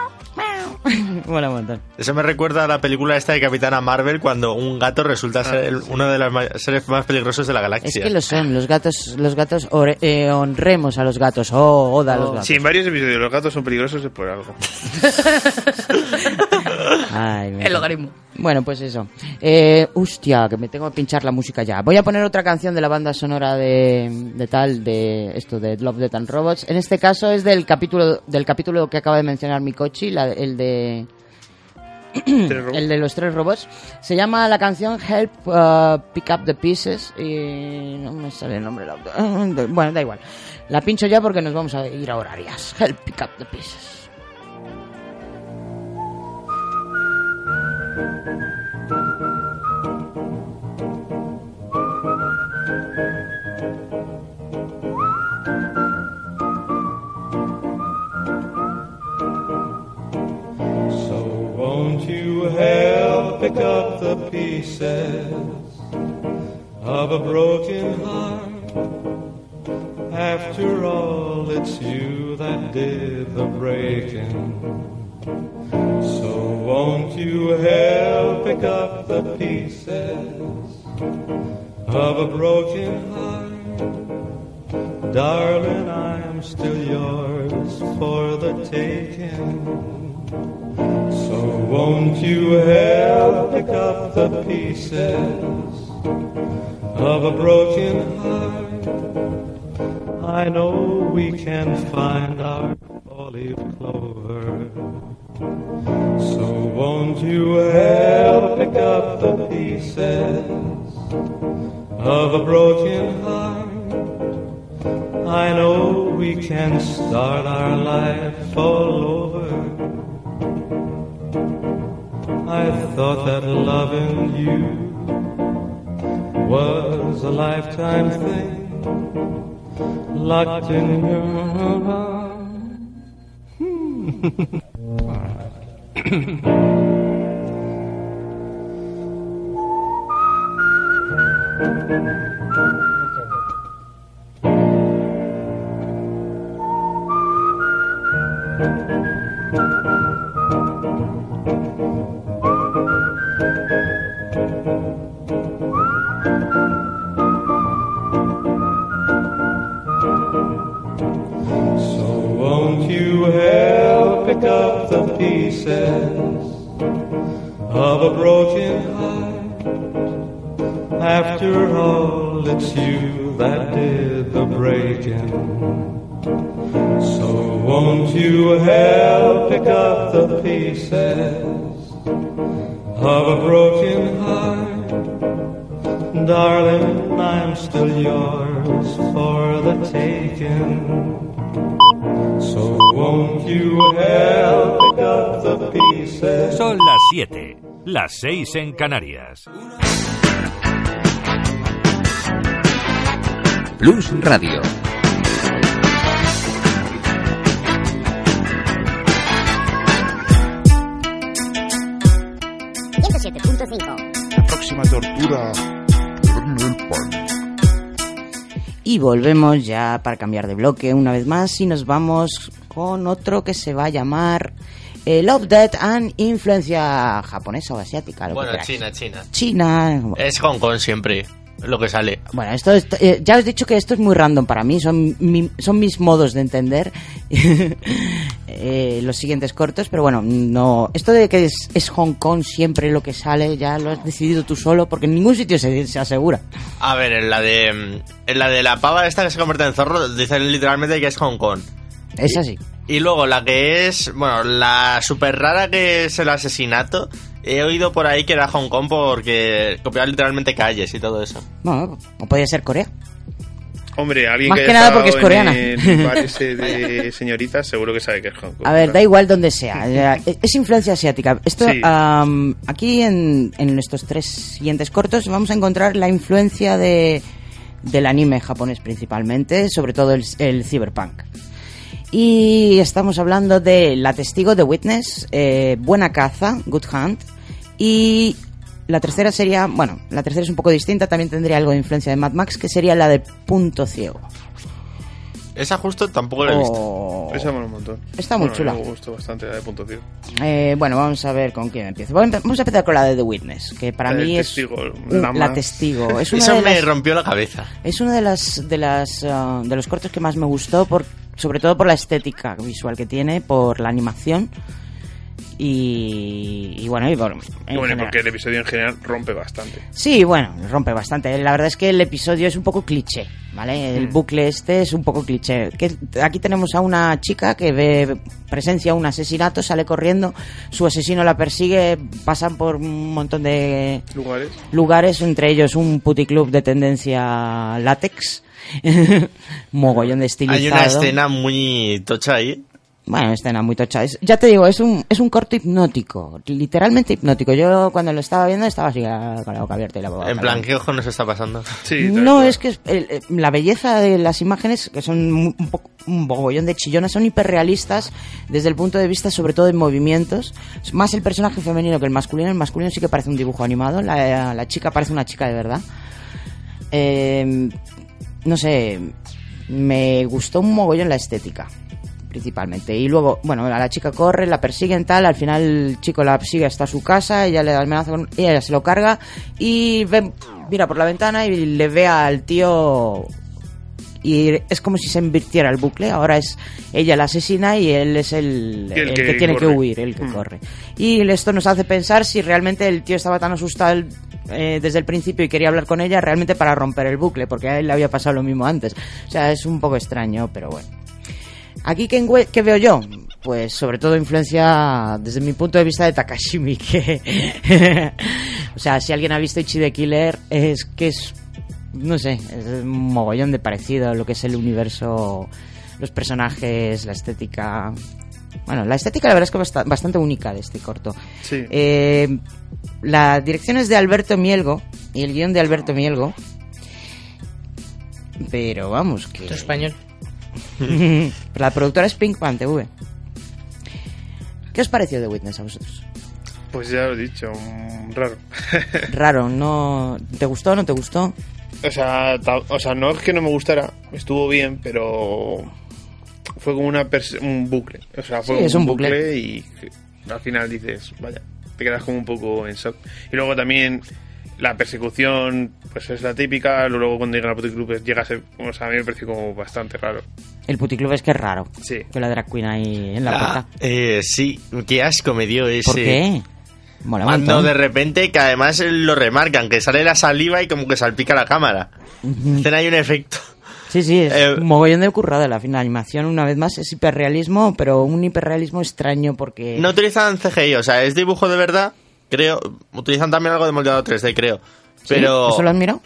Mola un montón. Eso me recuerda a la película esta de Capitana Marvel cuando un gato resulta ser el- uno de los seres más peligrosos de la Es galaxia. que lo son, los gatos, los gatos, ore- eh, honremos a los gatos, oh, oda a los gatos. Si en varios episodios los gatos son peligrosos es por algo. (laughs) Ay, El logaritmo. Bueno, pues eso. Eh, hostia, que me tengo que pinchar la música ya. Voy a poner otra canción de la banda sonora de, de tal, de esto, de Love, Death and Robots. En este caso es del capítulo, del capítulo que acaba de mencionar Mikochi, la, el de... (coughs) el de los tres robots. Se llama la canción Help uh, Pick Up the Pieces y no me sale el nombre. del autor. (laughs) Bueno, da igual. La pincho ya porque nos vamos a ir a horarias. Help Pick Up the Pieces. Of a broken heart? After all, it's you that did the breaking. So won't you help pick up the pieces of a broken heart? Darling, I'm still yours for the taking. So won't you help pick up the pieces of a broken heart? I know we can find our four-leaf clover. So won't you help pick up the pieces of a broken heart? I know we can start our life all over. I thought that loving you was a lifetime thing, locked in your hmm. (laughs) So won't you help pick up pieces of a broken heart? After all, it's you that did the breaking. So won't you help pick up the pieces of a broken heart? Darling, I'm still yours for the taking. So won't you help pick up the pieces? Son las 7, las 6 en Canarias. Plus Radio. Próxima tortura. Y volvemos ya para cambiar de bloque una vez más y nos vamos con otro que se va a llamar eh, Love, Death and Influencia japonesa o asiática. Lo Bueno, que. China, China. China. Es Hong Kong siempre. lo que sale. Bueno, esto es- eh, ya os he dicho que esto es muy random para mí, son, mi- son mis modos de entender (laughs) eh, los siguientes cortos, pero bueno, no esto de que es, es Hong Kong siempre lo que sale, ya lo has decidido tú solo, porque en ningún sitio se, se asegura. A ver, en la de en la de la pava esta que se convierte en zorro, dicen literalmente que es Hong Kong. Es así. Y luego la que es, bueno, la super rara que es el asesinato, he oído por ahí que era Hong Kong porque copiaba literalmente calles y todo eso. Bueno, o podría ser Corea. Hombre, alguien Más que, nada porque es estado coreana. En el (laughs) bar ese de señoritas, seguro que sabe que es Hong Kong. A ver, da igual donde sea. ya, Es influencia asiática. Esto, Sí. aquí en, en estos tres siguientes cortos vamos a encontrar la influencia de, del anime japonés principalmente, sobre todo el, el cyberpunk. Y estamos hablando de La Testigo, de Witness, eh, Buena Caza, Good Hunt, y la tercera sería, bueno, la tercera es un poco distinta, también tendría algo de influencia de Mad Max, que sería la de Punto Ciego. Esa justo tampoco la he visto. Oh. Esa mola un montón. Está muy Bueno, chula. Me gustó bastante la de punto ciego. Eh, bueno, vamos a ver con quién empiezo. Vamos a empezar con la de The Witness, que para La mí es testigo, un- la testigo. Es (laughs) una Eso de me las- rompió la cabeza. es uno de las de las ah, de los cortos que más me gustó por sobre todo por la estética visual que tiene, por la animación y, y bueno, y por, Y bueno, porque el episodio en general rompe bastante. Sí, bueno, rompe bastante. La verdad es que el episodio es un poco cliché, ¿vale? El Mm. bucle este es un poco cliché. Que aquí tenemos a una chica que ve presencia un asesinato, sale corriendo, su asesino la persigue, pasan por un montón de Lugares. lugares, entre ellos un puticlub de tendencia látex, (laughs) mogollón de estilizado. Hay una escena muy tocha ahí. Bueno, escena muy tocha. Es- ya te digo, es un, es un corto hipnótico, literalmente hipnótico. Yo cuando lo estaba viendo estaba así ah, con la boca abierta y la boca En plan, ¿qué ojo nos está pasando? (laughs) no, es que es- el- el- la belleza de las imágenes, que son un, poco, un bogollón de chillonas, son hiperrealistas desde el punto de vista, sobre todo en movimientos. Es Más el personaje femenino que el masculino. El masculino sí que parece un dibujo animado. La, la chica parece una chica de verdad. Eh, no sé, me gustó un mogollón la estética principalmente. Y luego, bueno, la, la chica corre, la persiguen tal, al final el chico la sigue hasta su casa, ella le da menazo con ella se lo carga y ve, mira por la ventana y le ve al tío y es como si se invirtiera el bucle, ahora es ella la asesina y él es el, Y el el que que, tiene que huir, el que Mm. corre. Y esto nos hace pensar si realmente el tío estaba tan asustado eh, desde el principio y quería hablar con ella realmente para romper el bucle, porque a él le había pasado lo mismo antes. O sea, es un poco extraño, pero bueno. Aquí, ¿qué, veo yo? Pues sobre todo influencia desde mi punto de vista de Takashimi, que... (laughs) o sea, si alguien ha visto Ichi the Killer, es que es... No sé, es un mogollón de parecido a lo que es el universo, los personajes, la estética... Bueno, la estética la verdad es que basta- bastante única de este corto. Sí. Eh, la dirección es de Alberto Mielgo y el guion de Alberto Mielgo. Pero vamos, que... Esto es español. (laughs) la productora es Pinkman TV. ¿Qué os pareció de Witness a vosotros? Pues ya lo he dicho, mm, raro. (laughs) Raro, ¿no? ¿Te gustó no te gustó? O sea, o sea, no es que no me gustara, estuvo bien, pero fue como una un bucle. O sea, fue Sí, es un un bucle, bucle. y al final dices, vaya, te quedas como un poco en shock. Y luego también la persecución, pues es la típica, luego cuando llega al puticlub llega a ser, o sea, a mí me pareció como bastante raro. El puticlub es que es raro. Sí. Que la drag queen ahí en la Ah, puerta. eh, sí, qué asco me dio ese. ¿Por qué? Mola Cuando montón. de repente, que además lo remarcan, que sale la saliva y como que salpica la cámara. Hacen ahí un efecto. Sí, sí, es Eh, un mogollón de currada la animación. Una vez más es hiperrealismo, pero un hiperrealismo extraño porque... No utilizan CGI, o sea, es dibujo de verdad, creo. Utilizan también algo de moldeado 3D, creo. ¿Sí? Pero... ¿Eso lo has mirado?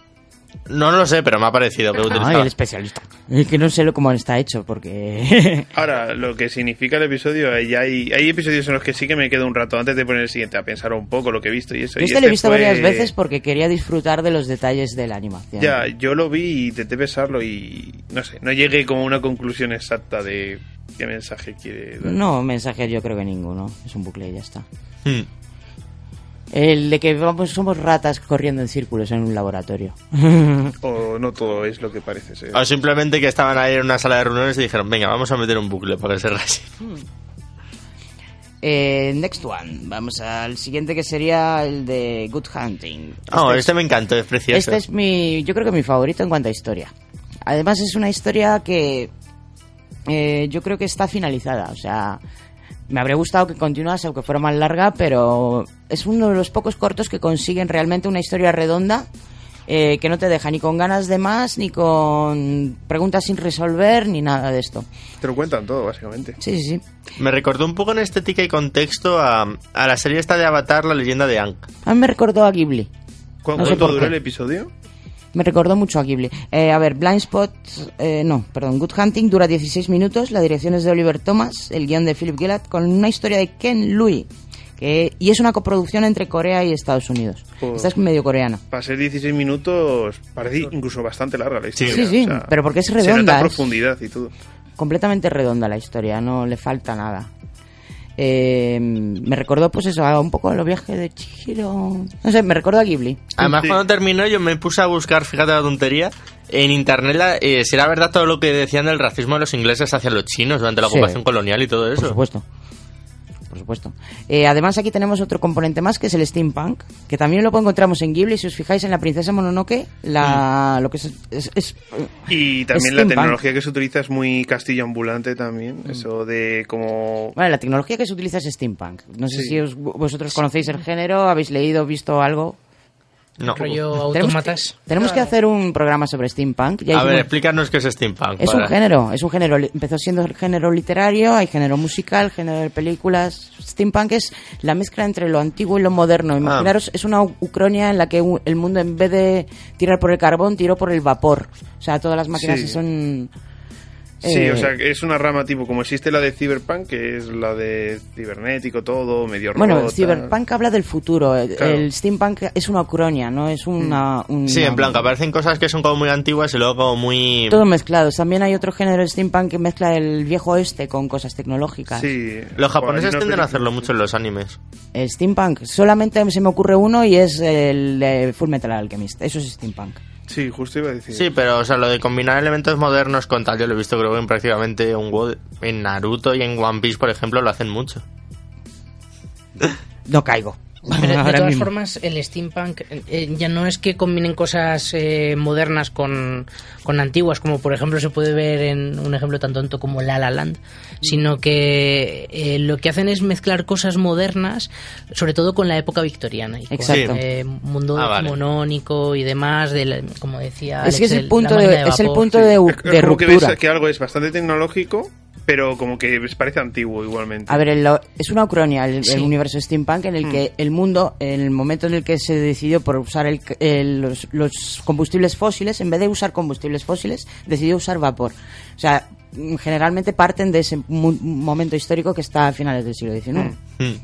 No, no lo sé, pero me ha parecido que Ay, utilizaba. el especialista. Es que no sé lo- cómo está hecho, porque... (laughs) Ahora, lo que significa el episodio, ya hay, hay episodios en los que sí que me quedo un rato antes de poner el siguiente a pensar un poco lo que he visto y eso. Yo y este lo he visto fue- varias veces porque quería disfrutar de los detalles de la animación. Ya, yo lo vi y intenté pensarlo y no sé, no llegué como a una conclusión exacta de qué mensaje quiere dar. No, mensaje yo creo que ninguno. Es un bucle y ya está. Hmm. El de que vamos, somos ratas corriendo en círculos en un laboratorio. (laughs) O no todo es lo que parece ser. O simplemente que estaban ahí en una sala de reuniones y dijeron, venga, vamos a meter un bucle para que se así. Eh, next one. Vamos al siguiente que sería el de Good Hunting. Oh, Este este me encantó, es precioso. Este es mi, yo creo que mi favorito en cuanto a historia. Además es una historia que eh, yo creo que está finalizada. O sea, me habría gustado que continuase aunque fuera más larga, pero es uno de los pocos cortos que consiguen realmente una historia redonda. eh, que no te deja ni con ganas de más, ni con preguntas sin resolver, ni nada de esto. Te lo cuentan todo, básicamente. Sí, sí, sí. Me recordó un poco en estética y contexto a, a la serie esta de Avatar, la leyenda de Aang. A mí me recordó a Ghibli. ¿Cu- No sé ¿Cuánto duró el episodio? Me recordó mucho a Ghibli. Eh, a ver, Blind Spot, eh, no, perdón, Good Hunting dura 16 minutos, la dirección es de Oliver Thomas, el guion de Philip Gillard, con una historia de Ken Lui, que, y es una coproducción entre Corea y Estados Unidos. Pues- Esta es medio coreana. Para ser 16 minutos, parece incluso bastante larga la historia. Sí, sí, pero porque es Se redonda, nota es- profundidad y todo. Completamente redonda la historia, no le falta nada. Eh, me recordó, pues eso, un poco a los viajes de Chihiro. No sé, me recordó a Ghibli. Además, cuando terminó, yo me puse a buscar, fíjate la tontería, en internet la- eh, si era verdad todo lo que decían del racismo de los ingleses hacia los chinos durante la Sí. ocupación colonial y todo eso. Por supuesto. Por supuesto. Eh, además, aquí tenemos otro componente más que es el steampunk, que también lo encontramos en Ghibli. Si os fijáis en la Princesa Mononoke, la, lo que es, es- es- Y también la Steampunk. tecnología que se utiliza es muy castillo ambulante también. Eso de como... Bueno, la tecnología que se utiliza es steampunk. No sé Sí. si os- vosotros conocéis el género, habéis leído, visto algo. No. Rollo Tenemos autómatas. que, tenemos que hacer un programa sobre steampunk. Ya A ver, hicimos- explícanos qué es steampunk. Es un género, es un género. Empezó siendo el género literario, hay género musical, género de películas. Steampunk es la mezcla entre lo antiguo y lo moderno. Imaginaros, es una u- Ucronia en la que u- el mundo en vez de tirar por el carbón, tiró por el vapor. O sea, todas las máquinas Sí. son... Sí, eh, o sea, que es una rama tipo como existe la de Cyberpunk, que es la de cibernético, todo, medio Bueno, robot, el Cyberpunk habla del futuro. El- Claro. El Steampunk es una Ucronia, no es una... una- Sí, en plan, que aparecen cosas que son como muy antiguas y luego como muy... Todo mezclado. También hay otro género de steampunk que mezcla el viejo oeste con cosas tecnológicas. Los japoneses Bueno, tienden a hacerlo mucho en los animes. El steampunk. Solamente se me ocurre uno y es el de Full Metal Alchemist. Eso es steampunk. Sí, justo iba a decir. Sí, pero o sea, lo de combinar elementos modernos con tal, yo lo he visto creo que en prácticamente un WoD. En Naruto y en One Piece, por ejemplo, lo hacen mucho. No caigo. Pero de todas mismo. formas, el steampunk eh, ya no es que combinen cosas eh, modernas con, con antiguas, como por ejemplo se puede ver en un ejemplo tan tonto como La La Land, sino que eh, lo que hacen es mezclar cosas modernas, sobre todo con la época victoriana. Y con, Exacto. eh, mundo Ah, vale. monónico y demás, de la- como decía. Es que es el punto máquina de, es el vapor. punto de, Es de como que ruptura. ves que algo es bastante tecnológico, pero como que parece antiguo igualmente. A ver, el- es una ucronia el, el Sí. universo steampunk en el Mm. que el mundo, en el momento en el que se decidió por usar el- el- los, los combustibles fósiles, en vez de usar combustibles fósiles, decidió usar vapor. O sea, generalmente parten de ese mu- momento histórico que está a finales del siglo XIX. Mm.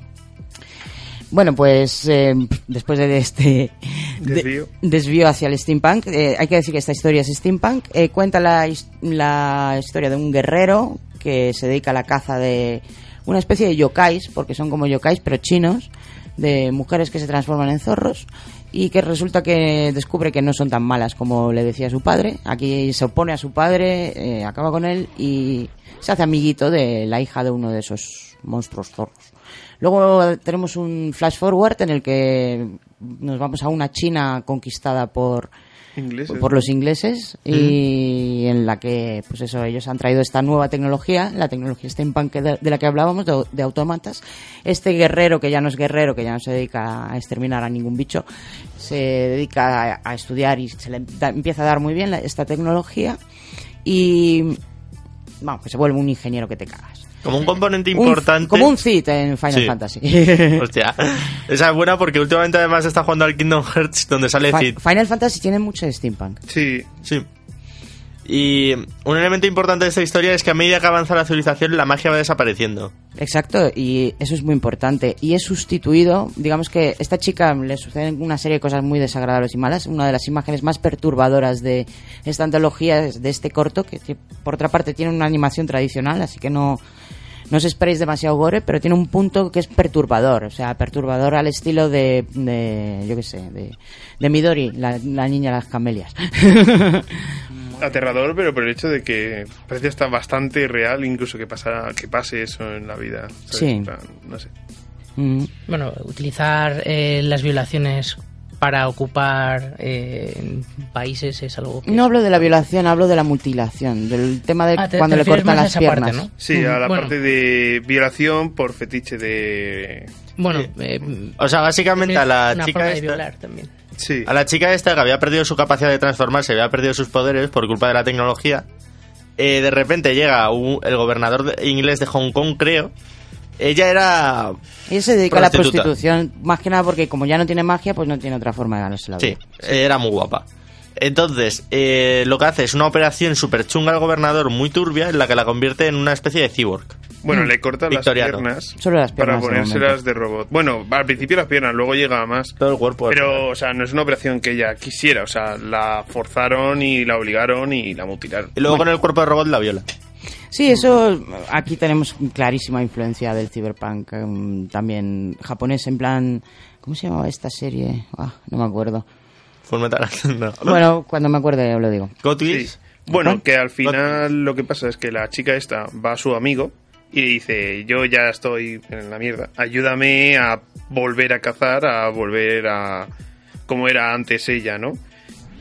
Bueno, pues eh, después de este (laughs) de- Desvío. hacia el steampunk, eh, hay que decir que esta historia es steampunk. Eh, cuenta la, la historia de un guerrero que se dedica a la caza de una especie de yokais, porque son como yokais pero chinos, de mujeres que se transforman en zorros y que resulta que descubre que no son tan malas como le decía su padre. Aquí se opone a su padre, eh, acaba con él y se hace amiguito de la hija de uno de esos monstruos zorros. Luego tenemos un flash forward en el que nos vamos a una China conquistada por Ingleses. por los ingleses y en la que pues eso ellos han traído esta nueva tecnología la tecnología steampunk de, de la que hablábamos de, de autómatas. Este guerrero que ya no es guerrero que ya no se dedica a exterminar a ningún bicho se dedica a, a estudiar y se le da- empieza a dar muy bien la- esta tecnología y vamos que se vuelve un ingeniero que te cagas Como un componente Un- importante. como un Cid en Final Sí. Fantasy (laughs) Hostia. Esa es buena porque últimamente además está jugando al Kingdom Hearts donde sale Cid. Final Fantasy tiene mucho de steampunk Sí. Sí. Y un elemento importante de esta historia es que a medida que avanza la civilización la magia va desapareciendo. Exacto, y eso es muy importante. Y es sustituido, digamos que esta chica le suceden una serie de cosas muy desagradables y malas. Una de las imágenes más perturbadoras de esta antología es de este corto, que por otra parte tiene una animación tradicional, así que no, no os esperéis demasiado gore, pero tiene un punto que es perturbador. O sea, perturbador al estilo de, de yo qué sé, de, de Midori, la, la niña de las camelias. (laughs) aterrador, pero por el hecho de que parece hasta bastante real, incluso que pasara, que pase eso en la vida. ¿sabes? Sí. No sé. Mm. Bueno, utilizar eh, las violaciones para ocupar eh, países es algo que... No hablo de la violación, hablo de la mutilación, del tema de Ah, te- cuando te le cortan las esa parte, piernas. ¿no? Sí, a la Bueno. parte de violación por fetiche de... Bueno, O sea, básicamente a la una chica forma de esta- violar también. Sí. A la chica esta que había perdido su capacidad de transformarse, había perdido sus poderes por culpa de la tecnología, eh, de repente llega un- el gobernador de- inglés de Hong Kong, creo. Ella era... Ella se dedica a la prostitución, más que nada porque como ya no tiene magia, pues no tiene otra forma de ganarse la vida. Sí, era muy guapa. Entonces, eh, lo que hace es una operación súper chunga al gobernador, muy turbia, en la que la convierte en una especie de cyborg. Bueno, le corta las piernas, Solo las para piernas, de ponérselas de robot. Bueno, al principio las piernas, luego llega a más. Todo el cuerpo. Pero, o sea, no es una operación que ella quisiera. O sea, la forzaron y la obligaron y la mutilaron. Y luego con el cuerpo de robot la viola. Sí, eso aquí tenemos clarísima influencia del cyberpunk em, también japonés en plan ¿cómo se llamaba esta serie? Ah, no me acuerdo. Full Metal no. Bueno, cuando me acuerde lo digo. Sí. Bueno, que al final lo que pasa es que la chica esta va a su amigo y le dice, yo ya estoy en la mierda, ayúdame a volver a cazar, a volver a como era antes ella, ¿no?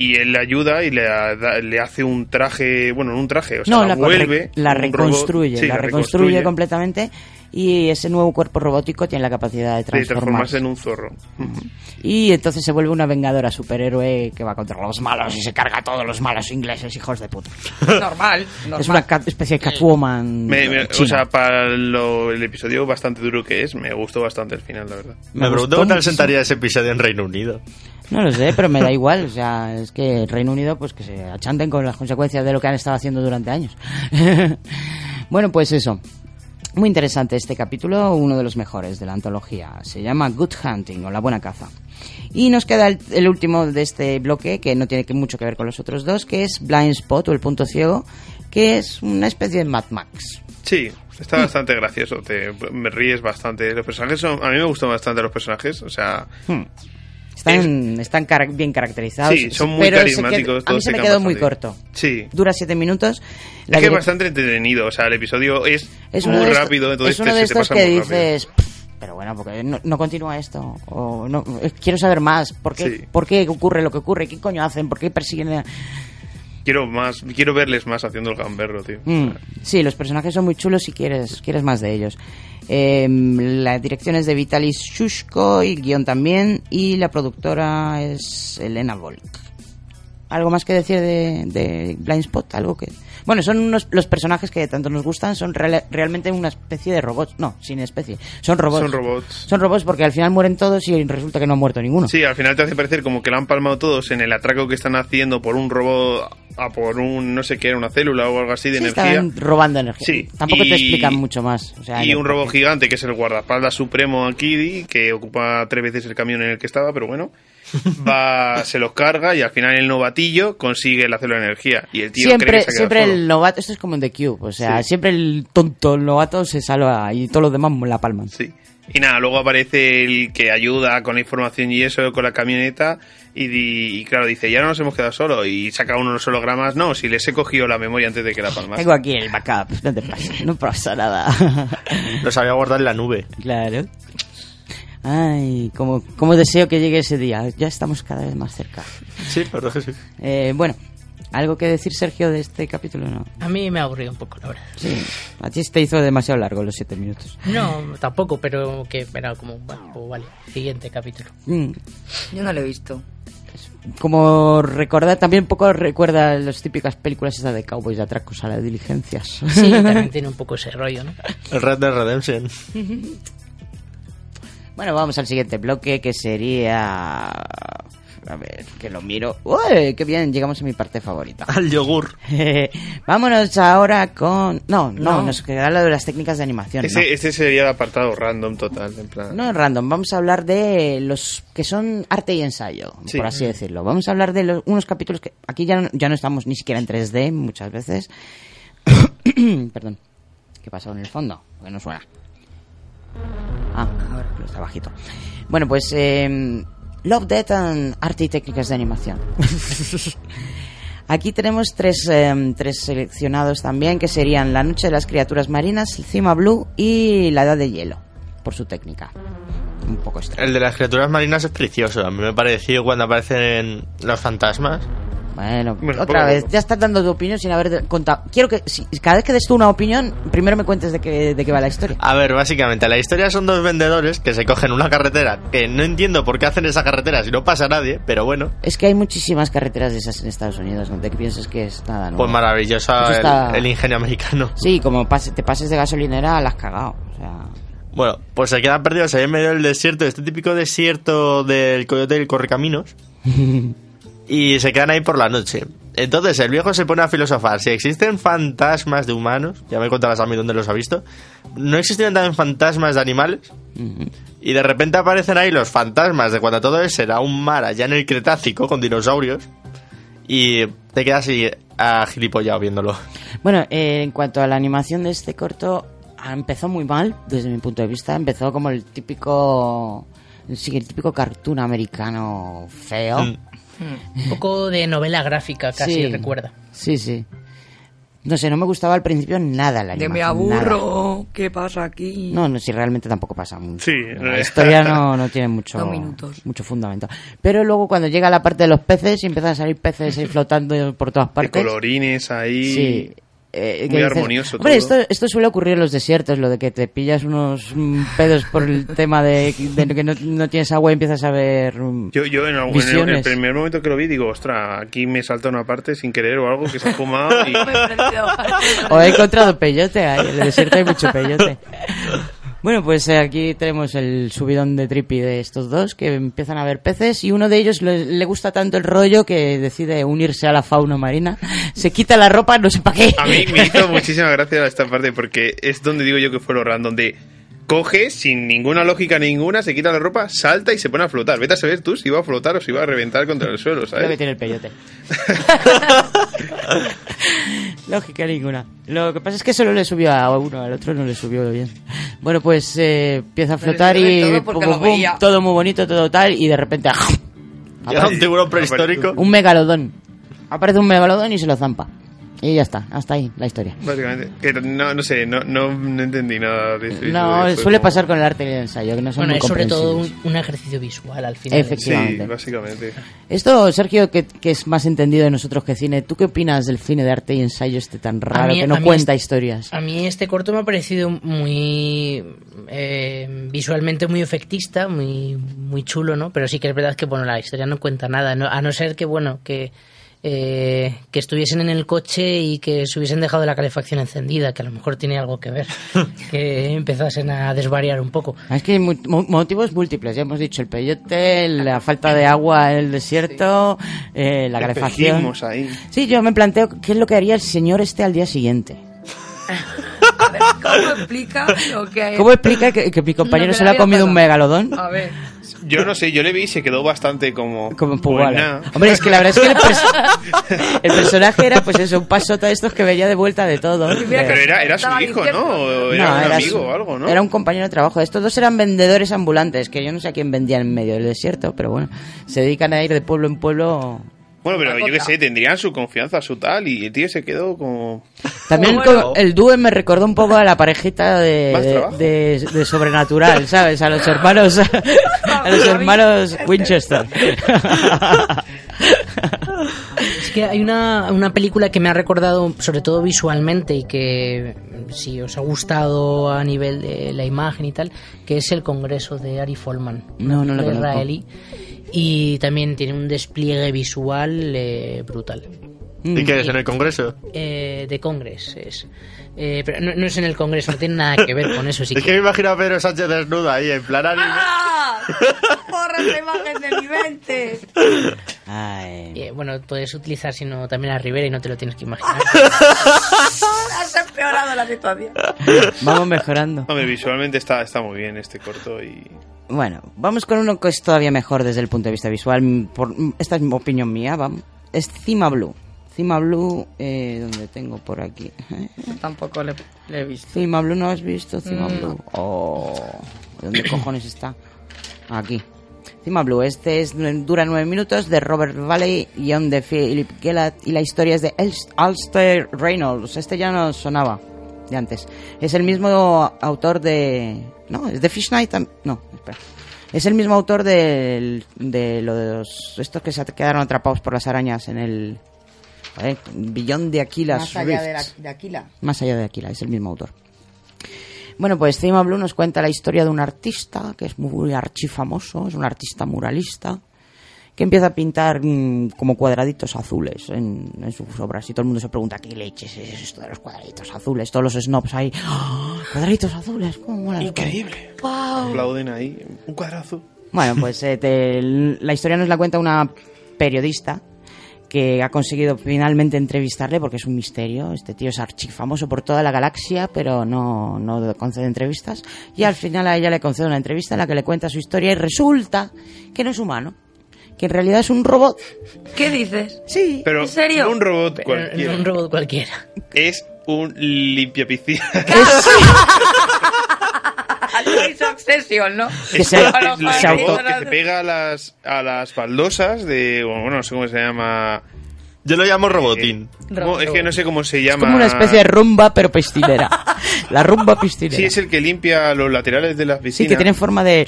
Y él le ayuda y le, da- le hace un traje, bueno, no un traje, o sea, no, la, la, vuelve. la robot. reconstruye, la reconstruye completamente y ese nuevo cuerpo robótico tiene la capacidad de de transformarse transformarse. en un zorro. Y entonces se vuelve una vengadora superhéroe que va contra los malos y se carga a todos los malos ingleses, hijos de puta. (laughs) Normal. Es una cat- especie de Catwoman. Me- me- o sea, para lo- el episodio bastante duro que es, me gustó bastante el final, la verdad. Me, pregunto qué tal muchísimo. sentaría ese episodio en Reino Unido. No lo sé, pero me da igual. O sea, es que el Reino Unido, pues que se achanten con las consecuencias de lo que han estado haciendo durante años. (laughs) bueno, pues eso. Muy interesante este capítulo, uno de los mejores de la antología. Se llama Good Hunting o La Buena Caza. Y nos queda el, el último de este bloque, que no tiene que mucho que ver con los otros dos, que es Blind Spot o El Punto Ciego, que es una especie de Mad Max. Sí, está bastante gracioso, te, me ríes bastante. Los personajes son, a mí me gustan bastante los personajes, o sea, Hmm. Están, están cara- bien caracterizados. Sí, son muy pero carismáticos, qued- a mí se me quedó muy corto. sí. Dura siete minutos. La es que es bastante entretenido, o sea, el episodio es, es muy de estos- rápido, entonces es uno de estos que dices, "Pff, pero bueno, porque no, no continúa esto, o no, eh, quiero saber más, ¿por qué, Sí. ¿por qué ocurre lo que ocurre? ¿Qué coño hacen? ¿Por qué persiguen? a- Quiero más, quiero verles más haciendo el gamberro, tío. Mm, sí, los personajes son muy chulos y quieres, quieres más de ellos. Eh, la dirección es de Vitalis Shushko y guion también, y la productora es Elena Volk. ¿Algo más que decir de, de Blind Spot? ¿Algo que...? Bueno, son unos, los personajes que tanto nos gustan, son real- realmente una especie de robots. No, sin especie. Son robots. Son robots. Son robots porque al final mueren todos y resulta que no ha muerto ninguno. Sí, al final te hace parecer como que la han palmado todos en el atraco que están haciendo por un robot a por un, no sé qué, era una célula o algo así de Sí, energía. estaban robando energía. Sí, Tampoco y- te explican mucho más. O sea, y un robot gigante que es el guardaespaldas supremo aquí, que ocupa tres veces el camión en el que estaba, pero bueno, va, (laughs) se los carga y al final el novatillo consigue la célula de energía. Y el tío cree siempre que se siempre. El novato, esto es como en The Cube, o sea, Sí. siempre el tonto, el novato se salva y todos los demás la palman. Sí. Y nada, luego aparece el que ayuda con la información y eso, con la camioneta, y, di- y claro, dice, ya no nos hemos quedado solos, y saca uno los hologramas, no, si les he cogido la memoria antes de que la palmas. Tengo aquí el backup, no te pasa, no pasa nada. (laughs) Los había guardado en la nube. claro. Ay, como, como deseo que llegue ese día, ya estamos cada vez más cerca. Sí, la verdad que sí. Eh, bueno, ¿algo que decir Sergio de este capítulo? No. A mí me ha aburrido un poco, la verdad. Sí, a ti te hizo demasiado largo los siete minutos. No, tampoco, pero que era como, bueno, pues vale, siguiente capítulo. Mm. Yo no lo he visto. Como recordar, también un poco recuerda las típicas películas esas de cowboys de atracos a las diligencias. Sí, también (laughs) tiene un poco ese rollo, ¿no? El Red Dead Redemption. Bueno, vamos al siguiente bloque que sería... A ver, que lo miro. ¡Uy! ¡Qué bien! Llegamos a mi parte favorita. Al yogur. (laughs) Vámonos ahora con... No, no, No. nos queda lo de las técnicas de animación. Ese, no. este sería el apartado random total, en plan. No random, vamos a hablar de los que son arte y ensayo, Sí. por así decirlo. Vamos a hablar de los- unos capítulos que aquí ya no, ya no estamos ni siquiera en 3D muchas veces. (coughs) Perdón. ¿Qué pasa en el fondo? Que no suena. Ah, ahora está bajito. Bueno, pues eh, Love, Death and Arte y Técnicas de Animación. (laughs) Aquí tenemos tres, eh, tres seleccionados también, que serían La Noche de las Criaturas Marinas, Cima Blue y La Edad de Hielo, por su técnica. Un poco extraño. El de las criaturas marinas es precioso. A mí me pareció cuando aparecen los fantasmas. Bueno, Bueno, otra poco- vez, ya estás dando tu opinión sin haber contado. Quiero que si, cada vez que des tú una opinión, primero me cuentes de qué, de qué va la historia. A ver, básicamente, la historia son dos vendedores que se cogen una carretera que no entiendo por qué hacen esa carretera si no pasa nadie, pero bueno, Es que hay muchísimas carreteras de esas en Estados Unidos, no te pienses que es nada nuevo. pues maravillosa el, está- el ingenio americano. Sí, como pase- te pases de gasolinera, la has cagado. O sea, Bueno, pues se quedan perdidos ahí en medio del desierto, este típico desierto del coyote y el correcaminos, (laughs) y se quedan ahí por la noche. Entonces el viejo se pone a filosofar, si existen fantasmas de humanos, ya me contarás a mí dónde los ha visto, ¿no existen también fantasmas de animales? Y de repente aparecen ahí los fantasmas de cuando todo eso era un mar allá en el Cretácico con dinosaurios, y te quedas así a gilipollado viéndolo. Bueno, eh, en cuanto a la animación de este corto, ah, empezó muy mal, desde mi punto de vista. Empezó como el típico. Sí, el típico cartoon americano feo. Mm. Un poco de novela gráfica, casi Sí. recuerda. Sí, sí. No sé, no me gustaba al principio nada la De me nada. aburro, ¿qué pasa aquí? No, no, si realmente tampoco pasa mucho. Sí. La historia no, (laughs) no tiene mucho, Dos minutos. mucho fundamento. Pero luego cuando llega la parte de los peces y empiezan a salir peces ahí flotando por todas De partes. colorines ahí. Sí. Eh, que Muy dices, armonioso Hombre, todo. esto, esto suele ocurrir en los desiertos, lo de que te pillas unos mm, pedos por el tema de, de que no, no tienes agua y empiezas a ver... mm, Yo, yo en, algún- en el, Visiones. el primer momento que lo vi digo, ostras, aquí me salta una parte sin querer o algo que se ha fumado y... (laughs) O he encontrado peyote ahí, en el desierto hay mucho peyote. (laughs) Bueno, pues eh, aquí tenemos el subidón de trippy de estos dos que empiezan a ver peces y uno de ellos le, le gusta tanto el rollo que decide unirse a la fauna marina. (laughs) Se quita la ropa, no sé para qué. A mí me hizo (laughs) muchísima gracia esta parte porque es donde digo yo que fue lo random de coge sin ninguna lógica ninguna, se quita la ropa, salta y se pone a flotar. Vete a saber tú si va a flotar o si va a reventar contra el suelo, Lo que ¿sabes? tiene el peyote. (laughs) Lógica ninguna. Lo que pasa es que solo le subió a uno, al otro no le subió bien. (laughs) Bueno, pues eh, empieza a flotar y todo pum, pum, todo muy bonito, todo tal, y de repente Llega un tiburón prehistórico. un megalodón. Aparece un megalodón y se lo zampa. Y ya está, hasta ahí la historia. Básicamente. Que no, no sé, no, no, no entendí nada de eso. No, suele como- pasar con el arte y el ensayo, que no son Bueno, muy es sobre todo un, un ejercicio visual al final. Efectivamente. Sí, básicamente. Esto, Sergio, que, que es más entendido de nosotros que cine, ¿tú qué opinas del cine de arte y ensayo este tan raro mí- que no cuenta es- historias? A mí este corto me ha parecido muy eh, visualmente muy efectista, muy muy chulo, ¿no? Pero sí que es verdad que bueno la historia no cuenta nada, ¿no? a no ser que bueno que eh, que estuviesen en el coche y que se hubiesen dejado la calefacción encendida, que a lo mejor tiene algo que ver, (laughs) que empezasen a desvariar un poco. Ah, Es que hay mu- motivos múltiples, ya hemos dicho, el peyote, la falta de agua en el desierto, eh, la calefacción. Ahí. Sí, yo me planteo qué es lo que haría el señor este al día siguiente. (laughs) ¿Cómo explica lo que ¿Cómo explica que, que mi compañero se le ha comido un megalodón? A ver. Yo no sé, yo le vi y se quedó bastante como... Como pues Pugala. nada. Hombre, es que la verdad es que el, pers- (laughs) el personaje era pues eso, un pasota de estos que veía de vuelta de todo. Pero era, era su hijo, ¿no? O era No, un era amigo su- o algo, ¿no? Era un compañero de trabajo. Estos dos eran vendedores ambulantes, que yo no sé a quién vendían en medio del desierto, pero bueno, se dedican a ir de pueblo en pueblo. Bueno, pero yo qué sé, tendrían su confianza, su tal, y el tío se quedó como... También bueno. co- el dúo me recordó un poco a la parejita de, Más de, trabajo. de- de Sobrenatural, ¿sabes? A los hermanos, (laughs) a los hermanos Winchester. Es que hay una, una película que me ha recordado, sobre todo visualmente, y que si os ha gustado a nivel de la imagen y tal, que es El Congreso de Ari Folman. No, no lo una película conozco. Y también tiene un despliegue visual eh, brutal. ¿Y qué es en el Congreso? Eh, de Congress es. Eh, pero no, no es en el Congreso, no tiene nada que ver con eso. Sí Es que me imagino a Pedro Sánchez desnudo ahí, en plan anime. ¡Ah! (laughs) ¡Borra esa imagen de mi mente! Ay. Eh, bueno, puedes utilizar sino también a Rivera y no te lo tienes que imaginar. (laughs) Has empeorado la situación. Vamos mejorando. Hombre, visualmente está, está muy bien este corto y... Bueno, vamos con uno que es todavía mejor desde el punto de vista visual. Por, esta es mi opinión mía, vamos. Es Cima Blue. Cima Blue, eh, donde tengo por aquí. Tampoco le, le he visto. Cima Blue, ¿no has visto Cima Mm. Blue? Oh, ¿dónde cojones está? Aquí. Cima Blue, este es, dura nueve minutos, de Robert Valley, guion de Philip Gellert, y la historia es de Alistair Reynolds. Este ya no sonaba de antes. Es el mismo autor de... No, es de Fish Night. No, espera. Es el mismo autor del- de los... Estos que se quedaron atrapados por las arañas en el... Billón de Aquilas Más allá de, la, de Aquila. Más allá de Aquila, es el mismo autor. Bueno, pues Cima Blue nos cuenta la historia de un artista que es muy archifamoso, es un artista muralista, que empieza a pintar mm, como cuadraditos azules en, en sus obras. Y todo el mundo se pregunta, ¿qué leches es esto de los cuadraditos azules? Todos los snobs ahí, ¡Ah! cuadraditos azules, ¿cómo mola? Increíble. Aplauden ahí. Un cuadrazo. Bueno, pues eh, te- la historia nos la cuenta una periodista que ha conseguido finalmente entrevistarle porque es un misterio. Este tío es archifamoso por toda la galaxia, pero no, no concede entrevistas. Y al final a ella le concede una entrevista en la que le cuenta su historia y resulta que no es humano, que en realidad es un robot. ¿Qué dices? Sí. Pero ¿En serio? no un robot Pero cualquiera. no un robot cualquiera. Es un limpiapiscina. (laughs) Es (laughs) Obsession, ¿no? Que se- (laughs) los el robot que se pega a las, a las baldosas de... Bueno, no sé cómo se llama... Yo lo llamo robotín. ¿Cómo? Es que no sé cómo se Es llama. como una especie de rumba, pero piscinera. la rumba piscinera. Sí, es el que limpia los laterales de las Sí, piscinas. que tiene forma de...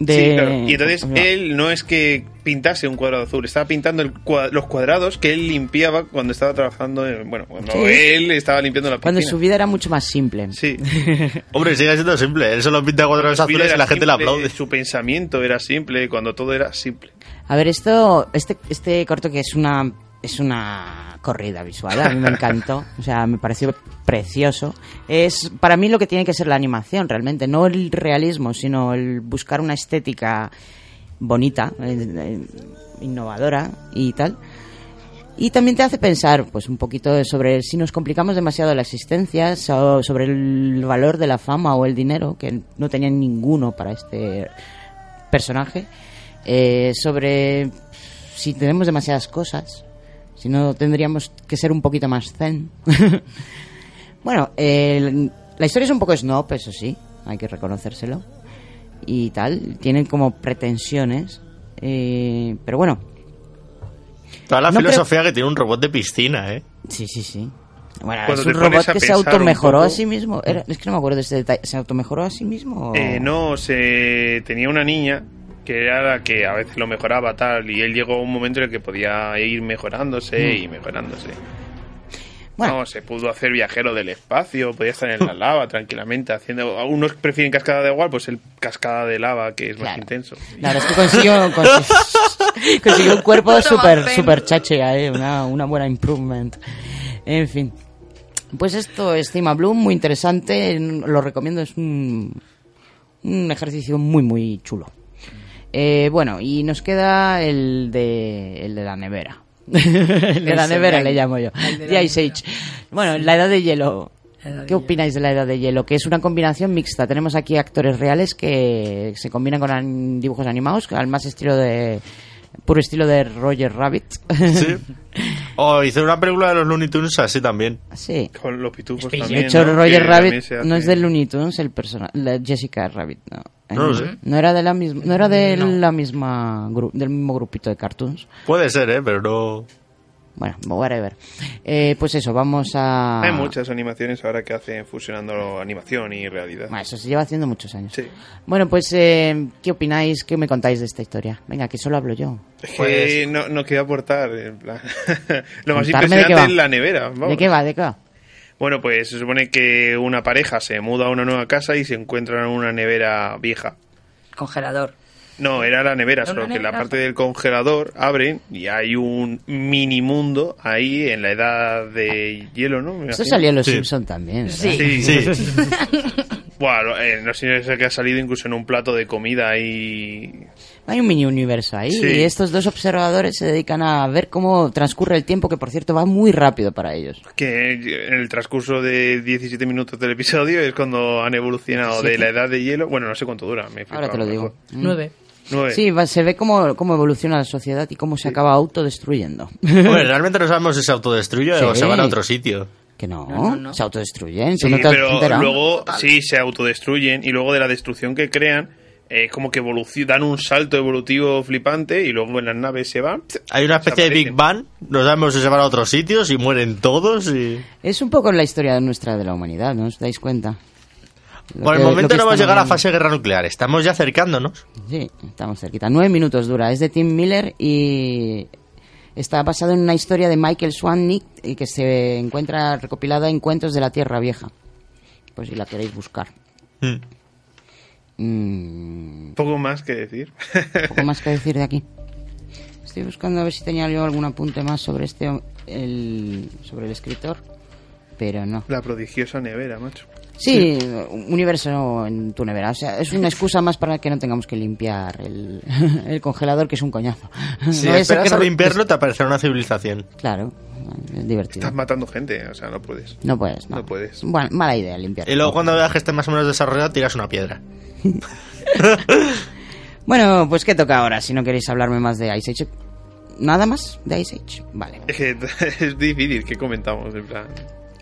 de Sí, claro. Y entonces él no es que pintase un cuadrado azul, estaba pintando el los cuadrados que él limpiaba cuando estaba trabajando en, bueno, cuando Sí. él estaba limpiando la piscina. Cuando su vida era mucho más simple. Sí. (laughs) Hombre, sigue siendo simple. Él solo pinta cuadrados Su azules y la gente le aplaude. Su pensamiento era simple, cuando todo era simple. A ver, esto, este, este corto que es una, es una corrida visual, a mí me encantó, o sea, me pareció precioso. Es para mí lo que tiene que ser la animación, realmente, no el realismo, sino el buscar una estética bonita, eh, eh, innovadora y tal. Y también te hace pensar, pues, un poquito sobre si nos complicamos demasiado la existencia, so- sobre el valor de la fama o el dinero, que no tenían ninguno para este personaje, eh, sobre si tenemos demasiadas cosas, si no tendríamos que ser un poquito más zen. (laughs) bueno, el- la historia es un poco snob, eso sí, hay que reconocérselo. Y tal, tienen como pretensiones, eh, pero bueno, Toda la No creo- filosofía que tiene un robot de piscina, ¿eh? Sí, sí, sí. Bueno, Cuando es un robot a que se automejoró a sí mismo. Era- es que no me acuerdo de este detalle. ¿Se automejoró a sí mismo? o- Eh, no, se tenía una niña que era la que a veces lo mejoraba tal y él llegó a un momento en el que podía ir mejorándose Mm. y mejorándose. Bueno. No, se pudo hacer viajero del espacio, podía estar en la lava tranquilamente haciendo... Unos prefieren cascada de agua, pues el cascada de lava que es más intenso. La verdad es que consiguió, (laughs) consi- consiguió un cuerpo súper super chache, ahí, una, una buena improvement. En fin. Pues esto es Cima Bloom, muy interesante, lo recomiendo, es un, un ejercicio muy, muy chulo. Eh, bueno, y nos queda el de, el de la nevera. (laughs) el de la nevera el- le llamo yo. The Ice Age. Bueno, la edad de hielo. De ¿Qué opináis de la edad de hielo? Que es una combinación mixta. Tenemos aquí actores reales que se combinan con dibujos animados, al más estilo de. Puro estilo de Roger Rabbit. Sí. (laughs) O hizo una película de los Looney Tunes así también. sí. Con los pitufos Space también, De hecho, ¿no? Roger Que Rabbit no es de Looney Tunes, el personaje. Jessica Rabbit, no. No lo sé. No era de la misma, no era de la misma gru- del mismo grupito de cartoons. Puede ser, ¿eh? Pero no... Bueno, whatever. Eh, pues eso, vamos a. Hay muchas animaciones ahora que hacen fusionando animación y realidad. Bueno, eso se lleva haciendo muchos años. Sí. Bueno, pues, eh, ¿qué opináis? ¿Qué me contáis de esta historia? Venga, que solo hablo yo. Es que Pues- no, no quiero aportar. en plan, (laughs) Lo más Contarme impresionante es la nevera. vamos. ¿De qué va? ¿De qué va? Bueno, pues se supone que una pareja se muda a una nueva casa y se encuentran en una nevera vieja. Congelador. No, era la nevera, Era solo que la parte del congelador abren y hay un mini mundo ahí en la edad de hielo, ¿no? Imagino. salió en Los Sí. Simpson también. ¿verdad? Sí. Sí. Sí. (laughs) Bueno, eh, no sé si es que ha salido incluso en un plato de comida ahí. Hay un mini universo ahí Sí. y estos dos observadores se dedican a ver cómo transcurre el tiempo, que por cierto va muy rápido para ellos. Que en el transcurso de 17 minutos del episodio es cuando han evolucionado de 17. la edad de hielo. Bueno, no sé cuánto dura. Me Ahora te lo digo. Mm. Nueve. Nueve. Sí, va- se ve cómo, cómo evoluciona la sociedad y cómo se acaba autodestruyendo. Hombre, (laughs) realmente no sabemos si se autodestruye o Sí. se van a otro sitio. que no, No, no, no. se autodestruyen. ¿tú Sí, no te has pero luego sí se autodestruyen y luego de la destrucción que crean Es como que evolucion- dan un salto evolutivo flipante y luego en las naves se van. Hay una especie de Big Bang, no sabemos si se van a otros sitios y mueren todos y... Es un poco la historia nuestra de la humanidad, ¿no os dais cuenta? Por el que- momento no vamos a estamos llegar a la fase de guerra nuclear, estamos ya acercándonos. Sí, estamos cerquita. Nueve minutos dura. Es de Tim Miller y está basado en una historia de Michael Swannick eh, que se encuentra recopilada en Cuentos de la Tierra Vieja. Pues si la queréis buscar. Mm. Mm, Poco más que decir. poco (laughs) más que decir de aquí. Estoy buscando a ver si tenía yo algún apunte más sobre este el, sobre el escritor, pero no. La prodigiosa nevera, macho. Sí, un universo en tu nevera. O sea, es una excusa más para que no tengamos que limpiar el, (laughs) el congelador, que es un coñazo. (laughs) Si No esperas que a limpiarlo te aparecerá una civilización. Claro, es divertido. Estás matando gente, o sea, no puedes. No puedes, no. No puedes. Bueno, mala idea limpiar. Y luego cuando veas que esté más o menos desarrollado tiras una piedra. (laughs) Bueno, pues ¿qué toca ahora? Si no queréis hablarme más de Ice Age. ¿Nada más de Ice Age? Vale. Es que es difícil que comentamos, en plan.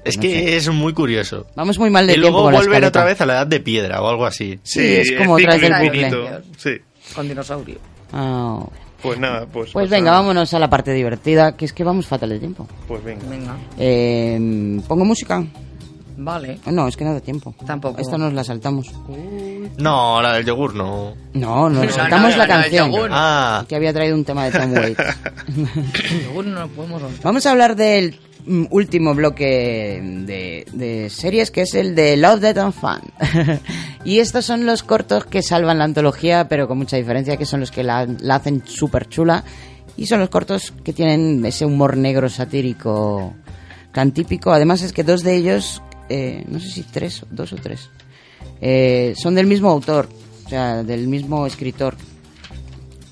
Es No que sé. es muy curioso. Vamos muy mal de y tiempo luego con la vuelven escaleta. otra vez a la edad de piedra o algo así. Sí, es como otra vez del. Sí. Con dinosaurio. Ah, Pues nada, pues. pues venga, nada. vámonos a la parte divertida, que es que vamos fatal de tiempo. Pues venga. Venga. Eh, ¿Pongo música? Vale. No, es que no da tiempo. Tampoco. Esta nos la saltamos. No, la del yogur no. No, nos No, saltamos no, la el canción. yogur. Ah, Que había traído un tema de Tom Waits. (laughs) (laughs) Seguro no lo podemos soltar. Vamos a hablar del último bloque de, series, que es el de Love, Death and Fun. (laughs) y estos son los cortos que salvan la antología, pero con mucha diferencia, que son los que la, la hacen súper chula. Y son los cortos que tienen ese humor negro satírico tan típico. Además es que dos de ellos, eh, no sé si tres, dos o tres, eh, son del mismo autor, o sea, del mismo escritor.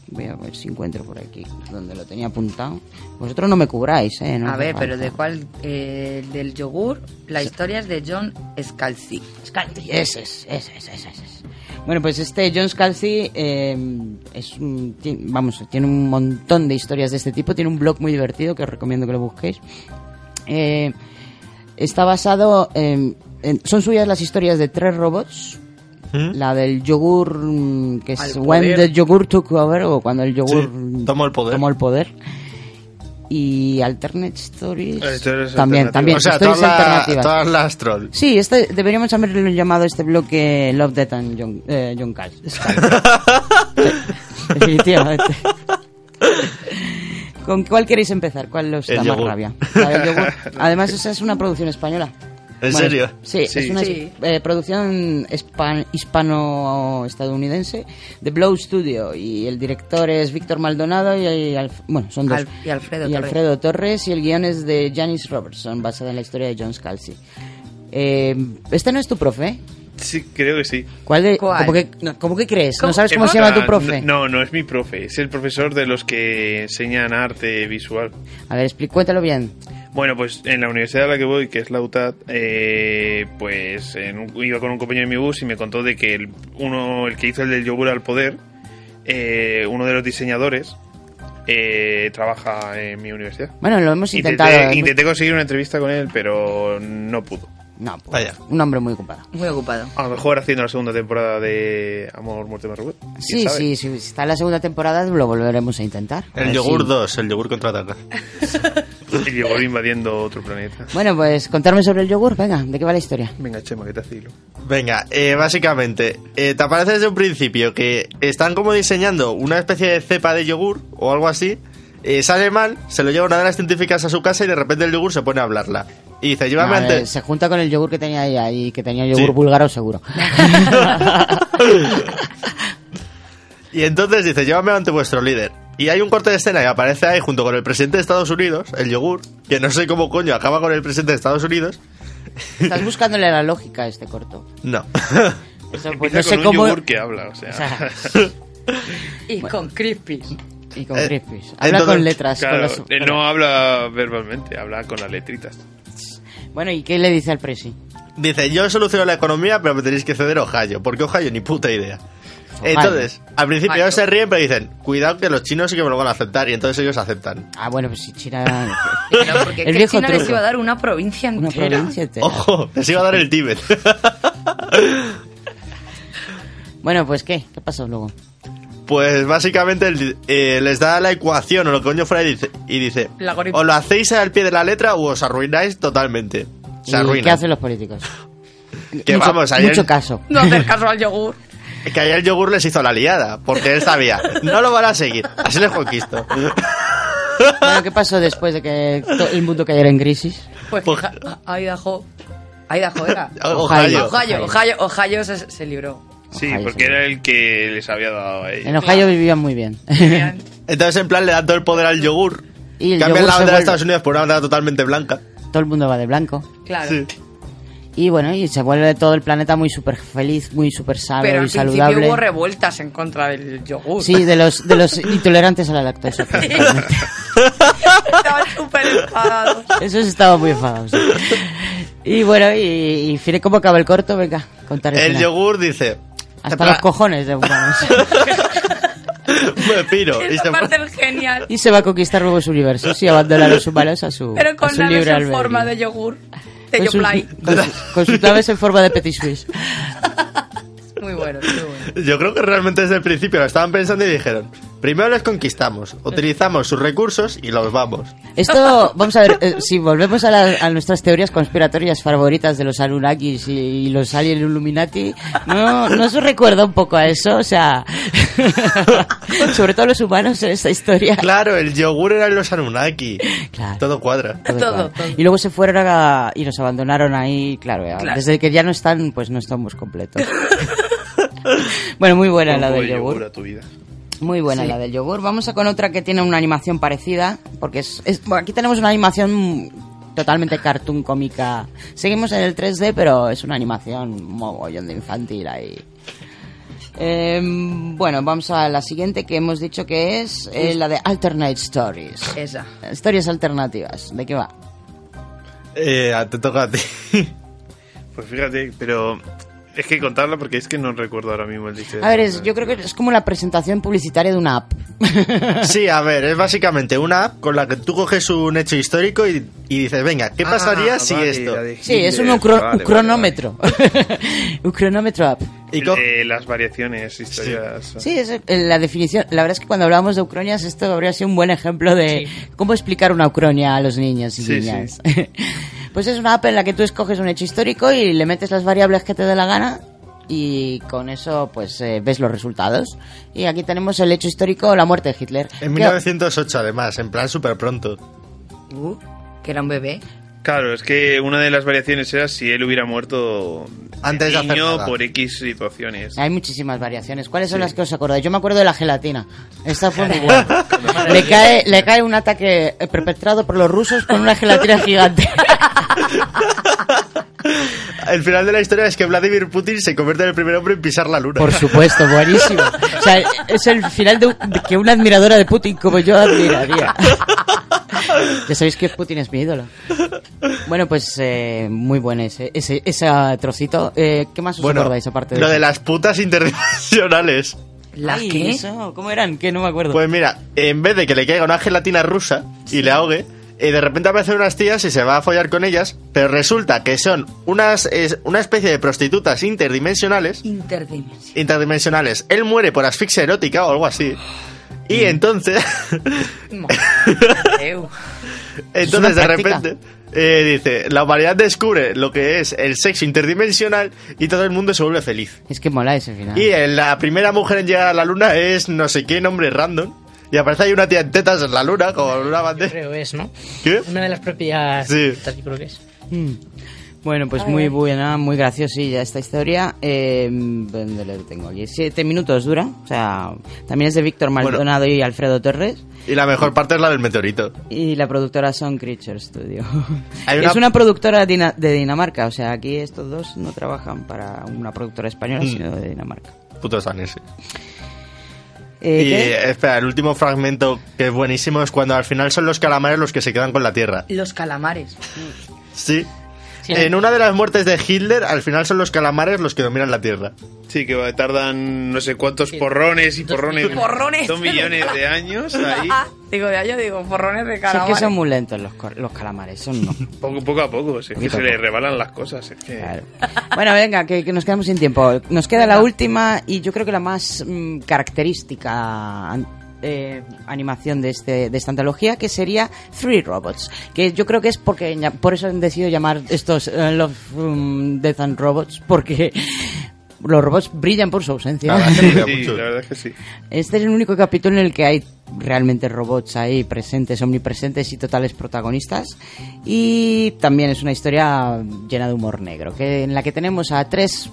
Voy a ver si encuentro por aquí donde lo tenía apuntado. Vosotros no me cubráis, ¿eh? No A ver, falta. pero ¿de cuál? Eh, del yogur, la historia es de John Scalzi. Scalzi, ese es, ese es, ese es. Bueno, pues este John Scalzi eh, es un, vamos, tiene un montón de historias de este tipo. Tiene un blog muy divertido que os recomiendo que lo busquéis. Eh, está basado en, en- Son suyas las historias de tres robots. La del yogur, mm, que es When poder. the Yogur Took Over, o cuando el yogur Sí, tomó el poder. tomó el poder. Y Alternate Stories. Eh, historias también, también. o sea, todas, la- alternativas. todas las troll. Sí, este, deberíamos haberlo llamado este bloque Love, Death and John, eh, John Cal. (laughs) Definitivamente. ¿Con cuál queréis empezar? ¿Cuál os El da más yogur. rabia? La del yogur. (laughs) Además, esa es una producción española. ¿En Bueno, serio? Sí, Sí. es una Sí. eh, producción hispan- hispano-estadounidense de Blow Studio y el director es Víctor Maldonado y, y Alf- bueno, son dos. Al- y Alfredo y Torres. Alfredo Torres y el guion es de Janice Robertson, basada en la historia de John Scalzi. Eh, este no es tu profe. Sí, creo que sí. ¿Cuál de, ¿Cuál? ¿cómo, que, no, ¿Cómo que crees? ¿No sabes cómo se llama tu plan, profe? No, no es mi profe, es el profesor de los que enseñan arte visual. A ver, explí- cuéntalo bien. Bueno, pues en la universidad a la que voy, que es la UTAD, eh, pues en un- iba con un compañero en mi bus y me contó de que el, uno, el que hizo el del yogur al poder, eh, uno de los diseñadores, eh, trabaja en mi universidad. Bueno, lo hemos intentado. Intenté, hemos- intenté conseguir una entrevista con él, pero no pudo. No, pues, Vaya. un hombre muy ocupado. Muy ocupado. A lo mejor haciendo la segunda temporada de Amor, Muerte, Más Robot. ¿Quién Sí, sí, sí, si está en la segunda temporada lo volveremos a intentar. A El yogur si- 2, el yogur contraataca. El yogur invadiendo otro planeta. Bueno, pues contarme sobre el yogur, venga, ¿de qué va la historia? Venga, Chema, que te hacilo. Venga, eh, básicamente, eh, te aparece desde un principio que están como diseñando una especie de cepa de yogur o algo así. eh, sale mal, se lo lleva una de las científicas a su casa y de repente el yogur se pone a hablarla. Y dice, llévame No, eh, antes. se junta con el yogur que tenía ella y que tenía yogur Sí. búlgaro seguro. (laughs) Y entonces dice, llévame ante vuestro líder. Y hay un corte de escena y aparece ahí junto con el presidente de Estados Unidos, el yogur, que no sé cómo coño acaba con el presidente de Estados Unidos. Estás buscándole la lógica a este corto. No. O sea, Empieza pues no sé con un cómo... yogur que habla, o sea. O sea, (laughs) Y con crispies. y con Eh, crispies. Habla entonces, con letras. con las- él no habla verbalmente, habla con las letritas. Bueno, ¿y qué le dice al presi? Dice, yo soluciono la economía, pero me tenéis que ceder Ohio. ¿Por qué Ohio? Ni puta idea. Ohio. Entonces, al principio Ohio. ellos se ríen, pero dicen, cuidado que los chinos sí que me lo van a aceptar. Y entonces ellos aceptan. Ah, bueno, pues si China... (laughs) Claro, porque El es que viejo China les iba a dar una provincia Una entera. provincia entera. Ojo, les iba a dar el Tíbet. (laughs) Bueno, pues ¿qué? ¿Qué pasó luego? Pues básicamente eh, les da la ecuación o lo que coño fuera y dice, y dice o lo hacéis al pie de la letra o os arruináis totalmente. Se ¿Y arruinan. qué hacen los políticos? (laughs) Que mucho, vamos, ayer, mucho caso. (laughs) No hacer (laughs) caso al yogur. que ayer el yogur les hizo la liada, porque él sabía, no lo van a seguir, así les conquisto. Bueno, ¿qué pasó después de que el mundo cayera en crisis? Pues fija- Idaho. Idaho era. Ohio. Ohio, Ohio, Ohio se, se libró. Sí, Ohio, porque era el que les había dado a ellos. En Ohio vivían muy bien. (laughs) Entonces en plan le dan todo el poder al yogur, Y el cambian yogur la bandera de vuelve- Estados Unidos por una bandera totalmente blanca. Todo el mundo va de blanco. Claro. Sí. Y bueno, y se vuelve todo el planeta muy súper feliz, muy súper sano Pero y al principio saludable. hubo revueltas en contra del yogur. Sí, de los, de los (laughs) intolerantes a la lactosa. Estaban súper enfadados. Esos estaban muy enfadados. sí. Y bueno, y, y ¿cómo acaba el corto? Venga, contar el El final. yogur dice, Hasta los cojones de humanos. (laughs) me piro. Y se parte es genial. Y se va a conquistar nuevos universos y abandonar a los humanos a su, Pero a con su naves libre en albedrío. forma de yogur. De Con sus, con, su- con sus (laughs) naves en forma de Petit Suisse. Muy bueno, muy bueno. Yo creo que realmente desde el principio lo estaban pensando y dijeron, primero les conquistamos, utilizamos sus recursos y los vamos. Esto, vamos a ver, eh, si volvemos a, la- a nuestras teorías conspiratorias favoritas de los Anunnakis y, y los Alien Illuminati, ¿no, ¿no os recuerda un poco a eso? O sea, (laughs) sobre todo los humanos en esta historia. Claro, el yogur eran los Anunnaki. Todo cuadra. Todo, claro. Y luego se fueron a- y nos abandonaron ahí, claro, ya, Claro. desde que ya no están, pues no estamos completos. (laughs) bueno, muy buena la del de yogur. a tu vida. Muy buena Sí. la del yogur. Vamos a con otra que tiene una animación parecida, porque es, es- bueno, aquí tenemos una animación totalmente cartoon cómica. Seguimos en el 3D, pero es una animación mogollón de infantil ahí. Eh, bueno, vamos a la siguiente que hemos dicho que es eh, la de Alternate Stories. Esa. Historias alternativas. ¿De qué va? Eh, te toca a ti. (laughs) Pues fíjate, pero (laughs) es que contarla porque es que no recuerdo ahora mismo el dicho. A ver, es- yo creo que es como la presentación publicitaria de una app. (laughs) Sí, a ver, es básicamente una app con la que tú coges un hecho histórico y, y dices, venga, ¿qué Ah, pasaría si vale, esto? Sí, es un, Hitler, cro- vale, un vale, cronómetro. (laughs) un cronómetro app. El de las variaciones, historias. Sí, es eh, la definición. La verdad es que cuando hablábamos de ucronias, esto habría sido un buen ejemplo de cómo explicar una ucronia a los niños y Sí, niñas. Pues es una app en la que tú escoges un hecho histórico y le metes las variables que te dé la gana y con eso pues eh, ves los resultados. Y aquí tenemos el hecho histórico, la muerte de Hitler. En Que- 1908 además, en plan súper pronto. Uh, que era un bebé. Claro, es que una de las variaciones era si él hubiera muerto Antes de niño por X situaciones. Hay muchísimas variaciones. ¿Cuáles son las que os acordáis? Yo me acuerdo de la gelatina. Esta fue (laughs) muy buena. le, cae, le cae un ataque perpetrado por los rusos con una gelatina (laughs) gigante. El final de la historia es que Vladimir Putin se convierte en el primer hombre en pisar la luna. Por supuesto, buenísimo. O sea, es el final de, un- de que una admiradora de Putin como yo admiraría. (laughs) Ya sabéis que Putin es mi ídolo. Bueno, pues eh, muy bueno ese, ese, ese trocito. Eh, ¿Qué más os Bueno, acordáis aparte de lo eso? de las putas interdimensionales. ¿Las Ay, qué? eso, ¿Cómo eran? Que no me acuerdo. Pues mira, en vez de que le caiga una gelatina rusa y le ahogue, eh, de repente aparecen unas tías y se va a follar con ellas, pero resulta que son unas es una especie de prostitutas interdimensionales. Interdimensional. Interdimensionales. Él muere por asfixia erótica o algo así. Y Mm. entonces, (laughs) entonces de repente eh, dice, la humanidad descubre lo que es el sexo interdimensional y todo el mundo se vuelve feliz. Es que mola ese final. Y eh, la primera mujer en llegar a la luna es no sé qué nombre random. Y aparece ahí una tía en tetas en la luna con una bandera. Creo es, ¿no? ¿Qué? Una de las propias... Sí. Yo creo que es. Mm. Bueno, pues muy buena, muy graciosilla esta historia. Eh, ¿Dónde lo tengo aquí? Siete minutos dura. O sea, también es de Víctor Maldonado y Alfredo Torres. Y la mejor parte es la del meteorito. Y la productora son Creature Studio. Hay (laughs) una- Es una productora de Dinamarca. O sea, aquí estos dos no trabajan para una productora española, Mm. sino de Dinamarca. Putos daneses. Eh, y ¿qué? espera, el último fragmento que es buenísimo es cuando al final son los calamares los que se quedan con la tierra. Los calamares. Sí. En una de las muertes de Hitler, al final son los calamares los que dominan la Tierra. Sí, que tardan no sé cuántos porrones y porrones. Porrones. Dos millones de años ahí. (laughs) digo, de año digo, porrones de Sí, cara. que son muy lentos los, los calamares, son no. (laughs) Poco, poco a poco, es que se a le poco. rebalan las cosas. Es que... Bueno, venga, que, que nos quedamos sin tiempo. Nos queda la última y yo creo que la más mm, característica eh, animación de, este, de esta antología, que sería Three Robots. Que yo creo que es porque por eso han decidido llamar estos eh, Love um, Death and Robots, porque (laughs) los robots brillan por su ausencia. (laughs) Sí, la verdad es que sí. Este es el único capítulo en el que hay realmente robots ahí presentes, omnipresentes y totales protagonistas. Y también es una historia llena de humor negro, que en la que tenemos a tres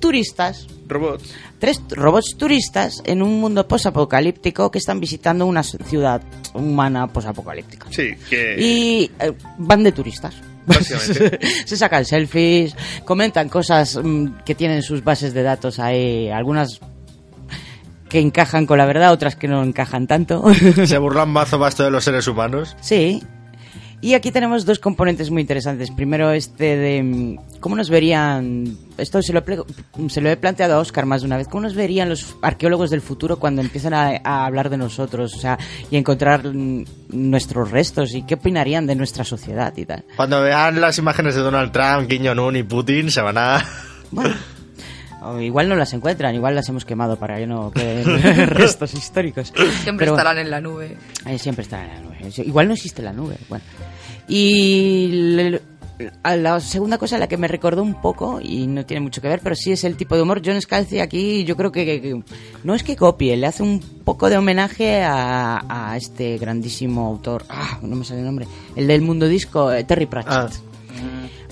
turistas, Robots. Tres robots turistas en un mundo posapocalíptico que están visitando una ciudad humana posapocalíptica. Sí, que. Y eh, van de turistas. Básicamente. (laughs) Se sacan selfies, comentan cosas mm, que tienen sus bases de datos ahí, algunas que encajan con la verdad, otras que no encajan tanto. Se burlan mazo basto de los seres humanos. Sí. Y aquí tenemos dos componentes muy interesantes. Primero este de mm, cómo nos verían, esto se lo, se lo he planteado a Oscar más de una vez, cómo nos verían los arqueólogos del futuro cuando empiezan a, a hablar de nosotros, o sea, y encontrar mm, nuestros restos y qué opinarían de nuestra sociedad y tal. Cuando vean las imágenes de Donald Trump, Kim Jong-un y Putin, se van a... (laughs) O igual no las encuentran, igual las hemos quemado para que no queden (laughs) restos históricos. Siempre Pero- estarán en la nube. Eh, siempre estarán en la nube. Igual no existe la nube. Bueno. Y le- a la segunda cosa, la que me recordó un poco, y no tiene mucho que ver, pero sí es el tipo de humor. John Scalzi aquí, yo creo que, que- que no es que copie, le hace un poco de homenaje a, a este grandísimo autor. Ah, no me sale el nombre. El del mundo disco, eh, Terry Pratchett.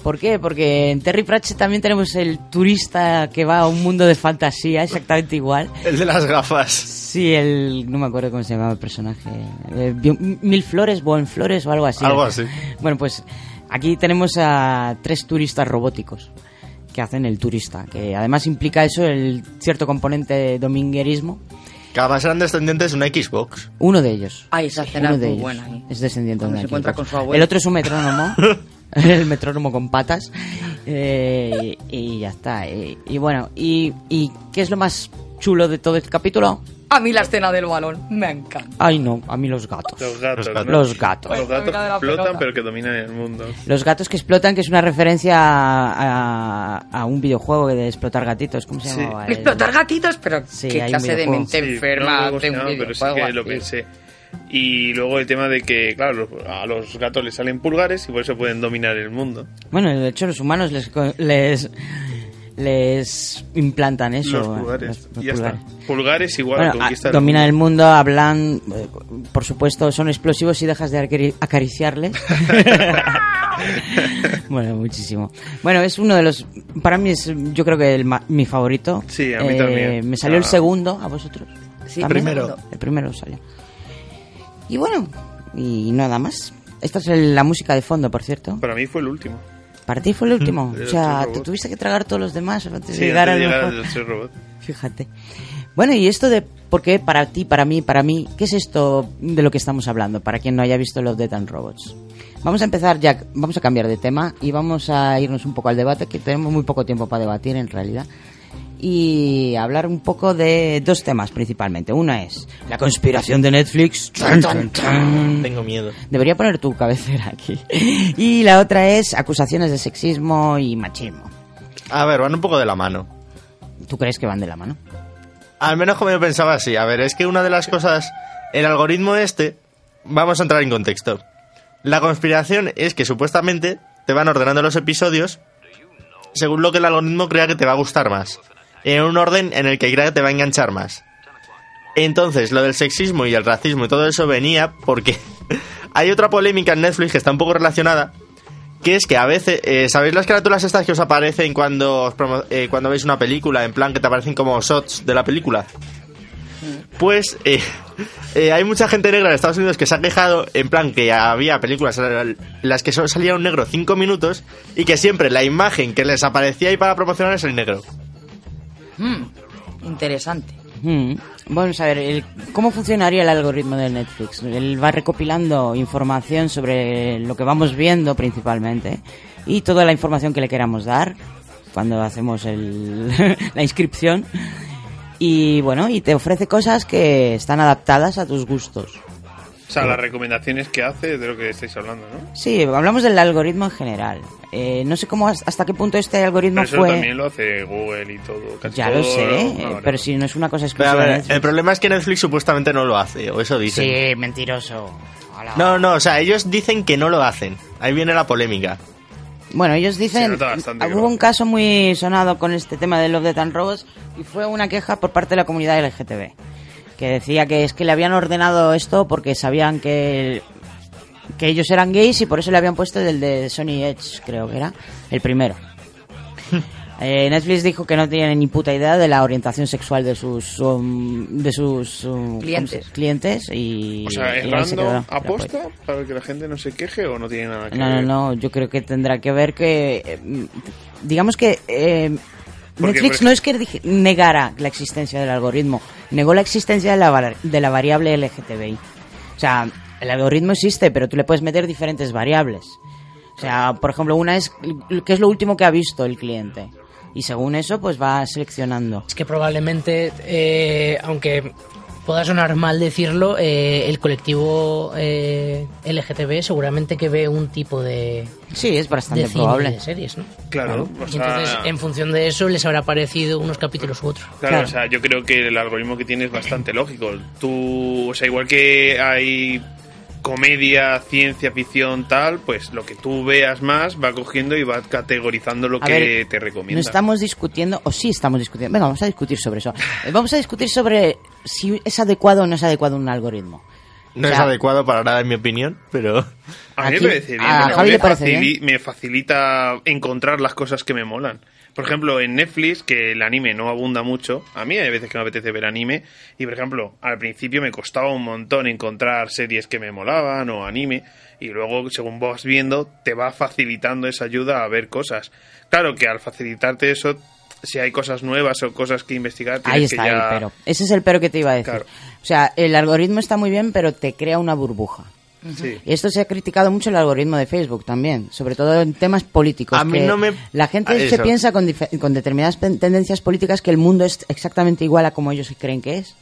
¿Por qué? Porque en Terry Pratchett también tenemos el turista que va a un mundo de fantasía, exactamente igual. El de las gafas. Sí, el. No me acuerdo cómo se llamaba el personaje. Eh, Mil Flores, Buen Flores o algo así. Algo así. Bueno, pues aquí tenemos a tres turistas robóticos que hacen el turista, que además implica eso el cierto componente de dominguerismo. Que además eran descendientes de una Xbox. Uno de ellos. Ay, esa escena Uno es de muy ellos buena. ¿eh? es descendiente Cuando de se una encuentra Xbox. con su abuelo. El otro es un metrónomo. (laughs) (laughs) el metrónomo con patas. Eh, y ya está. Y, y bueno, y, ¿y qué es lo más chulo de todo este capítulo? A mí la escena del balón me encanta. Ay, no, a mí los gatos. Los gatos. gatos. ¿no? Los gatos. Los Pues, gatos la flotan, pelota. pero que dominan el mundo. Los gatos que explotan, que es una referencia a, a- a un videojuego de explotar gatitos. ¿Cómo se Sí. llamaba? El- Explotar gatitos, pero Sí, qué clase de mente Sí, enferma no me un pero que lo pensé. Y luego el tema de que, claro, los- a los gatos les salen pulgares y por eso pueden dominar el mundo. Bueno, de hecho los humanos les, co- les, les implantan eso. los pulgares. los- los y ya pulgares. está. Pulgares igual Bueno, conquista a- el dominan mundo. el mundo, hablan, eh, por supuesto, son explosivos si dejas de acari- acariciarles. (laughs) bueno, muchísimo. Bueno, es uno de los, para mí es, yo creo que el ma- mi favorito. Sí, a mí Eh, también. Me salió el Ah. segundo, ¿a vosotros? Sí, ¿También? primero. El primero salió. Y bueno, y nada más. Esta es el- la música de fondo, por cierto. Para mí fue el último. Para ti fue el último. Mm, o sea, te tuviste que tragar todos los demás antes Sí, de llegar antes de al llegar mejor. al ser robot. (laughs) Fíjate. Bueno, y esto de por qué para ti, para mí, para mí, ¿qué es esto de lo que estamos hablando? Para quien no haya visto los Dead and Robots. Vamos a empezar ya, vamos a cambiar de tema y vamos a irnos un poco al debate, que tenemos muy poco tiempo para debatir en realidad. Y hablar un poco de dos temas principalmente. Una es la conspiración de Netflix. Tengo miedo. Debería poner tu cabecera aquí. Y la otra es acusaciones de sexismo y machismo. A ver, van un poco de la mano. ¿Tú crees que van de la mano? Al menos como yo pensaba así. A ver, es que una de las cosas... El algoritmo este... Vamos a entrar en contexto. La conspiración es que supuestamente te van ordenando los episodios según lo que el algoritmo crea que te va a gustar más. En un orden en el que que te va a enganchar más. Entonces, lo del sexismo y el racismo y todo eso venía porque (laughs) hay otra polémica en Netflix que está un poco relacionada, que es que a veces, eh, ¿sabéis las carátulas estas que os aparecen cuando, os eh, cuando veis una película? En plan que te aparecen como shots de la película. Pues eh, (laughs) eh, hay mucha gente negra en Estados Unidos que se ha quejado en plan que había películas en las que solo salía un negro 5 minutos y que siempre la imagen que les aparecía ahí para promocionar es el negro. Mm, interesante. Mm. Vamos a ver, ¿cómo funcionaría el algoritmo de Netflix? Él va recopilando información sobre lo que vamos viendo principalmente y toda la información que le queramos dar cuando hacemos el, (laughs) la inscripción. Y bueno, y te ofrece cosas que están adaptadas a tus gustos. O sea, las recomendaciones que hace de lo que estáis hablando, ¿no? Sí, hablamos del algoritmo en general. Eh, no sé cómo hasta qué punto este algoritmo Pero eso fue. también lo hace Google y todo. casi Ya lo todo, sé, ¿no? eh, Ah, vale. pero si no es una cosa exclusiva. de ver, Netflix. el problema es que Netflix supuestamente no lo hace, o eso dicen. Sí, mentiroso. No, no, o sea, ellos dicen que no lo hacen. Ahí viene la polémica. Bueno, ellos Se dicen, bastante hubo lo un caso muy sonado con este tema de Love, Death and Robots y fue una queja por parte de la comunidad LGTB, que decía que es que le habían ordenado esto porque sabían que, que ellos eran gays y por eso le habían puesto el de Sony Edge, creo que era, el primero. (laughs) Eh, Netflix dijo que no tiene ni puta idea de la orientación sexual de sus um, de sus um, Clientes. ¿cómo se- clientes y O sea, ¿es y ahí se aposta para que la gente no se queje o no tiene nada que No, no, ver? no, yo creo que tendrá que ver que, eh, digamos que eh, Porque, Netflix no es que negara la existencia del algoritmo, negó la existencia de la, de la variable LGTBI. O sea, el algoritmo existe, pero tú le puedes meter diferentes variables. O sea, por ejemplo, una es qué es lo último que ha visto el cliente. Y según eso, pues va seleccionando. Es que probablemente, eh, aunque pueda sonar mal decirlo, eh, el colectivo eh, LGTB seguramente que ve un tipo de, Sí, es bastante de cine y probable. de series, ¿no? Claro, o Y sea- entonces, en función de eso, les habrá parecido unos capítulos u otros. Claro, o sea, yo creo que el algoritmo que tiene es bastante lógico. Tú, o sea, igual que hay comedia, ciencia ficción, tal, pues lo que tú veas más va cogiendo y va categorizando lo A que ver, te No recomienda. estamos discutiendo, o sí estamos discutiendo. Venga, vamos a discutir sobre eso. (sighs) Vamos a discutir sobre si es adecuado o no es adecuado un algoritmo. No O es adecuado para nada, en mi opinión, pero... A mí me parece bien, a porque Javi me, le parece facili- bien. me facilita encontrar las cosas que me molan. Por ejemplo, en Netflix, que el anime no abunda mucho, a mí hay veces que me apetece ver anime, y por ejemplo, al principio me costaba un montón encontrar series que me molaban o anime, y luego, según vas viendo, te va facilitando esa ayuda a ver cosas. Claro que al facilitarte eso, si hay cosas nuevas o cosas que investigar, Ahí que está ya... el pero. Ese es el pero que te iba a decir. Claro. O sea, el algoritmo está muy bien, pero te crea una burbuja. Sí. Y esto se ha criticado mucho el algoritmo de Facebook también, sobre todo en temas políticos. A mí no me- La gente Ah, se piensa con, con determinadas tendencias políticas que el mundo es exactamente igual a como ellos creen que es,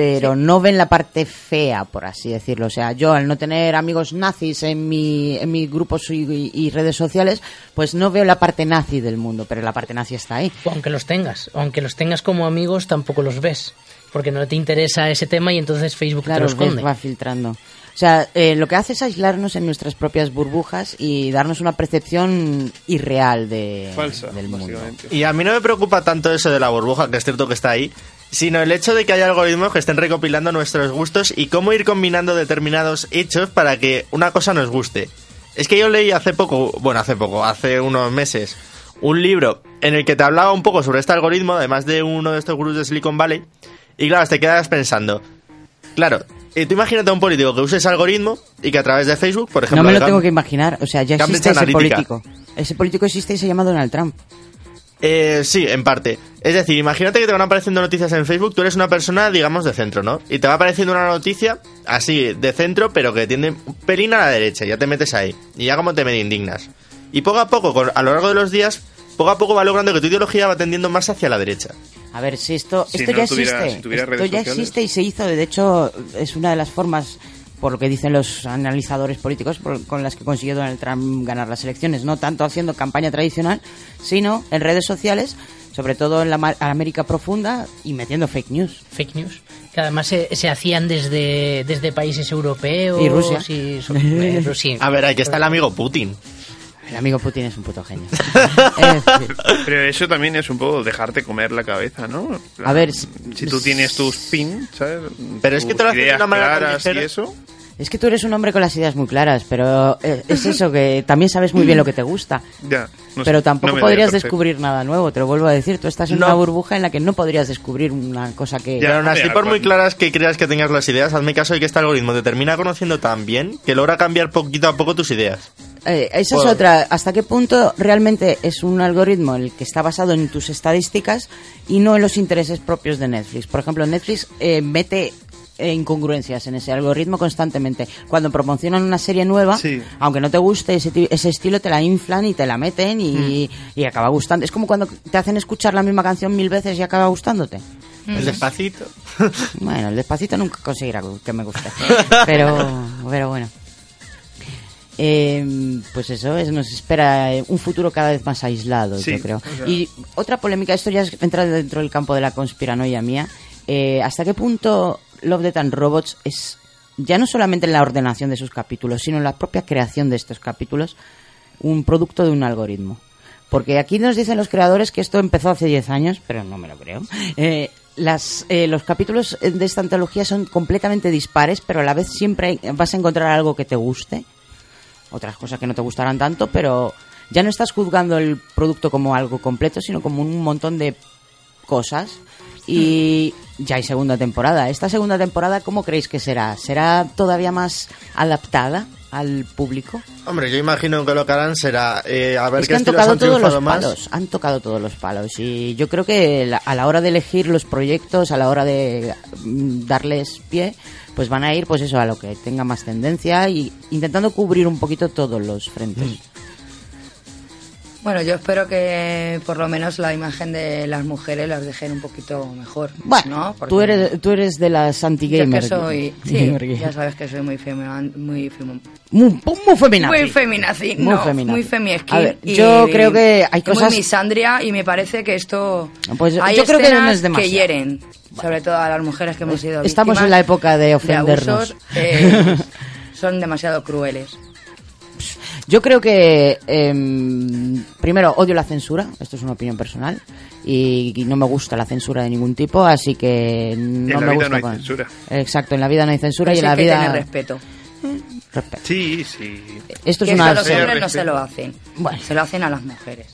pero no ven la parte fea, por así decirlo. O sea, yo al no tener amigos nazis en mi, en mis grupos y, y- y redes sociales, pues no veo la parte nazi del mundo, pero la parte nazi está ahí. Aunque los tengas, aunque los tengas como amigos, tampoco los ves. Porque no te interesa ese tema y entonces Facebook Claro, te lo esconde. va filtrando. O sea, eh, lo que hace es aislarnos en nuestras propias burbujas y darnos una percepción irreal de, Falsa, del mundo. Y a mí no me preocupa tanto eso de la burbuja, que es cierto que está ahí, sino el hecho de que haya algoritmos que estén recopilando nuestros gustos y cómo ir combinando determinados hechos para que una cosa nos guste. Es que yo leí hace poco, bueno, hace poco, hace unos meses, un libro en el que te hablaba un poco sobre este algoritmo, además de uno de estos gurús de Silicon Valley, y claro, te quedas pensando, claro, tú imagínate a un político que use ese algoritmo y que a través de Facebook, por ejemplo... No me lo tengo que imaginar. O sea, ya existe ese político. Ese político existe y se llama Donald Trump. Eh, sí, en parte. Es decir, imagínate que te van apareciendo noticias en Facebook, tú eres una persona, digamos, de centro, ¿no? Y te va apareciendo una noticia así, de centro, pero que tiende un pelín a la derecha, ya te metes ahí. Y ya como te medio indignas. Y poco a poco, con- a lo largo de los días, poco a poco va logrando que tu ideología va tendiendo más hacia la derecha. A ver, si esto, Si esto no ya tuviera- existe. si esto ya sociales. existe y se hizo. De hecho, es una de las formas, por lo que dicen los analizadores políticos, por- con las que consiguió Donald Trump ganar las elecciones. No tanto haciendo campaña tradicional, sino en redes sociales, sobre todo en la América profunda y metiendo fake news. Fake news. Que además se, se hacían desde, desde países europeos. Y Rusia. y (laughs) eh, Rusia. A ver, aquí está el amigo Putin. El amigo Putin es un puto genio. (laughs) Es decir, Pero eso también es un poco dejarte comer la cabeza, ¿no? A ver, si tú tienes tus pins, ¿sabes? Pero es que Tus te lo haces de ideas una manera tan claras y ligera. eso. Es que tú eres un hombre con las ideas muy claras, pero eh, es eso, que también sabes muy bien lo que te gusta. (laughs) Ya. no pero tampoco podrías descubrir nada nuevo, te lo vuelvo a decir. Tú estás en No. una burbuja en la que no podrías descubrir una cosa que... Pero aún así, mira, por muy claras que creas que tengas las ideas, hazme caso de que este algoritmo te termina conociendo tan bien que logra cambiar poquito a poco tus ideas. Eh, esa Bueno. es otra. ¿Hasta qué punto realmente es un algoritmo el que está basado en tus estadísticas y no en los intereses propios de Netflix? Por ejemplo, Netflix eh, mete incongruencias en ese algoritmo constantemente. Cuando promocionan una serie nueva, Sí. aunque no te guste ese, ese estilo, te la inflan y te la meten y, y acaba gustando. Es como cuando te hacen escuchar la misma canción mil veces y acaba gustándote. El despacito. (laughs) Bueno, el despacito nunca conseguirá que me guste. (laughs) Pero, pero bueno. Eh, pues eso es, nos espera eh, un futuro cada vez más aislado, Sí, yo creo. o sea- Y otra polémica, esto ya es- entra dentro del campo de la conspiranoia mía. Eh, ¿Hasta qué punto Love, Death and Robots es ya no solamente en la ordenación de sus capítulos, sino en la propia creación de estos capítulos, un producto de un algoritmo? Porque aquí nos dicen los creadores que esto empezó hace 10 años, pero no me lo creo. Eh, las, eh, los capítulos de esta antología son completamente dispares, pero a la vez siempre vas a encontrar algo que te guste. Otras cosas que no te gustarán tanto, pero ya no estás juzgando el producto como algo completo, sino como un montón de cosas. Y ya hay segunda temporada. ¿Esta segunda temporada cómo creéis que será? ¿Será todavía más adaptada al público? Hombre, yo imagino que lo que harán será eh, a ver es qué que han estilos tocado han todos los triunfado más. palos, han tocado todos los palos y yo creo que la- a la hora de elegir los proyectos, a la hora de mm, darles pie, pues van a ir pues eso a lo que tenga más tendencia y intentando cubrir un poquito todos los frentes. Mm. Bueno, yo espero que por lo menos la imagen de las mujeres las dejen un poquito mejor. Bueno, ¿no? Porque tú eres tú eres de las yo es anti-gamers. que soy, sí, (laughs) ya sabes que soy muy femi- muy femi- muy, muy feminazi. muy feminazi, Muy no, feminazi. muy. A ver, y- yo creo que hay y cosas- muy misandria y me parece que esto Pues hay yo creo que no es demasiado. que hieren, sobre todo a las mujeres que hemos sido Estamos en la época de ofendernos. abusos, eh, son demasiado crueles. Yo creo que, em, primero, odio la censura, esto es una opinión personal, y, y no me gusta la censura de ningún tipo, así que no En la me vida gusta no hay con- censura. Exacto, en la vida no hay censura y Pero en la que vida... respeto. respeto. Sí, sí. Esto es que una... esto a los hombres no se lo hacen. Se lo hacen a las mujeres.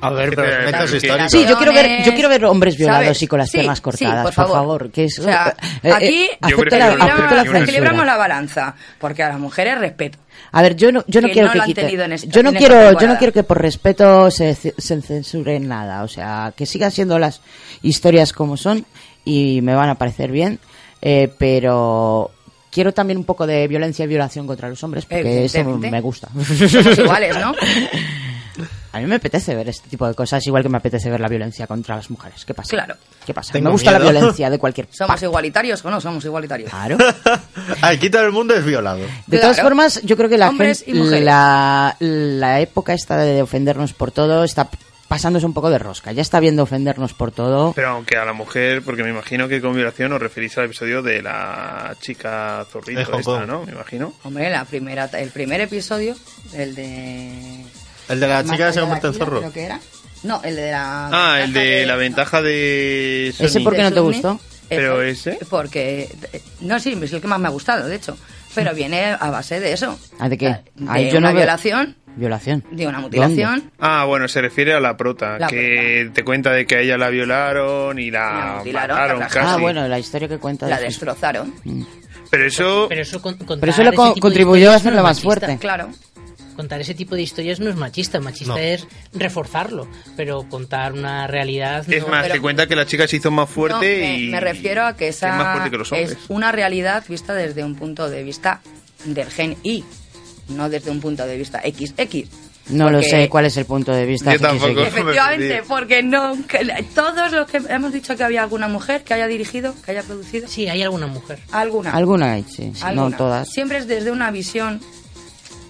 A ver, pero pero- históricos. Sí, yo quiero ver, yo quiero ver hombres violados ¿Sabes? y con las Sí, piernas sí, cortadas, por por favor. favor. que es, O sea, eh, eh, aquí censura. equilibramos la balanza, porque a las mujeres respeto. A ver, yo no, yo no que quiero no que lo han quite- tenido en esta- yo no quiero, yo no quiero que por respeto se, se censure nada, o sea, que sigan siendo las historias como son y me van a parecer bien, eh, pero quiero también un poco de violencia y violación contra los hombres porque eso me gusta. Somos iguales, ¿no? (laughs) A mí me apetece ver este tipo de cosas, igual que me apetece ver la violencia contra las mujeres. ¿Qué pasa? Claro. ¿Qué pasa? Tengo me gusta la violencia de cualquier ¿Somos igualitarios o no somos igualitarios? Claro. (laughs) Aquí todo el mundo es violado. De todas formas, yo creo que la, Hombres gente- y mujeres. la, la época esta de ofendernos por todo está pasándose un poco de rosca. Ya está viendo ofendernos por todo. Pero aunque a la mujer, porque me imagino que con violación os referís al episodio de la chica zorrito esta. ¿no? Me imagino. Hombre, la primera, el primer episodio, el de... El de la chica que se de convierte en zorro. creo que era. No, el de la... Ah, el de la no. ventaja de Sony. ¿Ese por qué no te gustó? Pero Ese, ese... Porque... eh, No, sí, es el que más me ha gustado, de hecho. Pero viene a base de eso. ¿Ah, ¿De qué? De Ay, yo una no violación, Violación. de una mutilación. Ah, bueno, se refiere a la prota, La que te cuenta de que a ella la violaron y la, La mutilaron, mataron la casi. Ah, bueno, la historia que cuenta. La de- destrozaron. Pero eso... Pero eso, con- Pero eso le ese co- de contribuyó a hacerlo más fuerte. Claro. Contar ese tipo de historias no es machista, machista No. es reforzarlo, pero contar una realidad no. Es más, pero- te cuenta que la chica se hizo más fuerte No, me, y... me refiero a que esa es más fuerte que los es hombres. una realidad vista desde un punto de vista del gen Y, no desde un punto de vista XX. No lo sé cuál es el punto de vista. Yo tampoco. Efectivamente, porque no todos los que hemos dicho que había alguna mujer que haya dirigido, que haya producido, Sí, hay alguna mujer. alguna. Alguna hay, sí. sí, alguna. No todas. Siempre es desde una visión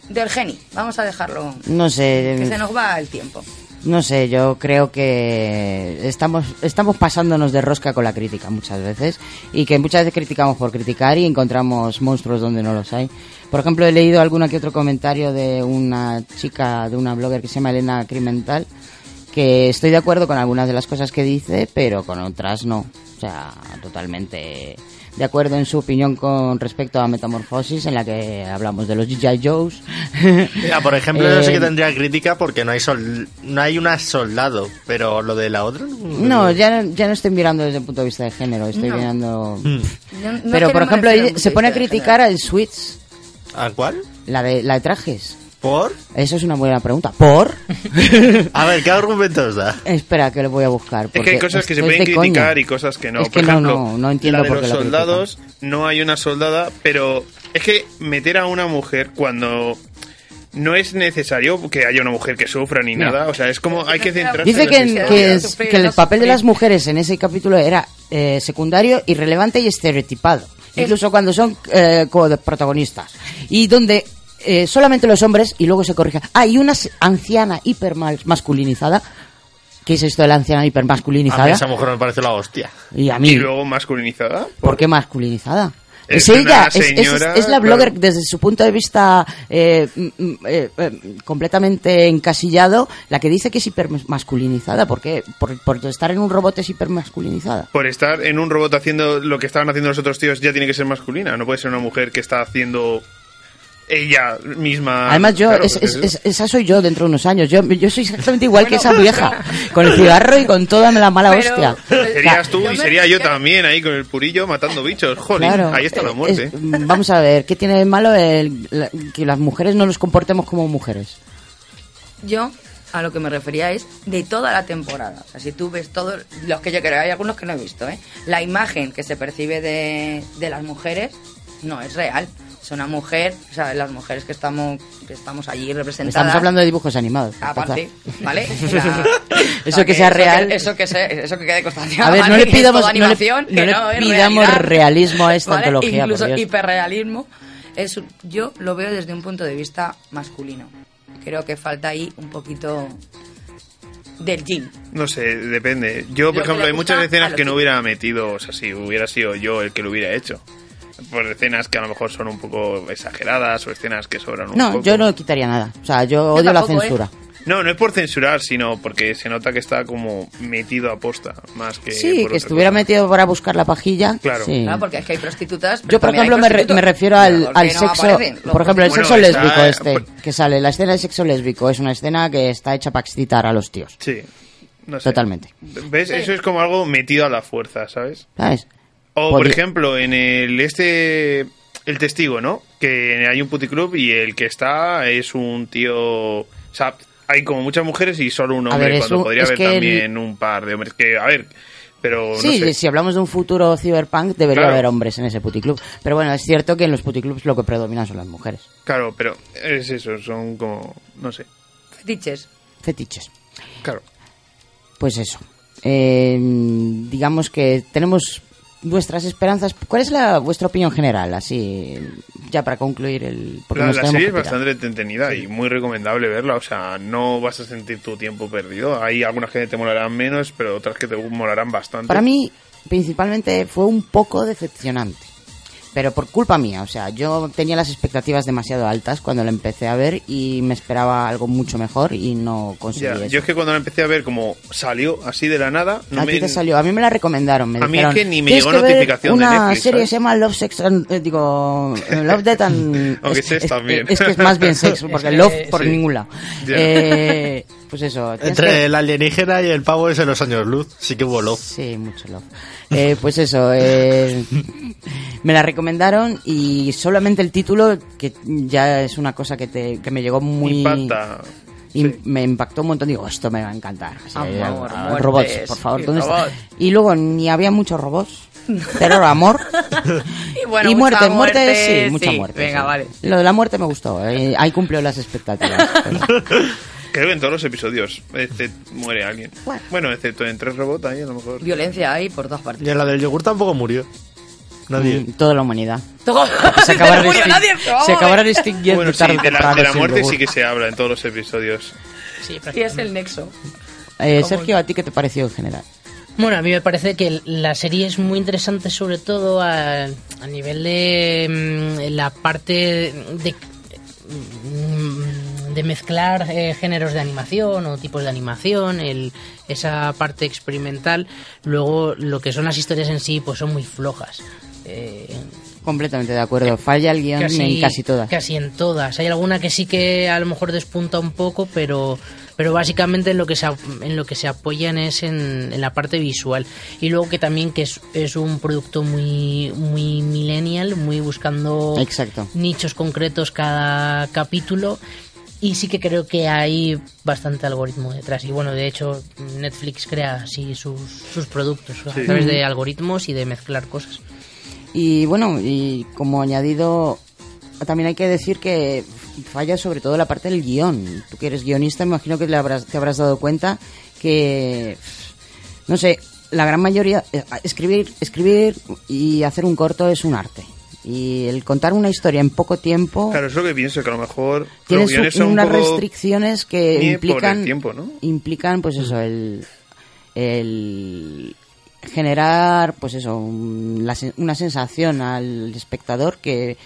del geni. Vamos a dejarlo No sé. que se nos va el tiempo. No sé, yo creo que estamos, estamos pasándonos de rosca con la crítica muchas veces y que muchas veces criticamos por criticar y encontramos monstruos donde no los hay. Por ejemplo, he leído alguna que otro comentario de una chica, de una blogger que se llama Elena Crimental, que estoy de acuerdo con algunas de las cosas que dice, pero con otras no. O sea, totalmente de acuerdo en su opinión con respecto a Metamorfosis, en la que hablamos de los G.I. Joes. (laughs) Mira, por ejemplo, yo sí que Eh, tendría crítica porque no hay sol, no hay una soldado, pero lo de la otra No, ya, no- ya no estoy mirando desde el punto de vista de género, estoy No. mirando... Mm. No es Pero, por no ejemplo, se pone a criticar al Switch, ¿A cuál? la de, la de trajes. ¿Por? Eso es una buena pregunta. ¿Por? (laughs) A ver, ¿qué argumentos da? Espera, que lo voy a buscar. Es que hay porque cosas que se pueden coña. criticar y cosas que no. Es que no, ejemplo, no, no entiendo la de por qué los soldados no hay una soldada, pero es que meter a una mujer cuando no es necesario que haya una mujer que sufra ni Mira. nada. O sea, es como hay que centrarse Dice en que, las que, es- que el papel de las mujeres en ese capítulo era eh, secundario, irrelevante y estereotipado. Incluso cuando son eh, protagonistas. Y donde eh, solamente los hombres, y luego se corrige. Ah, y una anciana hiper masculinizada. ¿Qué es esto de la anciana hiper A mí masculinizada? esa mujer me parece la hostia. Y a mí. Y luego masculinizada. ¿Por qué masculinizada? Es Es, ella, es, es- señora, es la blogger claro. desde su punto de vista eh, eh, eh, completamente encasillado, la que dice que es hipermasculinizada. ¿Por qué? Por, por estar en un robot es hipermasculinizada. Por estar en un robot haciendo lo que estaban haciendo los otros tíos ya tiene que ser masculina. No puede ser una mujer que está haciendo ella misma. Además, yo, Claro, es- pues es- eso. es- esa soy yo dentro de unos años. Yo, yo soy exactamente igual que esa vieja, con el cigarro y con toda la mala Pero- hostia. Serías tú y sería yo también ahí con el purillo matando bichos. Joder, Claro, ahí está la muerte. es- vamos a ver, ¿qué tiene de malo el- la- que las mujeres no nos comportemos como mujeres? Yo a lo que me refería es de toda la temporada. O sea, si tú ves todos los que yo creo, hay algunos que no he visto, ¿eh? La imagen que se percibe de, de las mujeres no es real. Es una mujer, o sea, las mujeres que estamos, que estamos allí representadas. Estamos hablando de dibujos animados. Aparte, ¿vale? (laughs) O sea, Eso que sea real. Eso que, se- eso que quede constancia. A ver, no ¿vale? le Que es pidamos, no le- animación, no que le no es pidamos realidad, realismo a esta ¿vale? antología, por Incluso Dios. hiperrealismo. Es, yo lo veo desde un punto de vista masculino. Creo que falta ahí un poquito del yin. No sé, depende. Yo, por Lo que ejemplo, le hay muchas escenas que no hubiera metido, o sea, si hubiera sido yo el que lo hubiera hecho. Por escenas que a lo mejor son un poco exageradas o escenas que sobran un No, poco. yo no quitaría nada. O sea, yo odio la tampoco, ¿eh? censura. No, no es por censurar, sino porque se nota que está como metido a posta, más que Sí, por que otra estuviera metido para buscar la pajilla. Claro. sí. Claro, porque es que hay prostitutas. pero Yo, por ejemplo, me, re- prostitutos. me refiero al, ¿Por qué al no sexo. aparecen Por ejemplo, el Bueno, sexo está- lésbico este pues- que sale. La escena de sexo lésbico es una escena que está hecha para excitar a los tíos. Sí. No sé. Totalmente. ¿Ves? Eso es como algo metido a la fuerza, ¿sabes? ¿Sabes? O, por ejemplo, en el este el testigo, ¿no? Que hay un puticlub y el que está es un tío, o sea, hay como muchas mujeres y solo un A hombre ver, cuando un- podría haber el- también un par de hombres que a ver, pero no Sí, sé. si hablamos de un futuro cyberpunk, debería Claro. haber hombres en ese puticlub. Pero bueno, es cierto que en los puticlubs lo que predomina son las mujeres. Claro, pero es eso, son como no sé. Fetiches. Fetiches. Claro. Pues eso. Eh, digamos que tenemos nuestras esperanzas. ¿Cuál es la vuestra opinión general? Así, ya para concluir el. La, la serie es bastante entretenida y muy recomendable verla, o sea, no vas a sentir tu tiempo perdido. Hay algunas que te molarán menos, pero otras que te molarán bastante. Para mí, principalmente, fue un poco decepcionante. Pero por culpa mía, o sea, yo tenía las expectativas demasiado altas cuando la empecé a ver y me esperaba algo mucho mejor y no conseguí Ya, eso. yo es que cuando la empecé a ver como salió así de la nada, no a me... ti te salió, a mí me la recomendaron. Me A mí es dijeron, que ni me "Tienes llegó notificación de una Netflix, serie que ¿sabes? se llama Love Sex, and- eh, digo, Love Death and... (laughs) Aunque sex también. Es que es más bien sexo, porque (laughs) Es que- Love por sí. ningún lado. Ya. Eh, pues eso. Entre que- el alienígena y el pavo es en los años luz. Sí que hubo love. Sí, mucho love. Eh, pues eso, eh, me la recomendaron y solamente el título, que ya es una cosa que, te, que me llegó muy... Impacta. y me impactó un montón. Digo, esto me va a encantar. Así, Amor, eh, ah, muertes robots, por favor, y ¿dónde está? robots. Y luego ni había muchos robots, (laughs) pero era amor. Y bueno, y mucha muerte, muerte, muerte, sí, mucha sí. muerte. Venga, sí. vale. Lo de la muerte me gustó, eh, ahí cumplió las expectativas. (laughs) Creo que en todos los episodios este, muere alguien. Bueno, excepto en tres robots ahí a lo mejor. Violencia hay por todas partes. Y en la del yogur tampoco murió. Nadie. Mm, Toda la humanidad. Todo- Se (laughs) No acabarán, murió extin- extinguiendo Bueno, sí, tarde de la, de muerte sí que se habla en todos los episodios. Sí, Sí, es el nexo. Eh. Sergio, ¿a ti qué te pareció en general? Bueno, a mí me parece que la serie es muy interesante, sobre todo a, a nivel de mm, la parte de, mm, de mezclar eh, géneros de animación o tipos de animación, el, esa parte experimental. Luego, lo que son las historias en sí, pues son muy flojas. Eh, Completamente de acuerdo. Falla el guion en casi todas. Casi en todas. Hay alguna que sí que a lo mejor despunta un poco, pero pero básicamente en lo que se en lo que se apoyan es en, en la parte visual y luego que también que es, es un producto muy muy millennial muy buscando Exacto. nichos concretos cada capítulo Y sí que creo que hay bastante algoritmo detrás. Y bueno, de hecho, Netflix crea así sus, sus productos a través de algoritmos y de mezclar cosas. Y bueno, y como añadido, también hay que decir que falla sobre todo la parte del guion. Tú que eres guionista, me imagino que le habrás, te habrás dado cuenta que, no sé, la gran mayoría, eh, escribir, escribir y hacer un corto es un arte. Y el contar una historia en poco tiempo Claro, es lo que pienso, que a lo mejor tienes un unas poco restricciones que implican tiempo, ¿no? implican pues eso el, el generar pues eso un- la una sensación al espectador que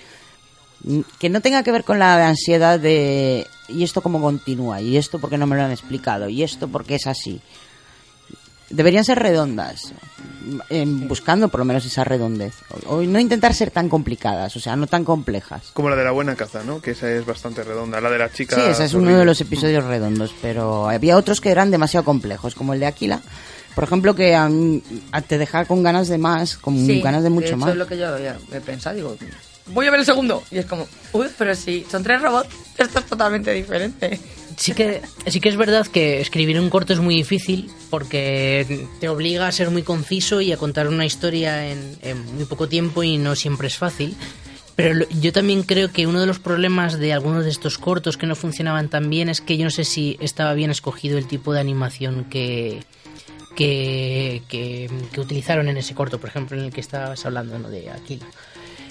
que no tenga que ver con la ansiedad de y esto cómo continúa y esto porque no me lo han explicado y esto porque es así deberían ser redondas buscando por lo menos esa redondez o, o no intentar ser tan complicadas o sea no tan complejas Como la de la buena caza, ¿no? Que esa es bastante redonda. La de la chica. Sí, ese es uno de los episodios redondos, pero había otros que eran demasiado complejos, como el de Aquila, por ejemplo, que a a- te deja con ganas de más, con Sí, ganas de mucho hecho, más. es lo que yo había he pensado. Digo, voy a ver el segundo. Y es como, uy, pero si son tres robots, esto es totalmente diferente. Sí que, sí que es verdad que escribir un corto es muy difícil porque te obliga a ser muy conciso y a contar una historia en, muy poco tiempo y no siempre es fácil. Pero yo también creo que uno de los problemas de algunos de estos cortos que no funcionaban tan bien es que yo no sé si estaba bien escogido el tipo de animación que, que, que, utilizaron en ese corto, por ejemplo, en el que estabas hablando. De Aquila.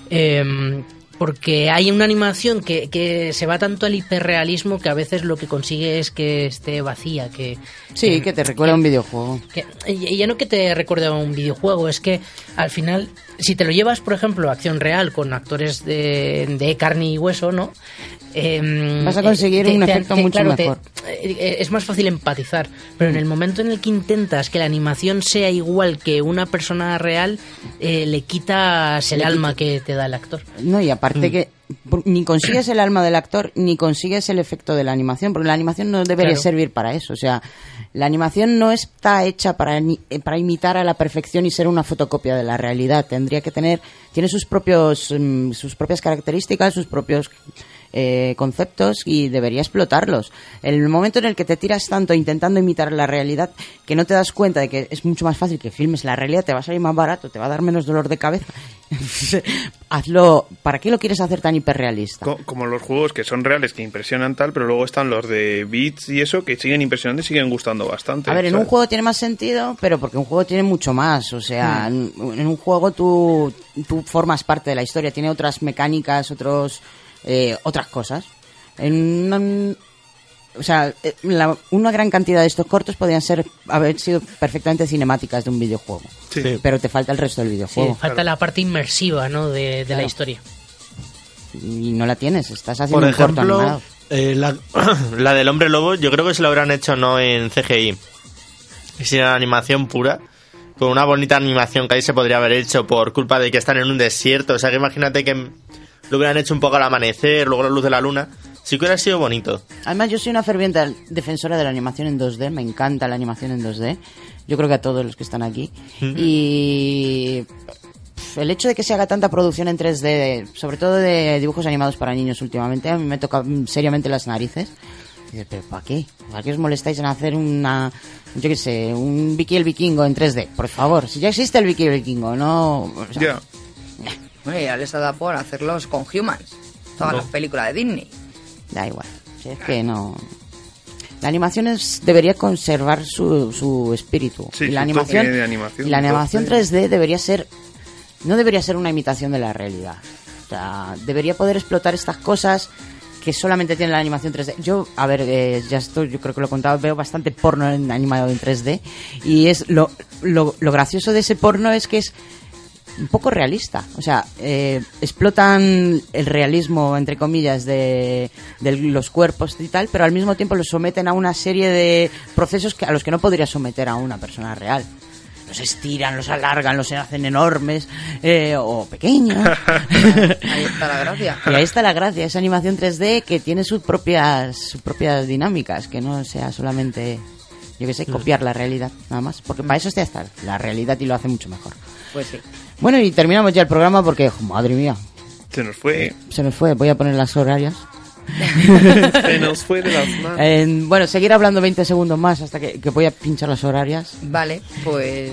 Em, porque hay una animación que, que se va tanto al hiperrealismo que a veces lo que consigue es que esté vacía, que... Sí, que te recuerda a un videojuego. que- y ya no que te recuerde a un videojuego, es que al final, si te lo llevas, por ejemplo, a acción real con actores de, de carne y hueso, ¿no? Em, Vas a conseguir te- un te- efecto te- mucho claro, mejor. eh, es más fácil empatizar, pero en el momento en el que intentas que la animación sea igual que una persona real, eh, le quitas el Le alma que te da el actor. No, y aparte Mm. que ni consigues el alma del actor ni consigues el efecto de la animación, porque la animación no debería Claro. servir para eso. O sea, la animación no está hecha para, eh, para imitar a la perfección y ser una fotocopia de la realidad. Tendría que tener, tiene sus propios, mm, sus propias características, sus propios eh, conceptos y debería explotarlos. En el momento en el que te tiras tanto intentando imitar la realidad que no te das cuenta de que es mucho más fácil que filmes la realidad, te va a salir más barato, te va a dar menos dolor de cabeza. (laughs) Hazlo, ¿para qué lo quieres hacer tan hiperrealista? Co- como los juegos que son reales, que impresionan tal, pero luego están los de bits y eso, que siguen impresionando y siguen gustando bastante. A ver, en un juego tiene más sentido, pero porque un juego tiene mucho más. O sea, en, en un juego tú, tú formas parte de la historia, tiene otras mecánicas, otros, eh, otras cosas. En una- o sea, eh, la- una gran cantidad de estos cortos podrían ser haber sido perfectamente cinemáticas de un videojuego. Sí. Pero te falta el resto del Sí, videojuego. falta la parte inmersiva ¿no? de, de la historia. Y no la tienes, estás haciendo Por un corto ejemplo, animado. eh, la, (clears throat) la del hombre lobo, yo creo que se lo habrán hecho no en CGI, sino en animación pura. Con una bonita animación que ahí se podría haber hecho por culpa de que están en un desierto. O sea, que imagínate que lo hubieran hecho un poco al amanecer, luego la luz de la luna. Sí que hubiera sido bonito. Además, yo soy una ferviente defensora de la animación en 2D. Me encanta la animación en 2D. Yo creo que a todos los que están aquí. Y el hecho de que se haga tanta producción en 3D, sobre todo de dibujos animados para niños últimamente, a mí me toca seriamente las narices. Y dices, ¿pero para qué? ¿Para qué os molestáis en hacer una, yo qué sé, un Vicky el Vikingo en 3D? Por favor, si ya existe el Vicky el Vikingo, no... o sea, Bueno, ya les ha dado por hacerlos con humans. Todas No. las películas de Disney. Da igual. Si es que no. La animación es- debería conservar su, su espíritu. Sí, y la animación, toque de animación, y la animación toque. 3D debería ser. No debería ser una imitación de la realidad. O sea, debería poder explotar estas cosas que solamente tiene la animación 3D. Yo, a ver, eh, ya esto yo creo que lo he contado, veo bastante porno en, animado en 3D. Y es lo, lo, lo gracioso de ese porno es que es un poco realista. O sea, eh, explotan el realismo, entre comillas, de, de los cuerpos y tal, pero al mismo tiempo los someten a una serie de procesos que, a los que no podría someter a una persona real. Los estiran, los alargan, los hacen enormes eh, o pequeños. (laughs) Ahí está la gracia. Y ahí está la gracia, esa animación 3D que tiene sus propias, sus propias dinámicas, que no sea solamente, yo que sé, copiar la realidad, nada más. Porque para eso está estar la realidad y lo hace mucho mejor. Pues sí. Bueno, y terminamos ya el programa porque, madre mía, Se nos fue. se me fue, voy a poner las horarias. (laughs) Se nos fue de las manos. Eh, bueno, seguir hablando 20 segundos más hasta que, que voy a pinchar las horarias. Vale, pues...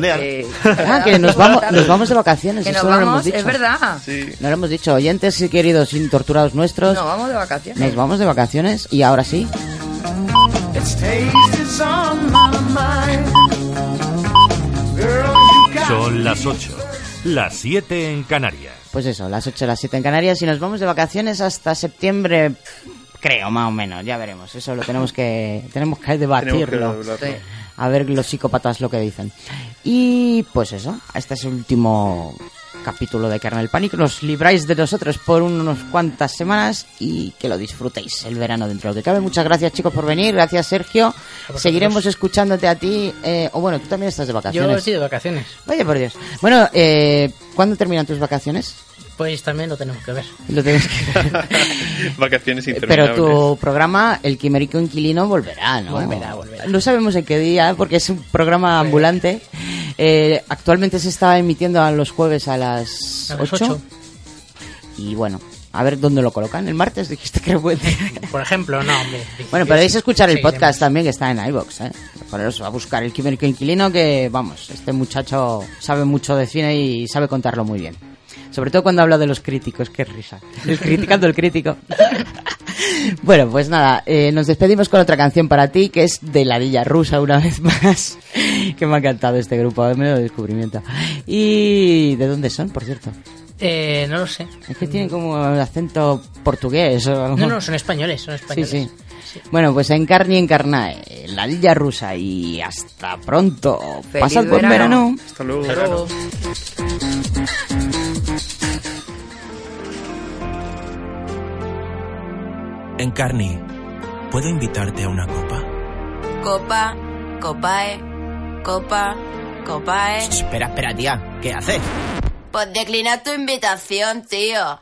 Día. eh, (laughs) Ah, que nos vamos, nos vamos de vacaciones. Que nos eso no lo hemos dicho. es verdad. No lo hemos dicho. Oyentes y queridos y torturados nuestros, Nos vamos de vacaciones. nos vamos de vacaciones y ahora sí. Its Son las 8, las 7 en Canarias. Pues eso, las 8 las 7 en Canarias y nos vamos de vacaciones hasta septiembre, creo, más o menos, ya veremos. Eso lo tenemos que tenemos que debatirlo. A ver los psicópatas lo que dicen. Y pues eso, este es el último capítulo de Kernel Panic. Nos libráis de nosotros por unos cuantas semanas y que lo disfrutéis el verano dentro de lo que cabe. Muchas gracias chicos por venir, gracias Sergio. Seguiremos escuchándote a ti. eh, o bueno, tú también estás de Yo vacaciones. estoy de vacaciones. Vaya por Dios. Bueno, eh, ¿cuándo terminan tus vacaciones? Pues también lo tenemos que ver. Lo tenemos que (laughs) Vacaciones Pero interminables. tu programa, El Quimérico Inquilino, volverá, ¿no? Volverá, volverá. No sabemos en qué día, porque es un programa ambulante. Eh, actualmente se está emitiendo a los jueves a las, A las 8. ocho. Y bueno, a ver dónde lo colocan. El martes dijiste que día. (laughs) Por ejemplo, no, hombre. Bueno, podéis escuchar el Sí, podcast también que está en iVoox, ¿eh? Poneros a buscar el Quimérico Inquilino que, vamos, este muchacho sabe mucho de cine y sabe contarlo muy bien. Sobre todo cuando habla de los críticos, qué risa. El criticando el crítico. (laughs) bueno, pues nada, eh, nos despedimos con otra canción para ti, que es de Ladilla Rusa una vez más. (laughs) que me ha encantado este grupo, medio descubrimiento. ¿Y de dónde son, por cierto? Eh, no lo sé. Es que tienen como acento portugués o algo. No, no, son españoles, son Sí, españoles. sí. Bueno, pues encarni encarnae, la Villa Rusa y hasta pronto. Pasad buen verano. verano. Hasta luego. Hasta luego. Encarni, ¿puedo invitarte a una copa? Copa, copae, copa, copae. Espera, espera, tía. ¿Qué haces? Pues declina tu invitación, tío.